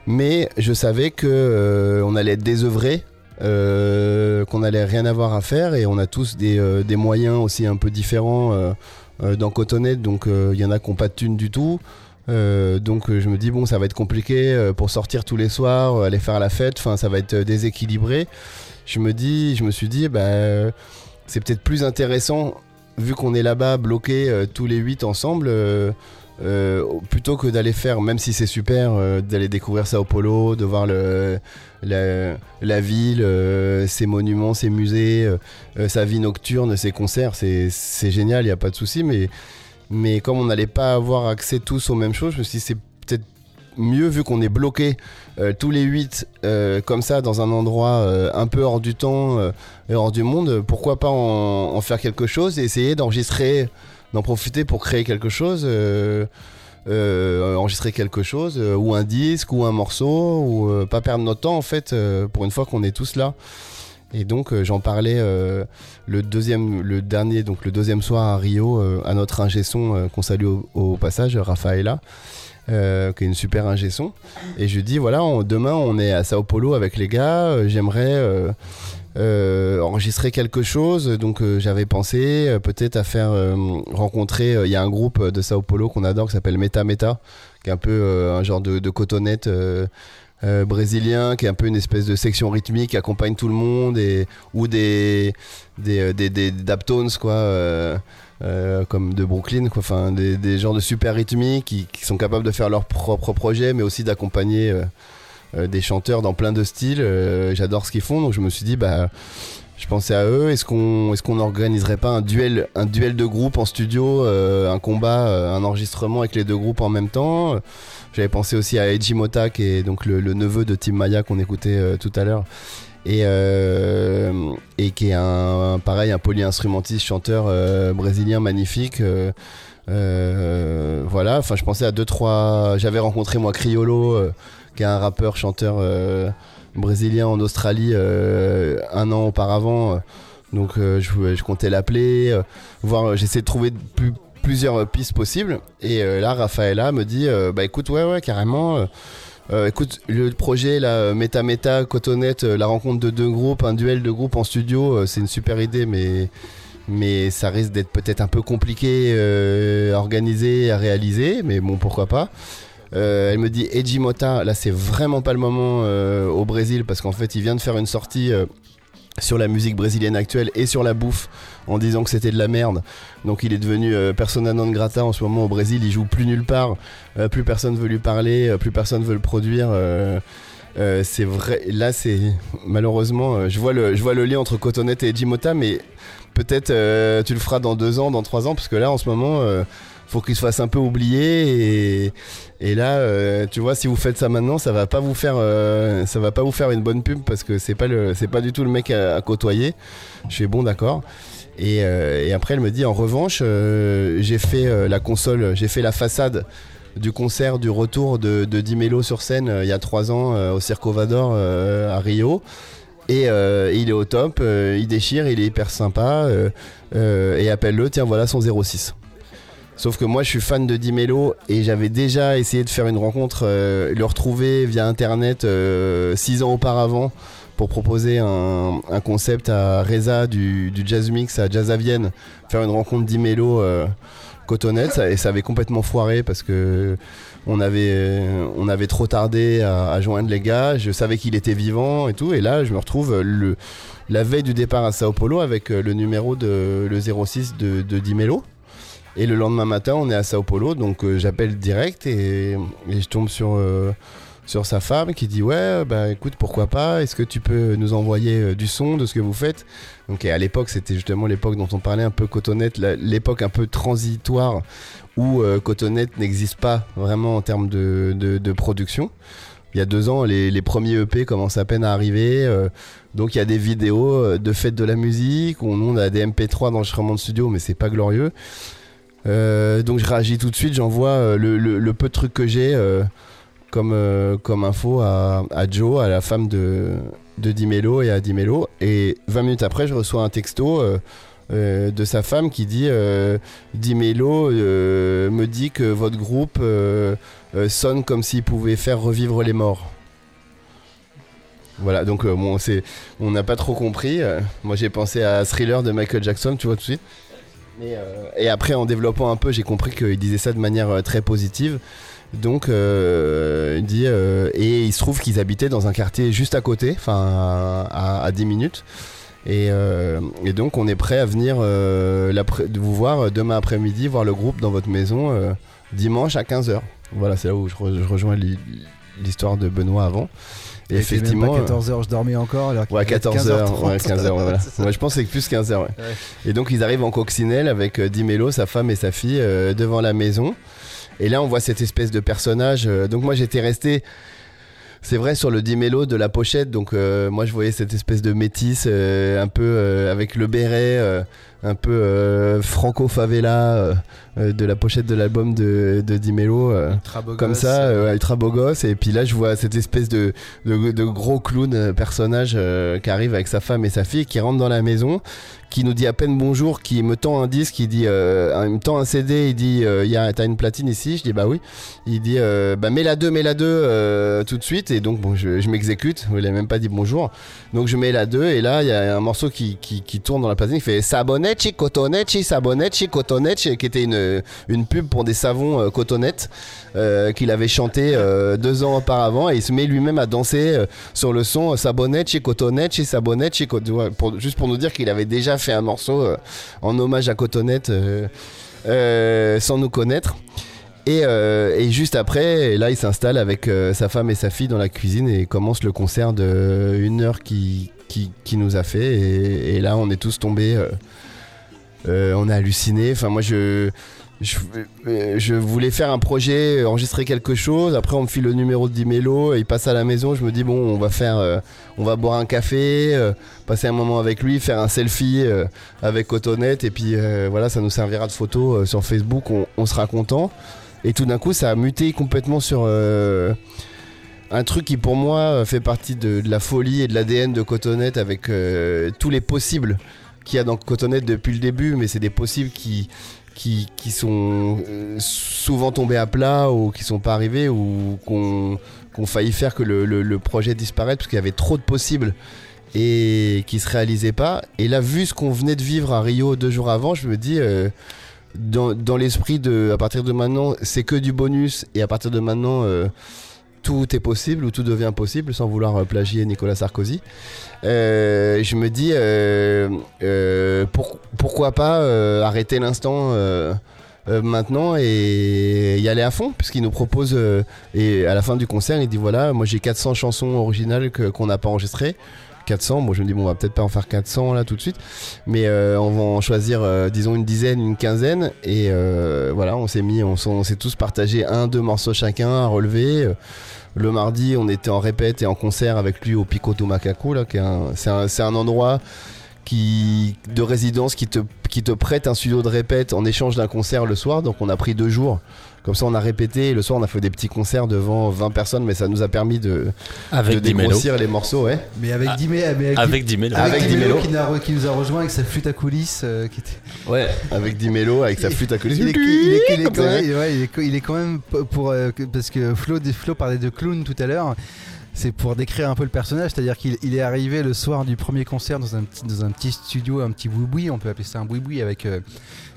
Mais je savais que euh, on allait être désœuvré, euh, qu'on allait rien avoir à faire et on a tous des, euh, des moyens aussi un peu différents dans Cotonnet. Donc il y en a qui n'ont pas de thunes du tout. Euh, donc je me dis bon ça va être compliqué euh, pour sortir tous les soirs, euh, aller faire la fête, enfin ça va être déséquilibré. Je me dis, je me suis dit bah c'est peut-être plus intéressant vu qu'on est là-bas bloqués euh, tous les huit ensemble. euh, euh, plutôt que d'aller faire, même si c'est super, d'aller découvrir Sao Paulo, de voir le, la, ville, ses monuments, ses musées, sa vie nocturne, ses concerts, c'est génial, il n'y a pas de souci, mais, mais comme on n'allait pas avoir accès tous aux mêmes choses, je me suis dit c'est mieux vu qu'on est bloqué euh, tous les huit euh, comme ça dans un endroit euh, un peu hors du temps et hors du monde, pourquoi pas en, faire quelque chose et essayer d'enregistrer, d'en profiter pour créer quelque chose. enregistrer quelque chose ou un disque ou un morceau ou pas perdre notre temps en fait pour une fois qu'on est tous là et donc j'en parlais le deuxième le dernier donc le deuxième soir à Rio à notre ingé son qu'on salue au, au passage Rafaela euh, qui est une super ingé son. Et je lui dis voilà demain on est à Sao Paulo avec les gars euh, j'aimerais euh, enregistrer quelque chose. Donc j'avais pensé peut-être à faire rencontrer il y a un groupe de Sao Paulo qu'on adore qui s'appelle Meta Meta qui est un peu un genre de, de cotonnette brésilien qui est un peu une espèce de section rythmique qui accompagne tout le monde et ou des des des, quoi euh, comme de Brooklyn quoi. Enfin des, des genres de super rythmiques qui, sont capables de faire leur propre projet mais aussi d'accompagner euh, euh, des chanteurs dans plein de styles. J'adore ce qu'ils font donc je me suis dit bah je pensais à eux. Est-ce qu'on est-ce qu'on organiserait pas un duel un duel de groupe en studio un combat un enregistrement avec les deux groupes en même temps? J'avais pensé aussi à Eiji Mota, qui est donc le, le neveu de Tim Maya qu'on écoutait tout à l'heure. Et, euh, et qui est un, pareil un polyinstrumentiste chanteur euh, brésilien magnifique euh, voilà enfin je pensais à deux trois j'avais rencontré moi Criolo qui est un rappeur chanteur brésilien en Australie un an auparavant donc je, comptais l'appeler voir j'essaie de trouver plus plusieurs pistes possibles. Et là, Rafaela me dit Bah écoute, ouais, ouais, carrément. Euh, écoute, le projet, euh, Meta Meta, Cotonette, euh, la rencontre de deux groupes, un duel de groupes en studio, euh, c'est une super idée, mais, ça risque d'être peut-être un peu compliqué à organiser, à réaliser, mais bon, pourquoi pas. Elle me dit Eiji Mota, là c'est vraiment pas le moment au Brésil parce qu'en fait il vient de faire une sortie sur la musique brésilienne actuelle et sur la bouffe en disant que c'était de la merde. Donc il est devenu euh, persona non grata en ce moment au Brésil, il joue plus nulle part, euh, plus personne veut lui parler, euh, plus personne veut le produire. euh, c'est vrai, là c'est malheureusement, je vois le, je vois le lien entre Cotonette et Jimota, mais peut-être tu le feras dans deux ans, dans trois ans, parce que là en ce moment, faut qu'il se fasse un peu oublier et, là, euh, tu vois, si vous faites ça maintenant, ça va pas vous faire, euh, ça va pas vous faire une bonne pub parce que c'est pas le, c'est pas du tout le mec à, côtoyer. Je suis bon, d'accord. Et, euh, et après, elle me dit en revanche, j'ai fait la console, j'ai fait la façade du concert du retour de, de Di Mello sur scène il y a trois ans au Circo Vador à Rio. Et il est au top, il déchire, il est hyper sympa. et appelle-le, tiens, voilà son 06. Sauf que moi je suis fan de Di Mello et j'avais déjà essayé de faire une rencontre, euh, le retrouver via internet euh, six ans auparavant pour proposer un, concept à Reza du, Jazz Mix à Jazz à Vienne, faire une rencontre Di Mello euh, Cotonette ça, et ça avait complètement foiré parce que on avait, on avait trop tardé à, joindre les gars, je savais qu'il était vivant et tout. Et là je me retrouve la veille du départ à Sao Paulo avec le numéro de le 06 de, de Di Mello. Et le lendemain matin, on est à Sao Paulo, donc euh, j'appelle direct et, je tombe sur, euh, sur sa femme qui dit Ouais, bah écoute, pourquoi pas Est-ce que tu peux nous envoyer euh, du son de ce que vous faites? Donc, à l'époque, c'était justement l'époque dont on parlait un peu Cotonnette, la- l'époque un peu transitoire où euh, Cotonnette n'existe pas vraiment en termes de, de- production. Il y a deux ans, les, les premiers EP commencent à peine à arriver. euh, donc il y a des vidéos euh, de fêtes de la musique, où on a des MP3 d'enregistrement de studio, mais c'est pas glorieux. Euh, donc je réagis tout de suite, j'envoie euh, le, peu de trucs que j'ai euh, comme, info à, Joe, à la femme de, de Di Mello et à Di Mello. Et 20 minutes après, je reçois un texto de sa femme qui dit Di Mello euh, me dit que votre groupe sonne comme s'il pouvait faire revivre les morts. Voilà, donc on n'a pas trop compris. Moi, j'ai pensé à Thriller de Michael Jackson, tu vois tout de suite. Et, euh, et après, en développant un peu, j'ai compris qu'il disait ça de manière euh, très positive. Donc, euh, il dit. et il se trouve qu'ils habitaient dans un quartier juste à côté, enfin à, à 10 minutes. Et, donc, on est prêt à venir vous voir demain après-midi, voir le groupe dans votre maison dimanche à 15h. Voilà, c'est là où je, je rejoins l'hi- l'histoire de Benoît avant. Et effectivement. euh, 14h, je dormais encore. Alors Ouais, devait être 14h, 15h30. ouais, 15h, voilà. C'est ça. Ouais, je pense que c'est plus 15h, ouais. Ouais. Et donc ils arrivent en coccinelle avec euh, Dimelo, sa femme et sa fille euh, devant la maison. Et là on voit cette espèce de personnage. euh, donc moi j'étais resté, c'est vrai, sur le Dimelo de la pochette. Donc euh, moi je voyais cette espèce de métisse euh, un peu euh, avec le béret, euh, un peu euh, franco-favela euh, euh, de la pochette de l'album de, de Dimelo. euh, comme ça, euh, ultra beau gosse. Et puis là, je vois cette espèce de, de, de gros clown euh, personnage euh, qui arrive avec sa femme et sa fille, qui rentre dans la maison, qui nous dit à peine bonjour, qui me tend un disque, il dit, euh, il me tend un CD, il dit, euh, y a, t'as une platine ici? Je dis bah oui. Il dit, euh, bah mets la deux, mets la deux euh, tout de suite. Et donc bon, je, je m'exécute. Il a même pas dit bonjour. Donc je mets la deux et là, il y a un morceau qui, qui, qui tourne dans la platine. Il fait Sabonecci, Cotonecci, Sabonecci, Cotonecci, qui était une, une pub pour des savons euh, cotonnettes euh, qu'il avait chanté euh, deux ans auparavant et il se met lui-même à danser euh, sur le son Sabonecci, Cotonecci, Sabonecci, Cot- ouais, pour, juste pour nous dire qu'il avait déjà fait un morceau euh, en hommage à Cotonette euh, euh, sans nous connaître. Et, euh, et juste après, là, il s'installe avec euh, sa femme et sa fille dans la cuisine et commence le concert de une heure qui, qui, qui nous a fait. Et là, on est tous tombés. Euh, on a halluciné. Enfin, moi, je, voulais faire un projet, enregistrer quelque chose. Après, on me file le numéro de Dimelo. Il passe à la maison. Je me dis, bon, on va faire, euh, on va boire un café, euh, passer un moment avec lui, faire un selfie avec Cotonette. Et puis, voilà, ça nous servira de photo sur Facebook. On, sera content. Et tout d'un coup, ça a muté complètement sur. un truc qui pour moi fait partie de, de la folie et de l'ADN de Cotonette avec tous les possibles qu'il y a dans Cotonette depuis le début, mais c'est des possibles qui, qui, qui sont euh, souvent tombés à plat ou qui sont pas arrivés ou qu'on qu'on failli faire que le, le- le projet disparaisse parce qu'il y avait trop de possibles et qui se réalisaient pas. Et là, vu ce qu'on venait de vivre à Rio deux jours avant, je me dis, euh, dans, dans l'esprit de, à partir de maintenant, c'est que du bonus et à partir de maintenant, euh, tout est possible ou tout devient possible sans vouloir euh, plagier Nicolas Sarkozy. Euh, je me dis, euh, pour- pourquoi pas arrêter l'instant maintenant et y aller à fond puisqu'il nous propose et à la fin du concert il dit voilà moi j'ai 400 chansons originales qu'on n'a pas enregistrées 400 moi je me dis bon on va peut-être pas en faire 400 là tout de suite. Mais euh, on va en choisir euh, disons une dizaine une quinzaine. Et euh, voilà on s'est mis on, s'est tous partagé un deux morceaux chacun à relever. Le mardi on était en répète et en concert avec lui au Picoto Macaco là qui c'est un, un endroit qui de résidence qui te qui te prête un studio de répète en échange d'un concert le soir. Donc on a pris deux jours comme ça on a répété et le soir on a fait des petits concerts devant 20 personnes mais ça nous a permis de, Avec de Dimelo. dégrossir les morceaux ouais Mais avec Ah, avec, Avec Dimelo. Avec avec Dimelo. Qui, nous a rejoint avec sa flûte à coulisses. euh, qui était... Ouais. avec Dimelo avec sa flûte à coulisses Il est, il est- il est Comme quand même, ouais, il est- il est quand même p- pour euh, parce que Flo, Flo parlait de clown tout à l'heure. C'est pour décrire un peu le personnage, c'est-à-dire qu'il il est arrivé le soir du premier concert dans un petit, dans un petit studio, un petit boui-boui, on peut appeler ça un boui-boui avec euh,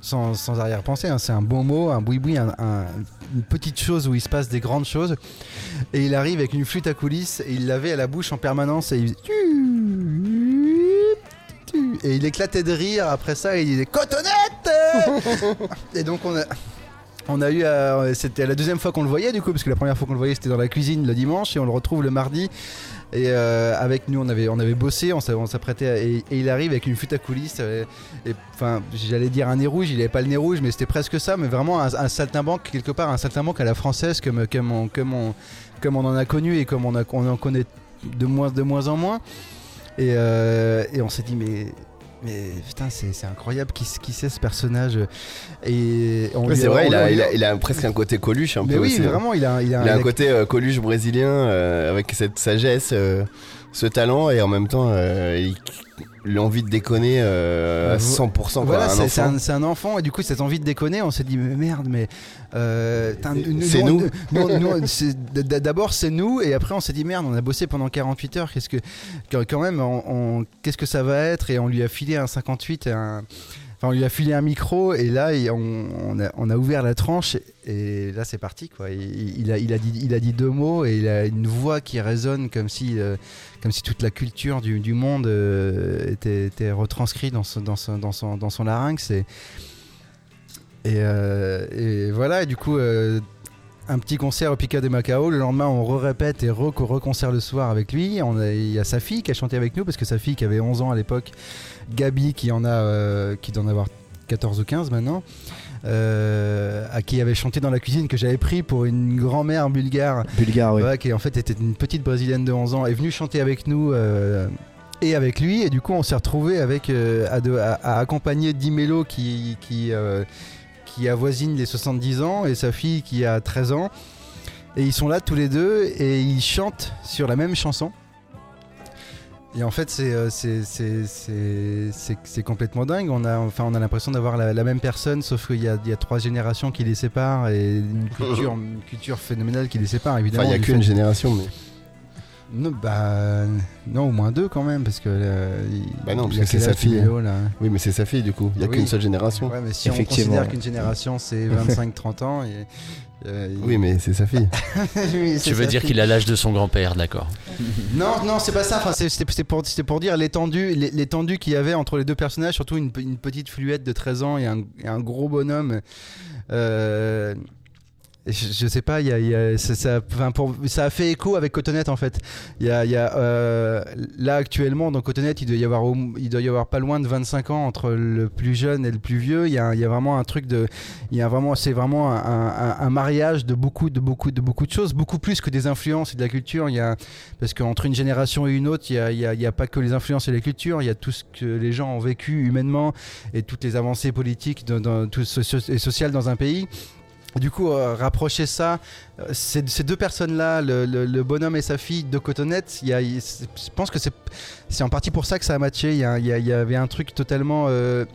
sans, sans arrière-pensée, hein, c'est un bon mot, un boui-boui, un- un- une petite chose où il se passe des grandes choses. Et il arrive avec une flûte à coulisses et il l'avait à la bouche en permanence et il faisait et il éclatait de rire après ça et il disait Cotonnette Et donc on a on a eu euh, c'était la deuxième fois qu'on le voyait du coup parce que la première fois qu'on le voyait c'était dans la cuisine le dimanche et on le retrouve le mardi et euh, avec nous on avait on avait bossé on s'a- on s'apprêtait et, il arrive avec une flûte à coulisses euh, enfin j'allais dire un nez rouge il avait pas le nez rouge mais c'était presque ça mais vraiment un, un saltimbanque quelque part un saltimbanque à la française comme comme on, comme comme on en a connu et comme on, en connaît de moins, de moins en moins. Et on s'est dit, mais, mais putain, c'est incroyable qui, qui c'est ce personnage. Et Ouais, c'est vrai il a, il, a, il a presque un côté Coluche un Mais peu oui, aussi, hein. vraiment, il a, il a, Il a un côté euh, Coluche brésilien euh, avec cette sagesse, euh, ce talent et en même temps euh, l'envie de déconner euh, à 100%. Quoi, Voilà, c'est un, c'est un enfant et du coup cette envie de déconner, on s'est dit mais merde, mais euh, C'est nous. D'abord c'est nous et après on s'est dit merde, on a bossé pendant 48 heures, qu'est-ce que quand quand même, on, on- qu'est-ce que ça va être? Et on lui a filé un 58 et un On lui a filé un micro et là, on, a, ouvert la tranche et là, c'est parti. Quoi. Il, a, dit, deux mots et il a une voix qui résonne comme si, euh, comme si toute la culture du, monde euh, était, retranscrite dans, son- larynx. Euh, et voilà, et du coup, un petit concert au Pica de Macao. Le lendemain, on re-répète et re- reconcert le soir avec lui. Il y a sa fille qui a chanté avec nous parce que sa fille qui avait 11 ans à l'époque, Gabi, qui en a, euh, qui doit en avoir 14 ou 15 maintenant. euh, à qui avait chanté dans la cuisine que j'avais pris pour une grand-mère bulgare Bulgare, oui. Qui en fait était une petite brésilienne de 11 ans, est venue chanter avec nous euh, et avec lui. Et du coup, on s'est retrouvé avec à, de- à- à accompagner Dimelo qui qui qui avoisine les 70 ans et sa fille qui a 13 ans. Et ils sont là tous les deux et ils chantent sur la même chanson. Et en fait, c'est euh, c'est- complètement dingue. On a, enfin, on a l'impression d'avoir la, la même personne, sauf qu'il y y a trois générations qui les séparent et une culture, une culture phénoménale qui les sépare, évidemment. Enfin, il n'y a qu'une génération, mais. non, bah, non, au moins deux quand même, parce que. euh, Bah non, parce que c'est sa fille. Là Oui, mais c'est sa fille, du coup. Il n'y a Oui. qu'une seule génération. Ouais, mais si on considère qu'une génération c'est 25-30 ans. Et, euh, Oui, mais c'est sa fille. Oui, Tu veux dire qu'il a l'âge de son grand-père, d'accord. Non, non, c'est pas ça. Enfin, c'est pour, dire l'étendue, l'é- l'étendue qu'il y avait entre les deux personnages, surtout une petite fluette de 13 ans et un, et un gros bonhomme. Euh, je, sais pas, ça, a fait écho avec Cotonette en fait. Euh, là actuellement dans Cotonette, il doit y avoir, pas loin de 25 ans entre le plus jeune et le plus vieux. Il y a, vraiment un truc de, c'est vraiment un, mariage de beaucoup, de beaucoup, de choses, beaucoup plus que des influences et de la culture. Parce qu'entre une génération et une autre, il n'y a, pas que les influences et les cultures, il y a tout ce que les gens ont vécu humainement et toutes les avancées politiques et sociales dans un pays. Du coup, euh, rapprocher ça, euh, ces, ces deux personnes-là, le, le- le bonhomme et sa fille de Cotonette, il y a- je pense que c'est c'est en partie pour ça que ça a matché. Il y, a- il y avait un truc totalement euh,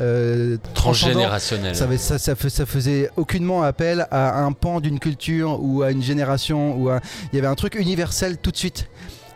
euh, transcendant. Transgénérationnel. Ça, avait- ça, ça fais- ça faisait aucunement appel à un pan d'une culture ou à une génération. Ou à... Il y avait un truc universel tout de suite.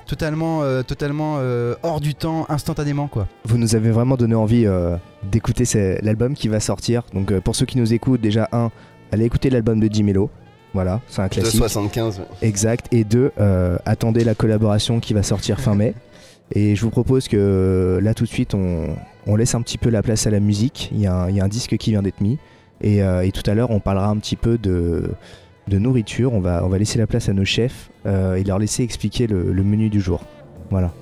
Totalement, euh, totalement euh, hors du temps, instantanément quoi. Vous nous avez vraiment donné envie euh, d'écouter l'album qui va sortir. Donc euh, pour ceux qui nous écoutent, déjà un, allez écouter l'album de Jimelo. Voilà, c'est un De classique. 75. Exact. Et deux, euh, attendez la collaboration qui va sortir fin mai. Et je vous propose que euh, là tout de suite, on, on laisse un petit peu la place à la musique. Il y a un, il y a un disque qui vient d'être mis. Et, euh, et tout à l'heure, on parlera un petit peu de, de nourriture. On va, on va laisser la place à nos chefs euh, et leur laisser expliquer le, le menu du jour. Voilà.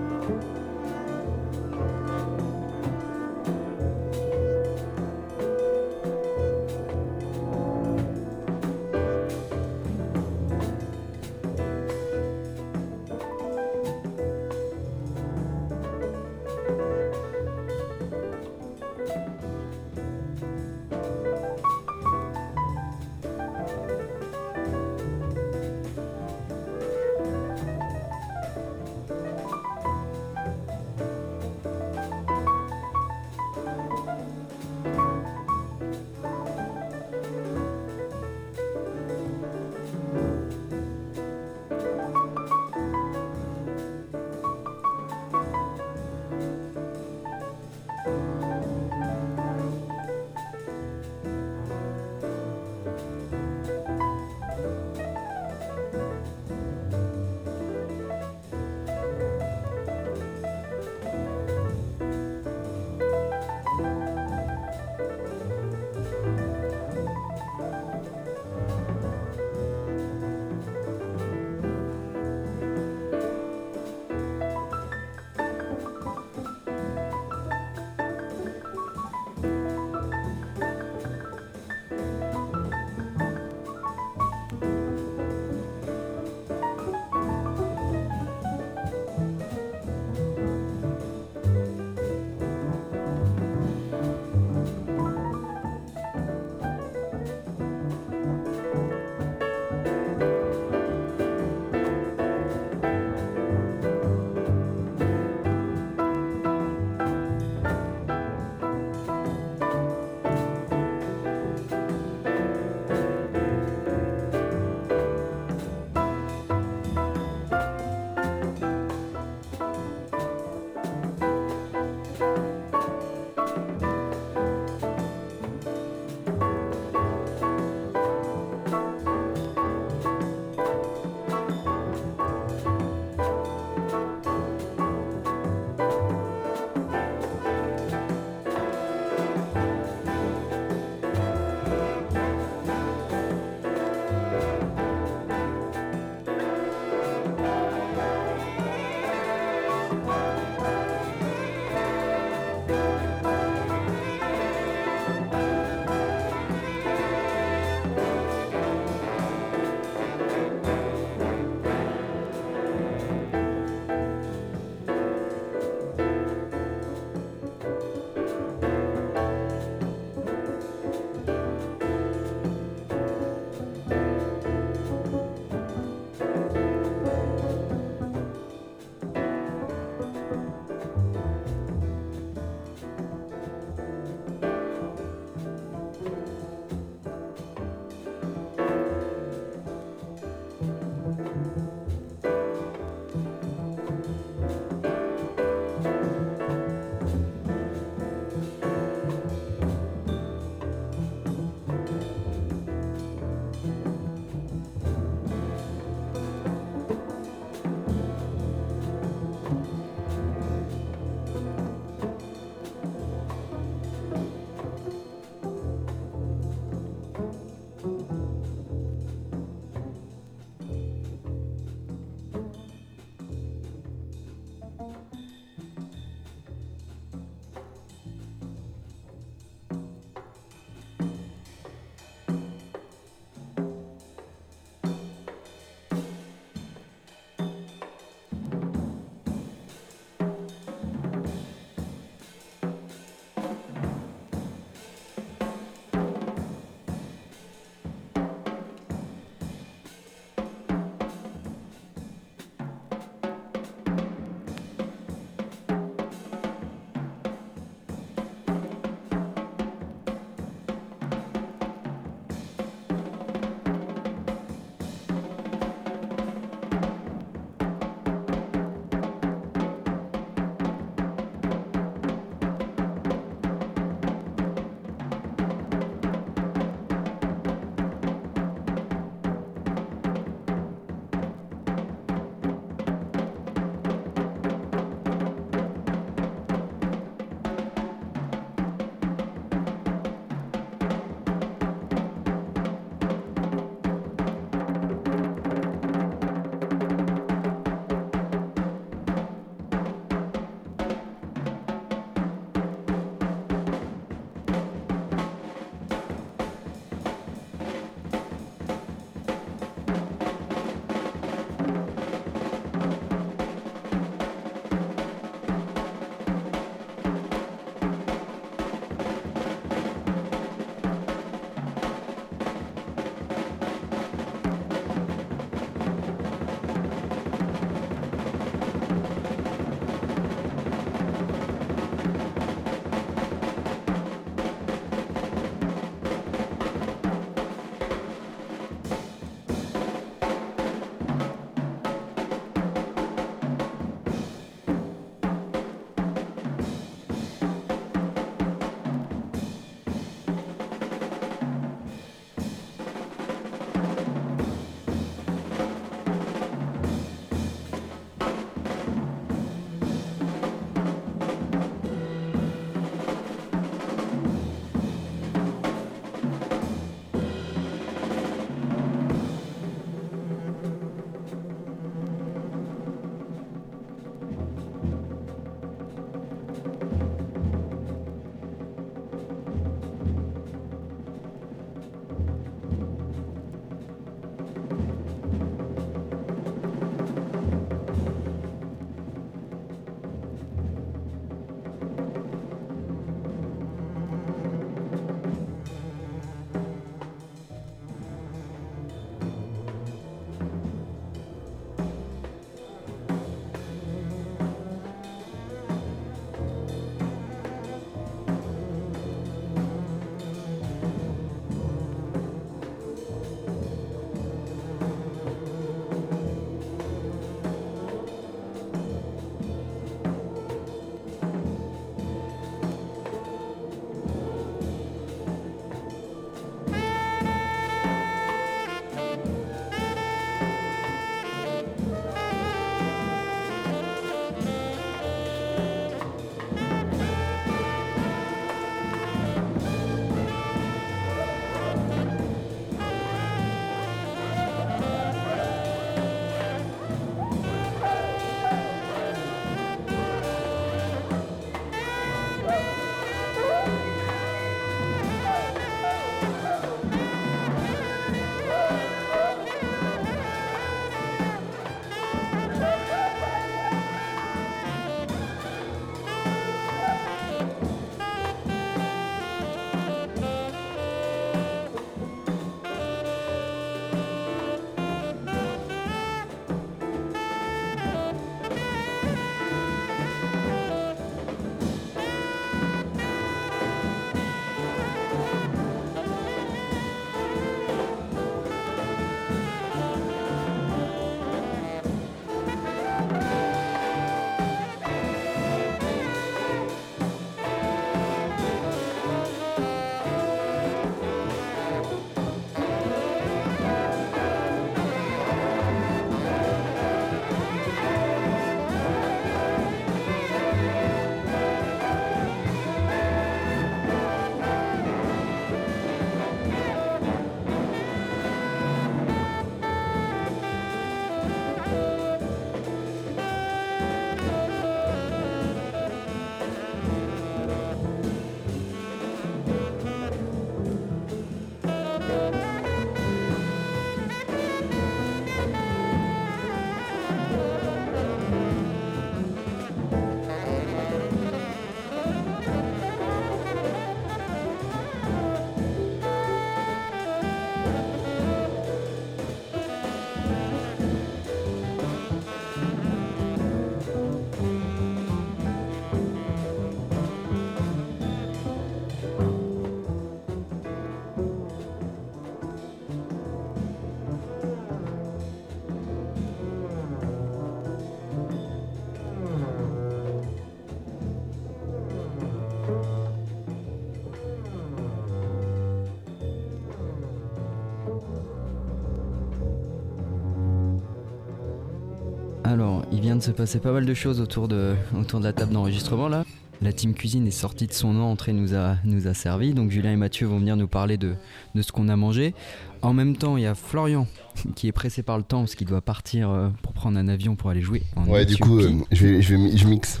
Alors, il vient de se passer pas mal de choses autour de, autour de la table d'enregistrement là. La team cuisine est sortie de son entrée, nous a, nous a servi. Donc Julien et Mathieu vont venir nous parler de, de ce qu'on a mangé. En même temps, il y a Florian qui est pressé par le temps parce qu'il doit partir euh, pour prendre un avion pour aller jouer. En Ouais, du coup, euh, je, vais, je, vais, je mixe.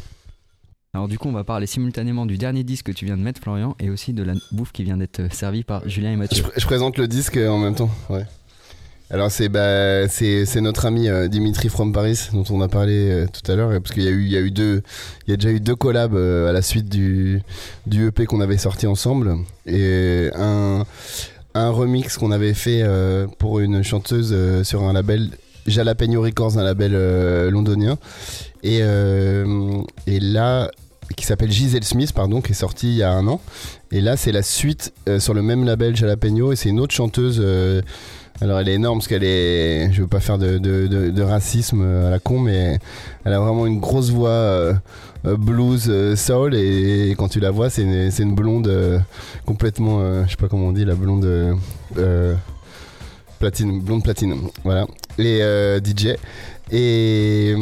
Alors du coup, on va parler simultanément du dernier disque que tu viens de mettre, Florian, et aussi de la bouffe qui vient d'être euh, servie par Julien et Je, Mathieu. pr- je présente le disque en même temps. Ouais. Alors c'est bah, c'est notre ami euh, Dimitri from Paris dont on a parlé euh, tout à l'heure parce qu'il y a eu il y a eu deux il y a déjà eu deux collabs euh, à la suite du du EP qu'on avait sorti ensemble et un un remix qu'on avait fait pour une chanteuse sur un label Jalapeno Records un label londonien et et là qui s'appelle Giselle Smith pardon qui est sorti il y a un an et là, c'est la suite sur le même label Jalapeno et c'est une autre chanteuse. Alors, elle est énorme parce qu'elle est. Je veux pas faire de, racisme euh, à la con, mais elle a vraiment une grosse voix euh, euh, blues, soul. Et, quand tu la vois, c'est une, blonde complètement. je sais pas comment on dit, la blonde. platine, blonde platine. Voilà. Euh, DJ. Et,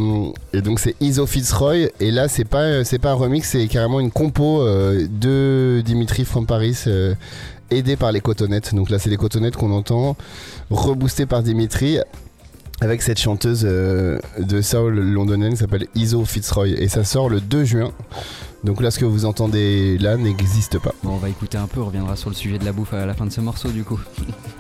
donc c'est Iso Fitzroy et là c'est pas pas un remix c'est carrément une compo de Dimitri from Paris aidé par les cotonnettes. Donc là c'est les cotonnettes qu'on entend reboosté par Dimitri avec cette chanteuse euh, de soul londonienne qui s'appelle Iso Fitzroy. Et ça sort le 2 juin. Donc là ce que vous entendez là n'existe pas. Bon, on va écouter un peu, on reviendra sur le sujet de la bouffe à la fin de ce morceau du coup.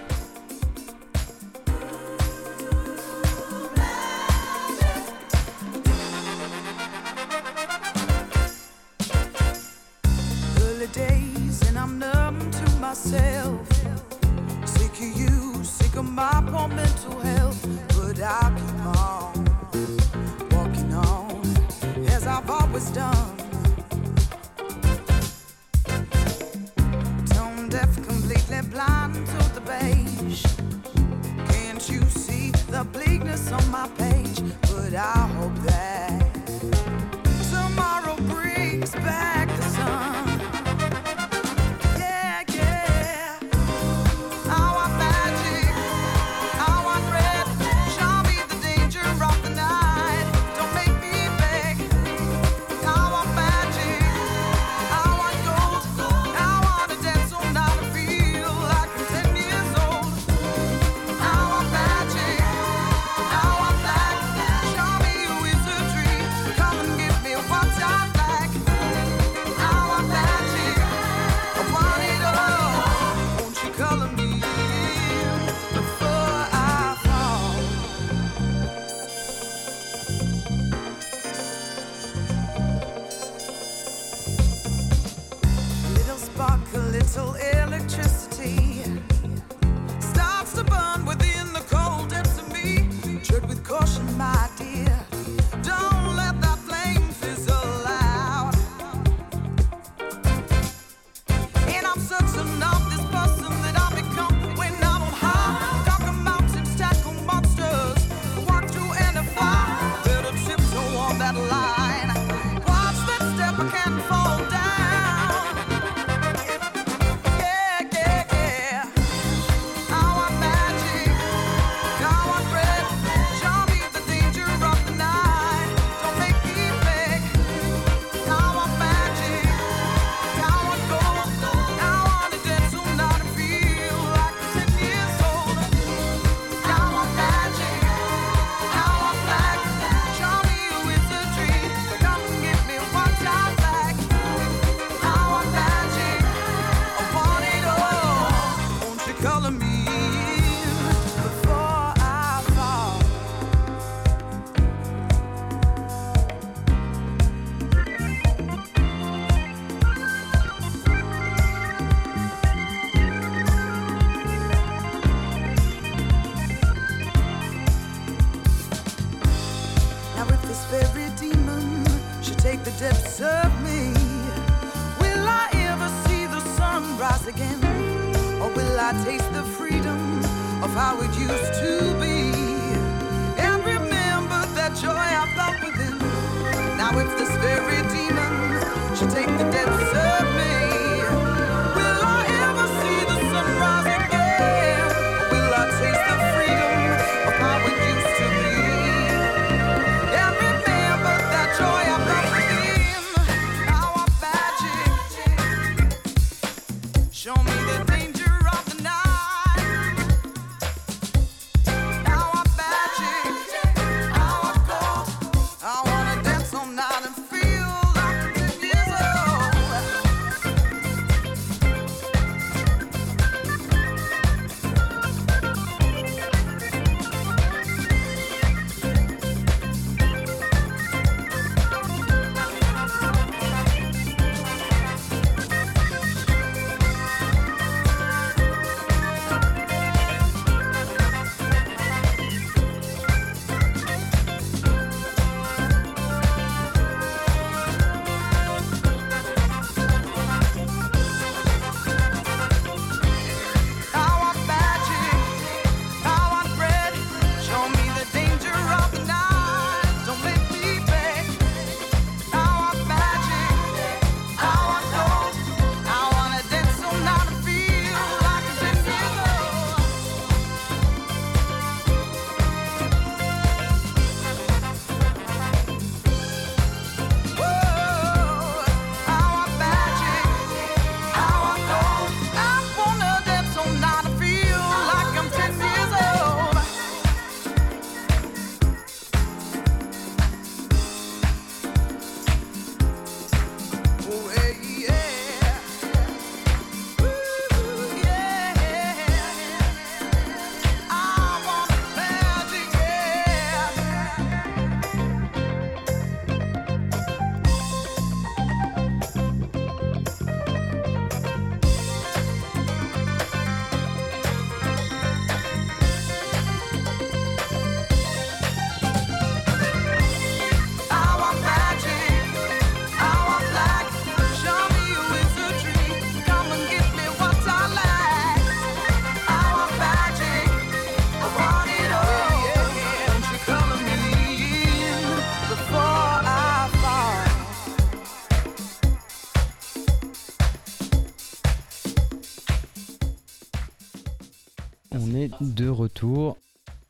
de retour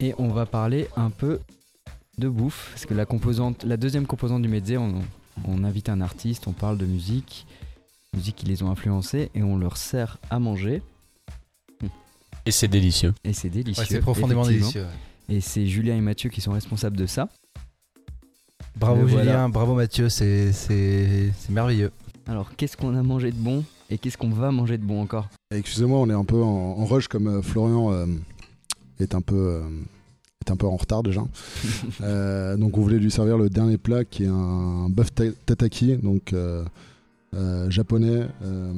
et on va parler un peu de bouffe. Parce que la, composante, la deuxième composante du Mezzé, on, on invite un artiste, on parle de musique, musique qui les ont influencés et on leur sert à manger. Et c'est délicieux. Et c'est délicieux. Ouais, c'est profondément délicieux. ouais. Et c'est Julien et Mathieu qui sont responsables de ça. Bravo Julien, voilà. bravo Mathieu, c'est c'est- c'est merveilleux. Alors, qu'est-ce qu'on a mangé de bon et qu'est-ce qu'on va manger de bon encore? Excusez-moi, on est un peu en, en rush comme euh, Florian euh, est un peu euh, est un peu en retard déjà. Euh, donc on voulait lui servir le dernier plat qui est un bœuf ta- tataki, donc euh, euh, japonais, euh,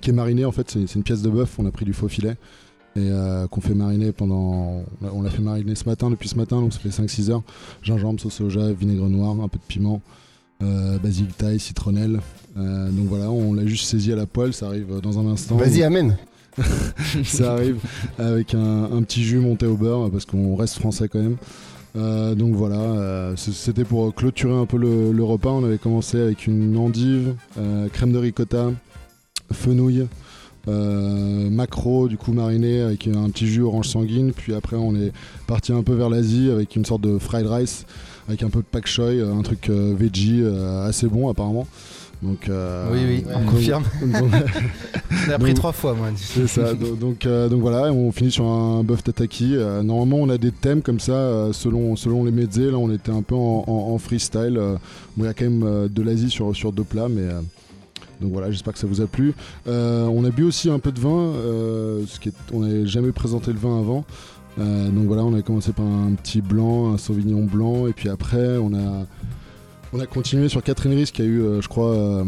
qui est mariné en fait. C'est une pièce de bœuf. On a pris du faux filet et euh, qu'on fait mariner pendant. on l'a- fait mariner ce matin, depuis ce matin, donc ça fait 5-6 heures. Gingembre, sauce soja, vinaigre noir, un peu de piment, euh, basilic thaï, citronnelle. Euh, donc voilà, on l'a juste saisi à la poêle. Ça arrive dans un instant. Vas-y, amène. ça arrive avec un, petit jus monté au beurre parce qu'on reste français quand même. Euh, donc voilà, euh, c'était pour clôturer un peu le, repas. On avait commencé avec une endive, euh, crème de ricotta, fenouil, macro du coup mariné avec un petit jus orange sanguine. Puis après on est parti un peu vers l'Asie avec une sorte de fried rice avec un peu de pak choy, un truc veggie assez bon apparemment. Donc euh, oui, oui, on donc- confirme. donc- On a pris Donc- trois fois, moi. c'est ça. Do- Donc, euh, donc voilà, on finit sur un bœuf tataki. Euh, normalement, on a des thèmes comme ça selon, selon les mezzés. Là, on était un peu en, en- en freestyle. Bon, il y a quand même de l'Asie sur, sur deux plats, mais. donc voilà, j'espère que ça vous a plu. On a bu aussi un peu de vin, ce qui est- on n'avait jamais présenté le vin avant. Donc voilà, on a commencé par un petit blanc, un sauvignon blanc, et puis après, on a, on a continué sur Catherine Rice qui a eu, euh, je crois, euh,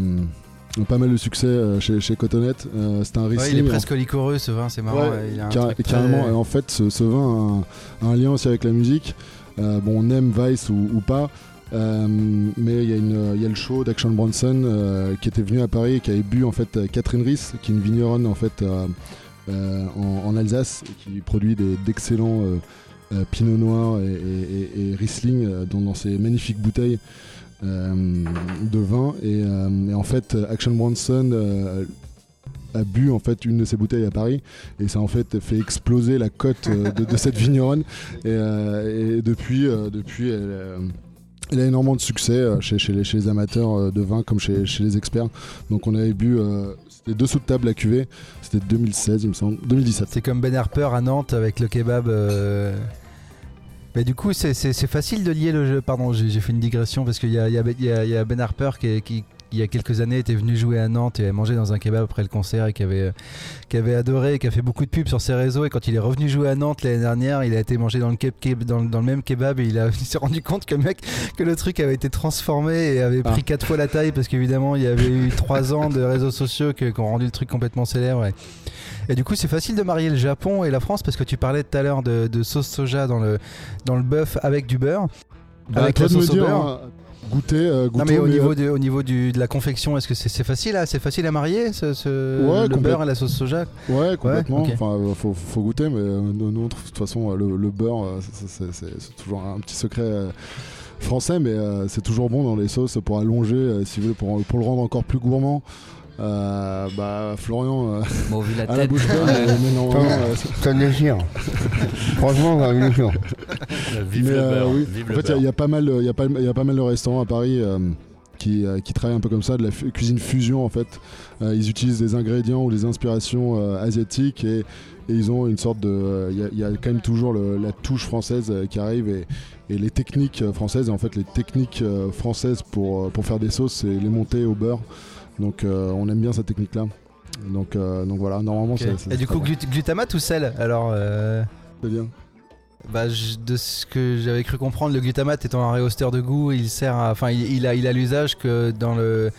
pas mal de succès euh, chez. Euh, C'était un Ouais, Riesling. il est en presque liquoreux ce vin, c'est marrant. Ouais, ouais, il a un Car- truc très- carrément, et en fait, ce, ce vin a un, lien aussi avec la musique. Euh, bon, on aime Vice ou, ou pas, euh, mais il y, a y le show d'Action Bronson qui était venu à Paris et qui avait bu en fait Catherine Riss, qui est une vigneronne en fait en, en Alsace et qui produit d'excellents Pinot Noir et, et- et- et Riesling dans, dans ces magnifiques bouteilles. Euh, de vin et, euh, et en fait Action Bronson euh, a bu en fait une de ces bouteilles à Paris. Et ça a en fait fait exploser la cote euh, de, de cette vigneronne. Et, euh, et depuis euh, depuis elle, elle a énormément de succès chez, chez les, chez les amateurs de vin comme chez, chez les experts. Donc on avait bu c'était deux sous de table à cuvée. C'était 2016 il me semble. 2017 C'est comme Ben Harper à Nantes avec le kebab. Mais du coup, c'est- facile de lier le jeu. Pardon, j'ai fait une digression parce qu'il y y il y a- Ben Harper qui, qui, il y a quelques années, était venu jouer à Nantes et avait mangé dans un kebab après le concert et qui avait, qui avait adoré et qui a fait beaucoup de pubs sur ses réseaux. Et quand il est revenu jouer à Nantes l'année dernière, il a été mangé dans le, keb- keb- dans, le- dans le même kebab et il, a- il s'est rendu compte que le mec, que le truc avait été transformé et avait pris Ah. quatre fois la taille parce qu'évidemment, il y avait eu trois ans de réseaux sociaux qui ont rendu le truc complètement célèbre. Et, et du coup, c'est facile de marier le Japon et la France parce que tu parlais tout à l'heure de, de sauce soja dans le, dans le bœuf avec du beurre. Bah, avec la me sauce au beurre. Goûter euh, Non goûter, mais au mais, niveau, euh, de, au niveau du, de la confection, est-ce que c'est facile, à- c'est facile à marier ce, ce- Ouais, le beurre et la sauce soja? Ouais, complètement. ok. Enfin, euh, faut, faut goûter, mais nous, de toute façon, le, le beurre, c'est- toujours un petit secret français, mais c'est toujours bon dans les sauces pour allonger, si vous voulez, pour, pour le rendre encore plus gourmand. Euh, bah, Florian, euh, Bon, vu la à la bouche euh, mais non, non, euh, c'est- Ça déchire. Franchement, ça déchire. Vive mais, le euh, beurre. oui. Vive En le fait, il y a- y, pas mal, il y a pas, il y a pas mal de restaurants à Paris. euh, qui, euh, qui travaillent un peu comme ça, de la cuisine fusion en fait. Euh, ils utilisent des ingrédients ou des inspirations euh, asiatiques et, et ils ont une sorte de. euh, Il y a- il y, a quand même toujours le- la touche française euh, qui arrive et, et les techniques françaises. Et en fait, les techniques euh, françaises pour, pour faire des sauces, c'est les monter au beurre. Donc euh, on aime bien cette technique là. Donc, euh, donc voilà, normalement Ok. c'est. Et du coup, glut- glutamate ou sel Alors, euh, C'est bien. bah, je- de ce que j'avais cru comprendre, le glutamate étant un réhausseur de goût, il sert à, enfin, il, il a, il a l'usage que dans le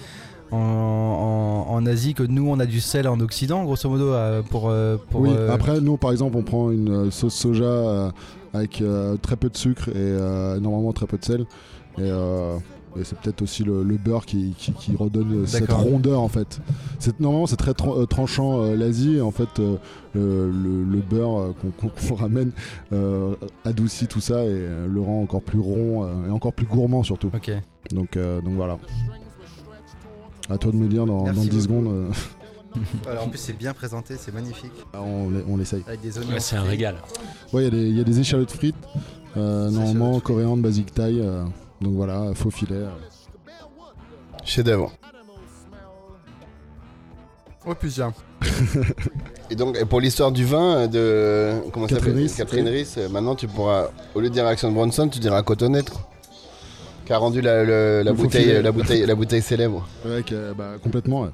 en, en- en Asie que nous on a du sel en Occident, grosso modo, pour, pour oui, euh, après, nous, par exemple, on prend une sauce soja avec euh, très peu de sucre et euh, normalement très peu de sel. Et, et c'est peut-être aussi le, le beurre qui, qui- qui redonne cette rondeur en fait. C'est, normalement, c'est très euh, tranchant euh, l'Asie. Et en fait, euh, le, le- le beurre euh, qu'on, ramène euh, adoucit tout ça et euh, le rend encore plus rond euh, et encore plus gourmand surtout. Donc, euh, donc voilà. À toi de me dire dans, dans 10 beaucoup. secondes. euh, Alors, en plus, c'est bien présenté, c'est magnifique. Ah, on, on l'essaye. Avec des oignons. Ouais, c'est un régal. Ouais, il y a des- il y, a des échalotes frites, euh, normalement basique taille. euh, donc voilà, faux filet. Chef d'œuvre. Oh putain. Et donc, et pour l'histoire du vin euh, de. Comment ça Catherine s'appelle Riss. Catherine Riss, euh, maintenant tu pourras, au lieu de dire Action Bronson, tu diras Cotonnette. quoi. Qui a rendu la, bouteille, filet. la, bouteille, la bouteille célèbre. Ouais, que- bah, complètement. ouais.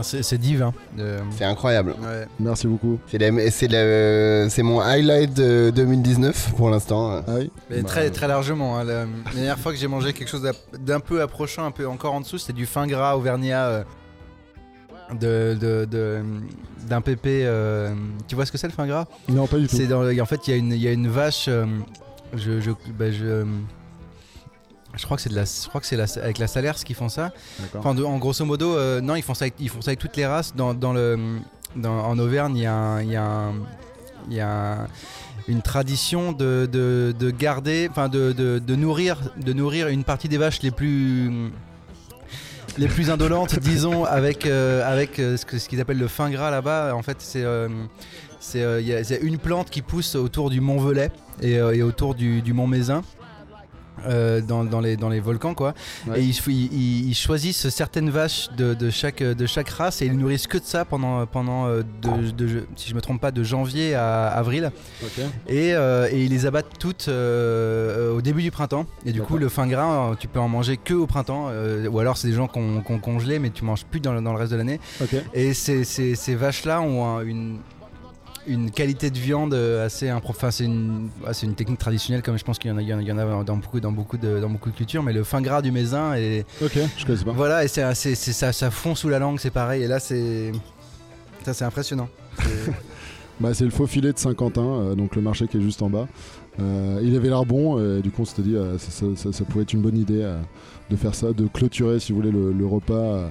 C'est divin. Euh, C'est incroyable. ouais. Merci beaucoup. C'est mon highlight de 2019 pour l'instant. Ah oui Bah, très, très largement. hein. La dernière fois que j'ai mangé quelque chose d'un peu approchant, un peu encore en dessous, c'était du fin gras auvergnat euh, de de- de- d'un pépé. euh, tu vois ce que c'est le fin gras? Non, pas du tout. Dans en fait il y a une il y a une vache. euh, je je bah, je, euh, je crois que c'est de la je crois que c'est la- avec la Salers qui font ça. D'accord. Enfin, de- en grosso modo, euh, non, ils font ça avec, ils font ça avec toutes les races. Dans, dans le, dans- en Auvergne, il y a, un- il y a, un- il y a un- une tradition de, de, de garder, enfin de, nourrir, de nourrir une partie des vaches les plus les plus indolentes, disons, avec euh, avec euh, ce que- ce qu'ils appellent le fin gras là-bas. En fait, c'est il y a- une plante qui pousse autour du mont Velay et, et autour du, du mont Mézin. Euh, dans, dans les, dans les volcans quoi. Ouais. et ils, ils- ils- ils choisissent certaines vaches de, de chaque, de chaque race et ils nourrissent que de ça pendant, pendant euh, de, de- si je me trompe pas de janvier à avril. Et, euh, et ils les abattent toutes euh, au début du printemps. Et du coup le fin gras tu peux en manger que au printemps ou alors c'est des gens qui ont congelé mais tu manges plus dans, le- dans le reste de l'année. Et ces, ces, ces vaches-là ont un- une, une qualité de viande euh, assez impro- enfin, c'est une, c'est une technique traditionnelle comme je pense qu'il y en a, il y en dans beaucoup, dans, beaucoup de, dans beaucoup de cultures, mais le fin gras du mézin et Ok, je connaissais pas. voilà, et c'est, c'est- c'est- ça, ça fond sous la langue, c'est pareil. Et là, c'est ça, c'est impressionnant. C'est- Bah, c'est le faux filet de Saint-Quentin, euh, donc le marché qui est juste en bas. Euh, il avait l'air bon, euh, et du coup on s'était dit euh, ça, ça- ça- ça pouvait être une bonne idée euh, de faire ça, de clôturer si vous voulez le, le repas euh,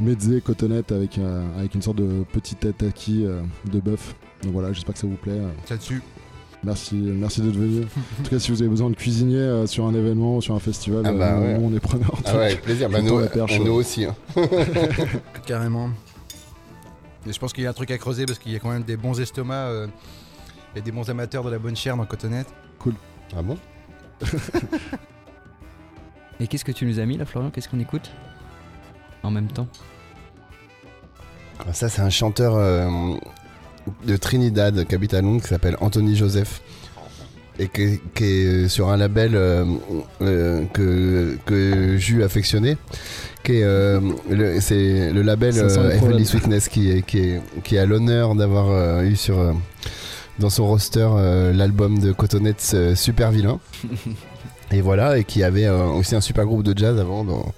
mezzé cotonnette avec, euh, avec une sorte de petit tataki euh, de bœuf. Donc voilà, j'espère que ça vous plaît. euh. ça dessus. Merci, merci d'être venu. en tout cas, si vous avez besoin de cuisinier euh, sur un événement, sur un festival, Ah bah euh, ouais. on est preneurs. Ah ouais, avec plaisir. Bah, nous, perche, ouais. aussi. hein. Carrément. Et je pense qu'il y a un truc à creuser parce qu'il y a quand même des bons estomacs euh, et des bons amateurs de la bonne chair dans Cotonnette. Ah bon? Et qu'est-ce que tu nous as mis là, Florian? Qu'est-ce qu'on écoute? En même temps Ah, Ça, c'est un chanteur euh, de Trinidad qui habite à Londres qui s'appelle Anthony Joseph. Et qui, qui est sur un label euh, euh, que, que j'eus affectionné. Qui est, euh, le, c'est le label. Heavenly Sweetness qui, est, qui, est, qui a l'honneur d'avoir eu sur, dans son roster l'album de Cotonette euh, Super Vilain. et voilà, et qui avait aussi un super groupe de jazz avant dans,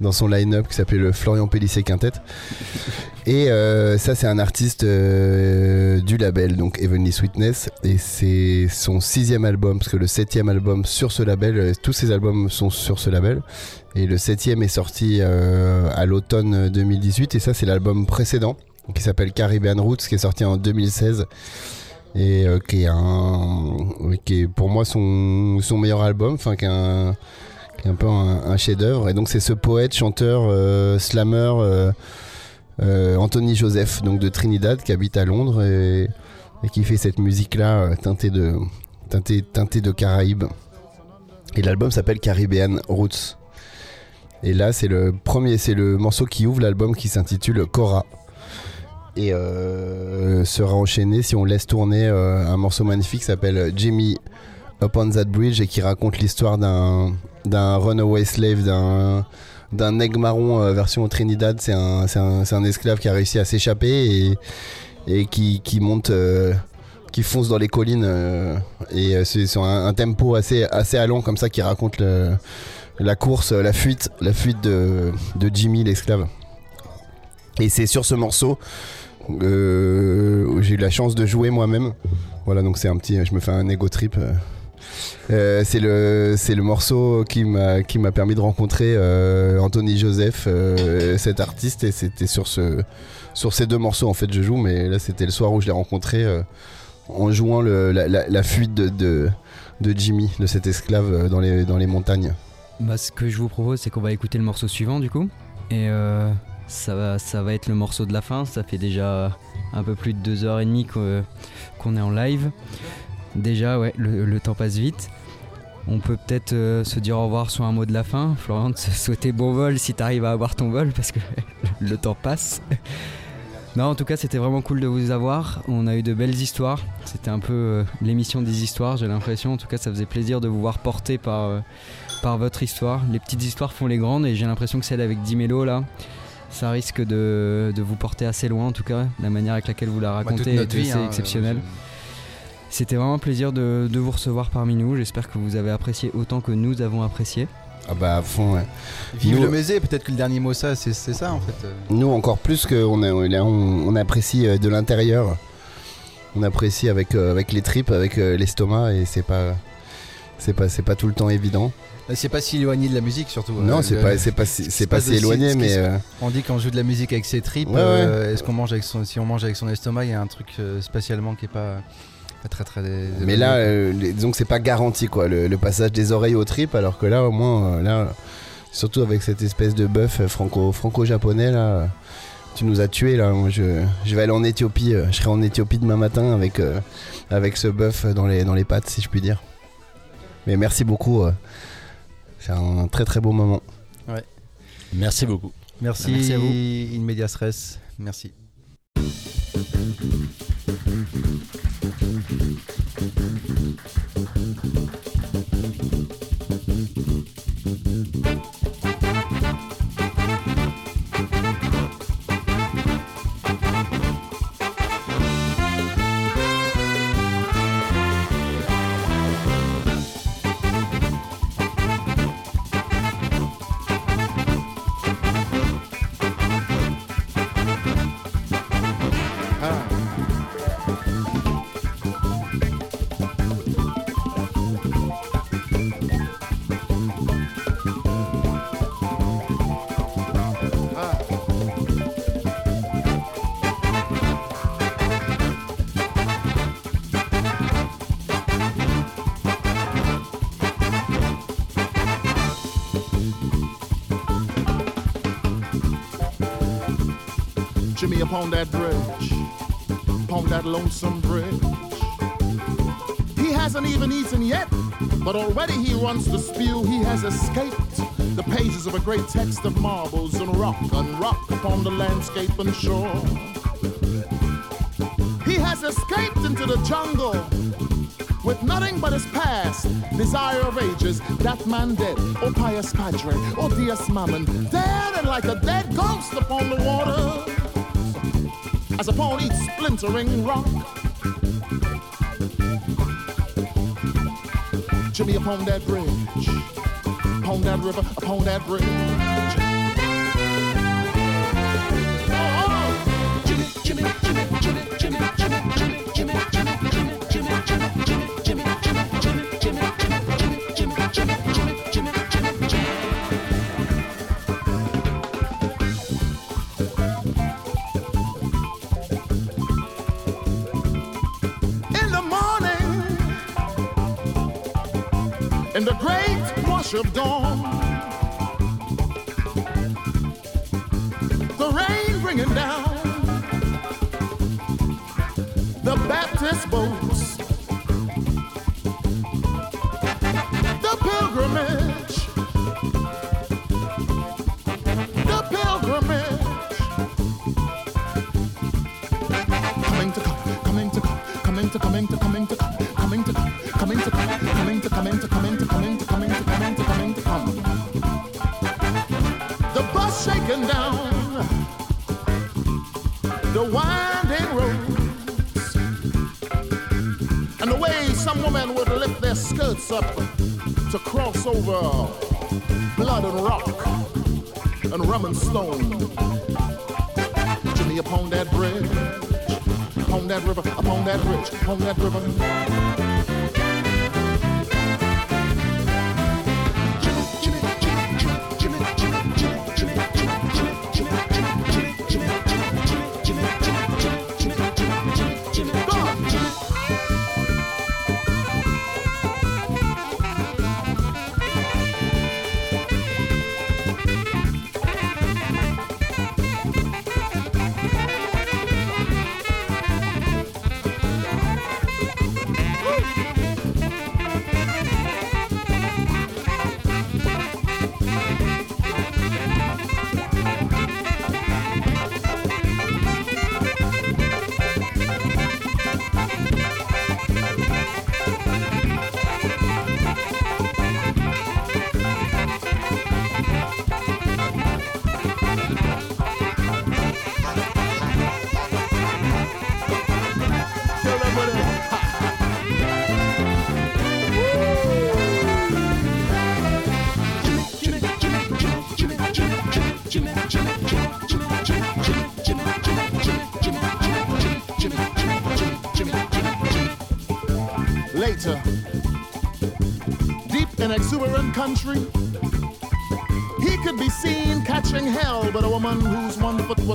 dans son line-up qui s'appelait le Florian Pellissier Quintet. Et euh, ça, c'est un artiste euh, du label, donc Heavenly Sweetness. Et c'est son sixième album, parce que le septième album sur ce label, euh, tous ces albums sont sur ce label. Et le septième est sorti à l'automne 2018. Et ça, c'est l'album précédent, qui s'appelle Caribbean Roots, qui est sorti en 2016. Et qui, est un, qui est pour moi son, son meilleur album, enfin qui est un, un peu un, chef-d'œuvre. Et donc c'est ce poète, chanteur, euh, slammer euh, euh, Anthony Joseph, donc de Trinidad, qui habite à Londres et, qui fait cette musique-là teintée de teintée, teintée de Caraïbes. Et l'album s'appelle Caribbean Roots. Et là, c'est le premier, c'est le morceau qui ouvre l'album qui s'intitule Cora. Et sera enchaîné si on laisse tourner un morceau magnifique qui s'appelle Jimmy Upon That Bridge et qui raconte l'histoire d'un d'un runaway slave, d'un d'un nègre marron euh, version Trinidad. C'est un, un, un esclave qui a réussi à s'échapper et, qui, qui monte, euh, qui fonce dans les collines. euh, et c'est sur un, tempo assez, assez allant comme ça qui raconte la course, la fuite, la fuite de, de Jimmy l'esclave. Et c'est sur ce morceau euh, où j'ai eu la chance de jouer moi-même. Voilà, donc c'est un petit, je me fais un ego trip. Euh. C'est le morceau qui m'a permis de rencontrer euh, Anthony Joseph, euh, cet artiste, et c'était sur sur ces deux morceaux en fait je joue, mais là c'était le soir où je l'ai rencontré en jouant la, fuite de, Jimmy, de cet esclave dans les montagnes. Bah, ce que je vous propose, c'est qu'on va écouter le morceau suivant du coup. Et ça va, ça va être le morceau de la fin. Ça fait déjà un peu plus de deux heures et demie qu'on est en live. Déjà, ouais, le, le temps passe vite. On peut peut-être euh, se dire au revoir sur un mot de la fin. Florent, te souhaiter bon vol si t'arrives à avoir ton vol parce que le temps passe. Non, en tout cas, c'était vraiment cool de vous avoir. On a eu de belles histoires. C'était un peu euh, l'émission des histoires, j'ai l'impression. En tout cas, ça faisait plaisir de vous voir porté par, euh, par votre histoire. Les petites histoires font les grandes et j'ai l'impression que celle avec Dimelo, là, ça risque de, de vous porter assez loin, en tout cas. La manière avec laquelle vous la Bah, racontez notre est vie, assez hein, exceptionnelle. C'était vraiment un plaisir de, de vous recevoir parmi nous. J'espère que vous avez apprécié autant que nous avons apprécié. Ah bah à fond, ouais. Vive Nous- le musée, peut-être que le dernier mot, ça, c'est c'est ça en fait. euh. Nous encore plus qu'on a- on, on apprécie euh, de l'intérieur. On apprécie avec, euh, avec les tripes, avec euh, l'estomac et c'est pas c'est pas c'est pas tout le temps évident. C'est pas si éloigné de la musique surtout. non, Euh, c'est le- pas c'est pas si- c'est pas passe si aussi, éloigné ce qui mais se- euh, On dit qu'on joue de la musique avec ses tripes. Ouais, ouais. euh, Est-ce qu'on mange avec son, si on mange avec son estomac, il y a un truc euh, spatialement qui est pas, pas très très. mais là euh, les- disons que c'est pas garanti quoi le, le passage des oreilles aux tripes alors que là au moins euh, là surtout avec cette espèce de bœuf euh, franco franco japonais là euh, tu nous as tués là moi je, je vais aller en Éthiopie euh, je serai en Éthiopie demain matin avec euh, avec ce bœuf dans les dans les pattes si je puis dire mais merci beaucoup euh, c'est un très très beau moment Merci beaucoup. Merci, Merci à vous. In medias res. Merci. Lonesome bridge. He hasn't even eaten yet, but already he runs to spew. He has escaped the pages of a great text of marbles and rock and rock upon the landscape and shore. He has escaped into the jungle with nothing but his past, desire of ages, that man dead, oh pious padre, oh Dias Mammon, dead and like a dead ghost upon the water, as upon each splintering rock. Jimmy upon that bridge, upon that river, upon that bridge. Of dawn, the rain bringing down. The Baptist boats, shaking down the winding roads, and the way some women would lift their skirts up to cross over blood and rock and rum and stone. Jimmy upon that bridge, upon that river, upon that bridge, upon that river.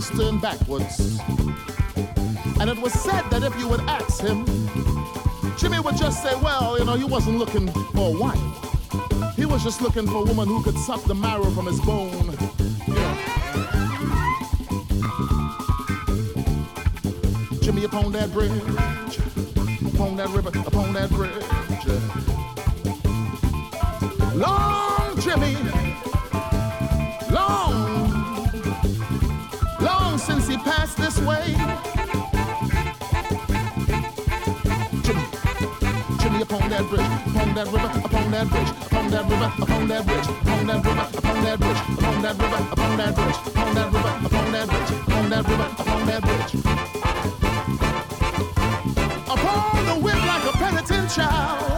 Was turned backwards. And it was said that if you would ask him, Jimmy would just say, well, you know, he wasn't looking for a wife. He was just looking for a woman who could suck the marrow from his bone. Jimmy upon that bridge, upon that river, upon that bridge. Long Jimmy, this way. Jimmy, Jimmy upon that bridge, upon that river, upon that bridge, upon that river, upon that bridge, upon that river, upon that bridge, upon that river, upon that bridge, upon that river, upon that bridge, upon that river, upon that bridge. Upon the whip like a penitent child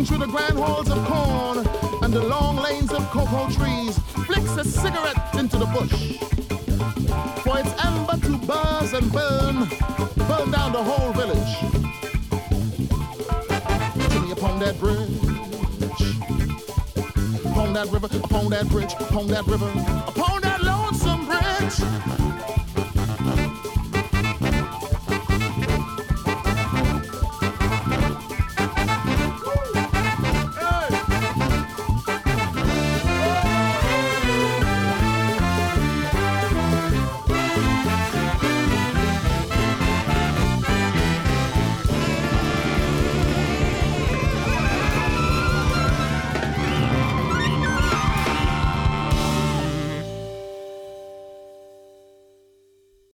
while through the grand halls of corn and the long lanes of cocoa trees, flicks a cigarette into the bush. For its ember to buzz and burn, burn down the whole village. Jimmy upon that bridge, upon that river, upon that bridge, upon that river, upon.